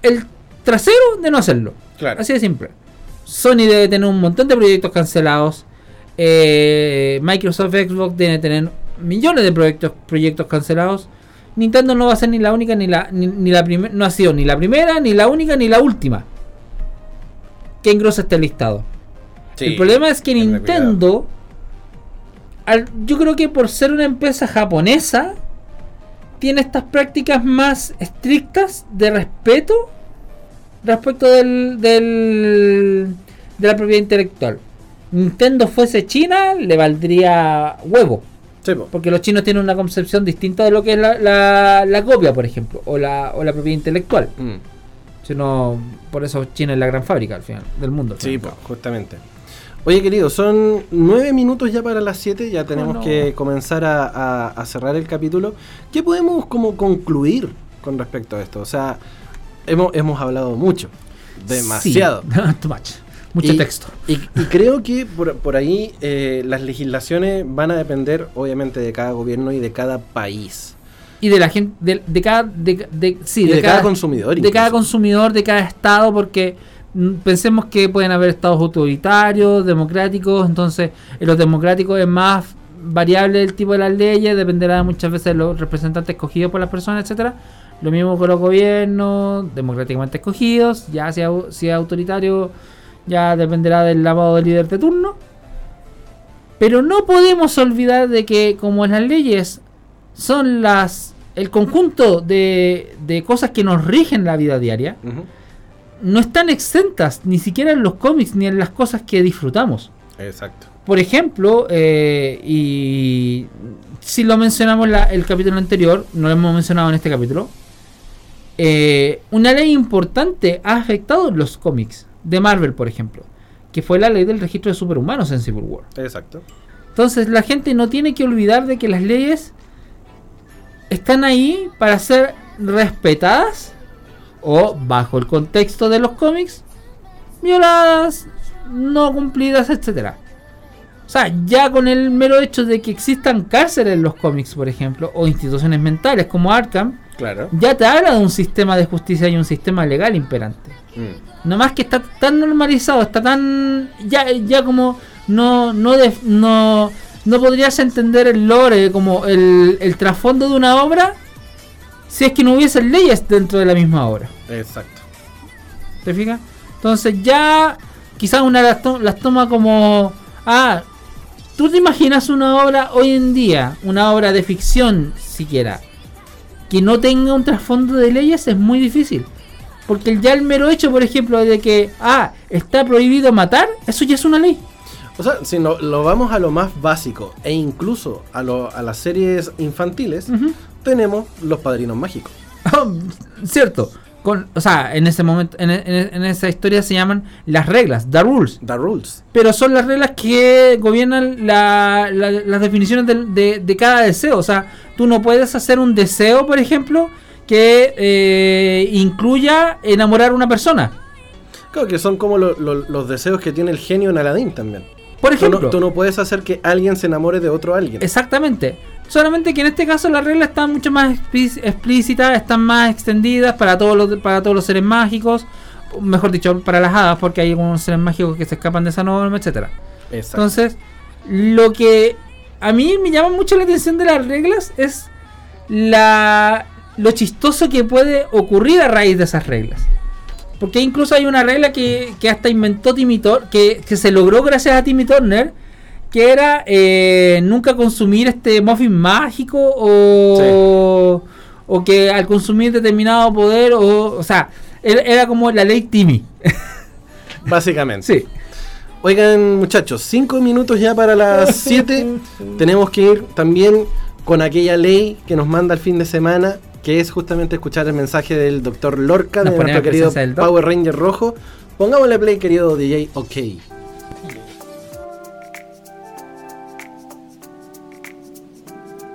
el trasero de no hacerlo. Claro. Así de simple. Sony debe tener un montón de proyectos cancelados. eh, Microsoft Xbox debe tener millones de proyectos, proyectos cancelados. Nintendo no va a ser ni la única ni la ni, ni la primera no ha sido ni la primera ni la única ni la última que engrosa este listado. El problema es que Nintendo, al- yo creo que por ser una empresa japonesa, tiene estas prácticas más estrictas de respeto respecto del, del- de la propiedad intelectual. Nintendo fuese China, le valdría huevo. Sí, po. Porque los chinos tienen una concepción distinta de lo que es la, la- la copia, por ejemplo, o la, o la propiedad intelectual. Mm. Por eso China es la gran fábrica al final del mundo. al Sí, pues, justamente. Oye, querido, son nueve minutos ya para las siete, ya tenemos no. que comenzar a, a- a cerrar el capítulo. ¿Qué podemos como concluir con respecto a esto? O sea, hemos, hemos hablado mucho, demasiado. Sí, too much. Mucho Y- texto. Y, y creo que por, por ahí eh, las legislaciones van a depender obviamente de cada gobierno y de cada país. Y de la gente, de, de cada, de, de- sí, Y de cada consumidor De cada consumidor, de cada estado, porque mm, pensemos que pueden haber estados autoritarios, democráticos, entonces en los democráticos es más variable el tipo de las leyes, dependerá muchas veces de los representantes escogidos por las personas, etcétera. Lo mismo con los gobiernos democráticamente escogidos, ya si, au- si es autoritario, ya dependerá del lavado del líder de turno. Pero no podemos olvidar de que como las leyes son las el conjunto de, de cosas que nos rigen la vida diaria, no están exentas ni siquiera en los cómics ni en las cosas que disfrutamos. Exacto. Por ejemplo, eh, y si lo mencionamos en la- el capítulo anterior, no lo hemos mencionado en este capítulo, eh, una ley importante ha afectado los cómics de Marvel, por ejemplo, que fue la ley del registro de superhumanos en Civil War. Exacto. Entonces la gente no tiene que olvidar de que las leyes están ahí para ser respetadas o bajo el contexto de los cómics violadas, no cumplidas, etcétera. O sea, ya con el mero hecho de que existan cárceles en los cómics, por ejemplo, o instituciones mentales como Arkham, Claro. ya te habla de un sistema de justicia y un sistema legal imperante. Mm. No más que está tan normalizado, está tan. Ya, ya como. No, no, def- no, no podrías entender el lore, como el, el trasfondo de una obra, si es que no hubiese leyes dentro de la misma obra. Exacto. ¿Te fijas? Entonces ya quizás una las, to- las toma como... Ah, ¿tú te imaginas una obra hoy en día, una obra de ficción siquiera, que no tenga un trasfondo de leyes? Es muy difícil. Porque ya el mero hecho, por ejemplo, de que, ah, está prohibido matar, eso ya es una ley. O sea, si no, lo vamos a lo más básico e incluso a, lo- a las series infantiles, tenemos los padrinos mágicos. Cierto. Con, o sea, en ese momento, en, en- en esa historia se llaman las reglas, the rules. The Rules. pero son las reglas que gobiernan la- la- las definiciones de, de cada deseo. O sea, tú no puedes hacer un deseo, por ejemplo, que eh, incluya enamorar a una persona. Claro que son como lo- lo- los deseos que tiene el genio en Aladdin también. Por Tú ejemplo, no, tú no puedes hacer que alguien se enamore de otro alguien. exactamente. Solamente que en este caso las reglas están mucho más explí- explícitas, están más extendidas para todos los para todos los seres mágicos, mejor dicho, para las hadas, porque hay algunos seres mágicos que se escapan de esa norma, etcétera. Exacto. Entonces, lo que a mí me llama mucho la atención de las reglas es la lo chistoso que puede ocurrir a raíz de esas reglas. Porque incluso hay una regla que, que hasta inventó Timmy Turner, que, que se logró gracias a Timmy Turner, que era eh, nunca consumir este muffin mágico o, o que al consumir determinado poder, o, o sea, era, era como la ley Timmy. Básicamente. Sí. Oigan, muchachos, cinco minutos ya para las 7. Tenemos que ir también con aquella ley que nos manda el fin de semana, que es justamente escuchar el mensaje del doctor Lorca, Nos de nuestro querido. Power Ranger rojo. Pongámosle play, querido DJ, ok.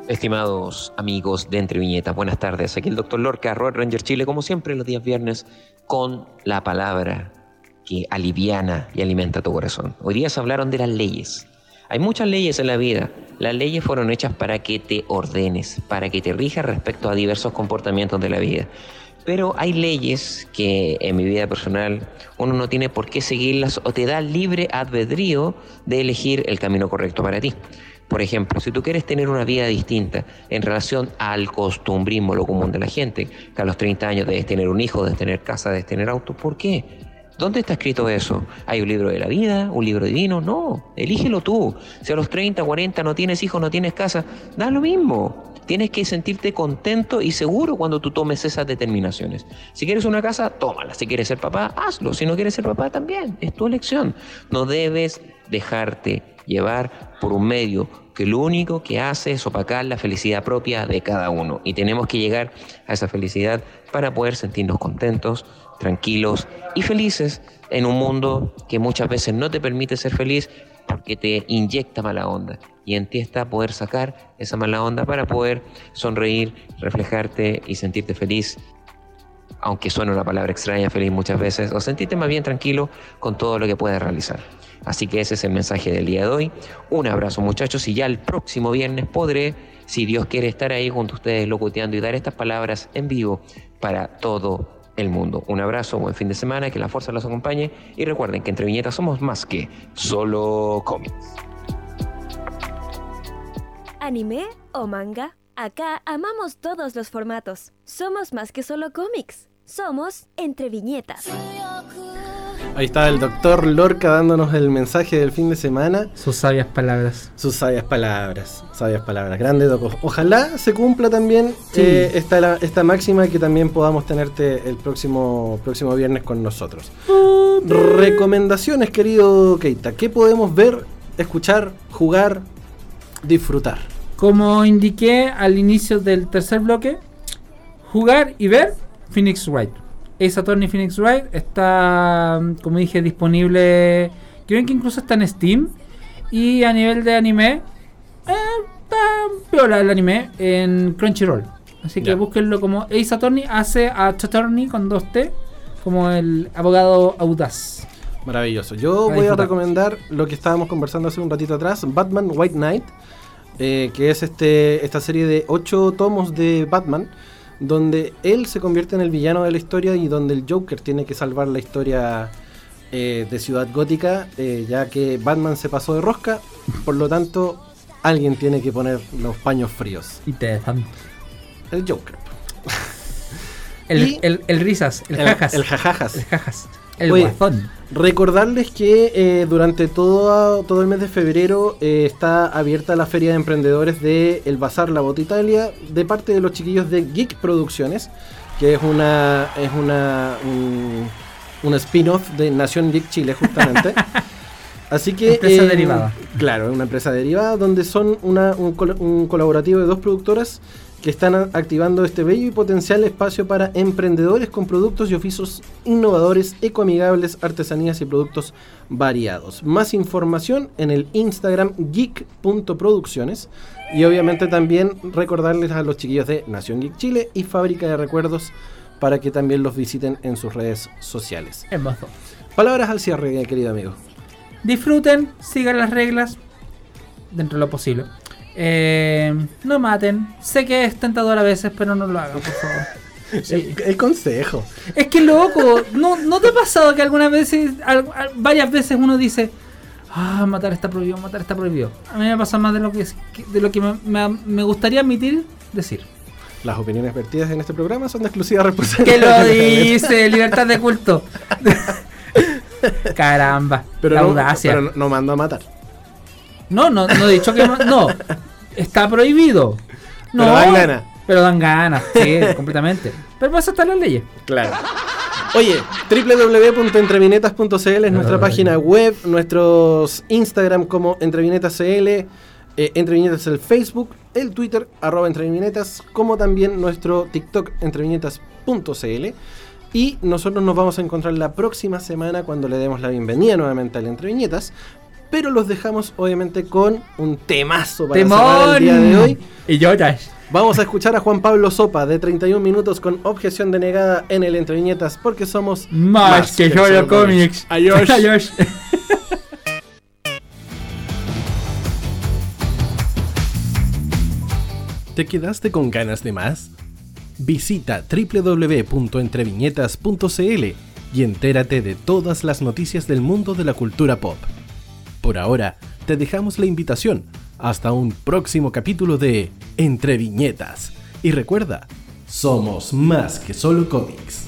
Estimados amigos de Entre Viñetas, buenas tardes. Aquí el Dr. Lorca, Road Ranger Chile, como siempre los días viernes, con la palabra que aliviana y alimenta tu corazón. Hoy día se hablaron de las leyes. Hay muchas leyes en la vida, Las leyes fueron hechas para que te ordenes, para que te rijas respecto a diversos comportamientos de la vida. Pero hay leyes que en mi vida personal uno no tiene por qué seguirlas o te da libre albedrío de elegir el camino correcto para ti. Por ejemplo, si tú quieres tener una vida distinta en relación al costumbrismo, lo común de la gente, que a los 30 años debes tener un hijo, debes tener casa, debes tener auto, ¿por qué? ¿Dónde está escrito eso? ¿Hay un libro de la vida? ¿Un libro divino? No, elígelo tú. Si a los 30, 40 no tienes hijos, no tienes casa, da lo mismo. Tienes que sentirte contento y seguro cuando tú tomes esas determinaciones. Si quieres una casa, tómala. Si quieres ser papá, hazlo. Si no quieres ser papá, también. Es tu elección. No debes dejarte llevar por un medio que lo único que hace es opacar la felicidad propia de cada uno. Y tenemos que llegar a esa felicidad para poder sentirnos contentos, tranquilos y felices en un mundo que muchas veces no te permite ser feliz porque te inyecta mala onda. Y en ti está poder sacar esa mala onda para poder sonreír, reflejarte y sentirte feliz aunque suene una palabra extraña, feliz muchas veces, o sentirte más bien tranquilo con todo lo que puedes realizar. Así que ese es el mensaje del día de hoy. Un abrazo muchachos y ya el próximo viernes podré, si Dios quiere, estar ahí junto a ustedes locuteando y dar estas palabras en vivo para todo el mundo. Un abrazo, buen fin de semana, que la fuerza los acompañe y recuerden que entre viñetas somos más que solo cómics. ¿Anime o manga? Acá amamos todos los formatos. Somos más que solo cómics. Somos entre viñetas. Ahí está el doctor Lorca dándonos el mensaje del fin de semana. Sus sabias palabras. Sus sabias palabras. Sabias palabras. Grande, Doc. Ojalá se cumpla también Sí. eh, esta, la- esta máxima que también podamos tenerte el próximo, próximo viernes con nosotros. Recomendaciones, querido Keita. ¿Qué podemos ver, escuchar, jugar, disfrutar? Como indiqué al inicio del tercer bloque, jugar y ver Phoenix Wright. Ace Attorney Phoenix Wright está, como dije, disponible. Creo que incluso está en Steam. Y a nivel de anime, eh, está piola el anime en Crunchyroll. Así que Ya. búsquenlo como Ace Attorney, hace a Attorney con dos T, como el abogado audaz. Maravilloso. Yo voy a recomendar lo que estábamos conversando hace un ratito atrás, Batman White Knight, eh, que es este, esta serie de ocho tomos de Batman, donde él se convierte en el villano de la historia y donde el Joker tiene que salvar la historia eh, de Ciudad Gótica, eh, ya que Batman se pasó de rosca, por lo tanto alguien tiene que poner los paños fríos. Interesante. El Joker. El, Y- el, el risas, el, jajas. El jajajas. El jajas. El Oye. Recordarles que eh, durante todo, todo el mes de febrero eh, está abierta la feria de emprendedores de El Bazar La Bota Italia de parte de los chiquillos de Geek Producciones, que es una es una un, spin-off de Nación Geek Chile justamente. Así que Empresa eh, derivada. Claro, una empresa derivada donde son una, un, col- un colaborativo de dos productoras que están activando este bello y potencial espacio para emprendedores con productos y oficios innovadores, ecoamigables, artesanías y productos variados. Más información en el Instagram geek.producciones y obviamente también recordarles a los chiquillos de Nación Geek Chile y Fábrica de Recuerdos para que también los visiten en sus redes sociales. Hermoso. Palabras al cierre, querido amigo. Disfruten, sigan las reglas dentro de lo posible. Eh, no maten. Sé que es tentador a veces, pero no lo hagan, por favor. Sí. El, el consejo. Es que loco, ¿no, ¿no te ha pasado que algunas veces, al- al- varias veces uno dice, ah, matar está prohibido, matar está prohibido? A mí me pasa más de lo que, de lo que me, me- me gustaría admitir, decir. Las opiniones vertidas en este programa son de exclusiva responsabilidad. Que lo dice, libertad de culto. Caramba, Pero, la no, audacia. pero no, no mando a matar. No, no, no he dicho que ma- no. Está prohibido. No, Pero dan ganas. Pero dan ganas, sí, completamente. Pero para eso están las leyes. Claro. Oye, www.entrevinetas.cl es nuestra página web, nuestros Instagram como entrevinetascl, eh, entrevinetas el Facebook, el Twitter arroba entrevinetas, como también nuestro TikTok entrevinetas.cl. Y nosotros nos vamos a encontrar la próxima semana cuando le demos la bienvenida nuevamente al Entreviñetas. Pero los dejamos obviamente con un temazo para cerrar el día de hoy. Y lloras. Vamos a escuchar a Juan Pablo Sopa de 31 minutos con objeción denegada en el Entre Viñetas porque somos Más, que, solo cómics. Adiós. Adiós. ¿Te quedaste con ganas de más? Visita www.entreviñetas.cl y entérate de todas las noticias del mundo de la cultura pop. Por ahora, te dejamos la invitación hasta un próximo capítulo de Entre Viñetas. Y recuerda, somos más que solo cómics.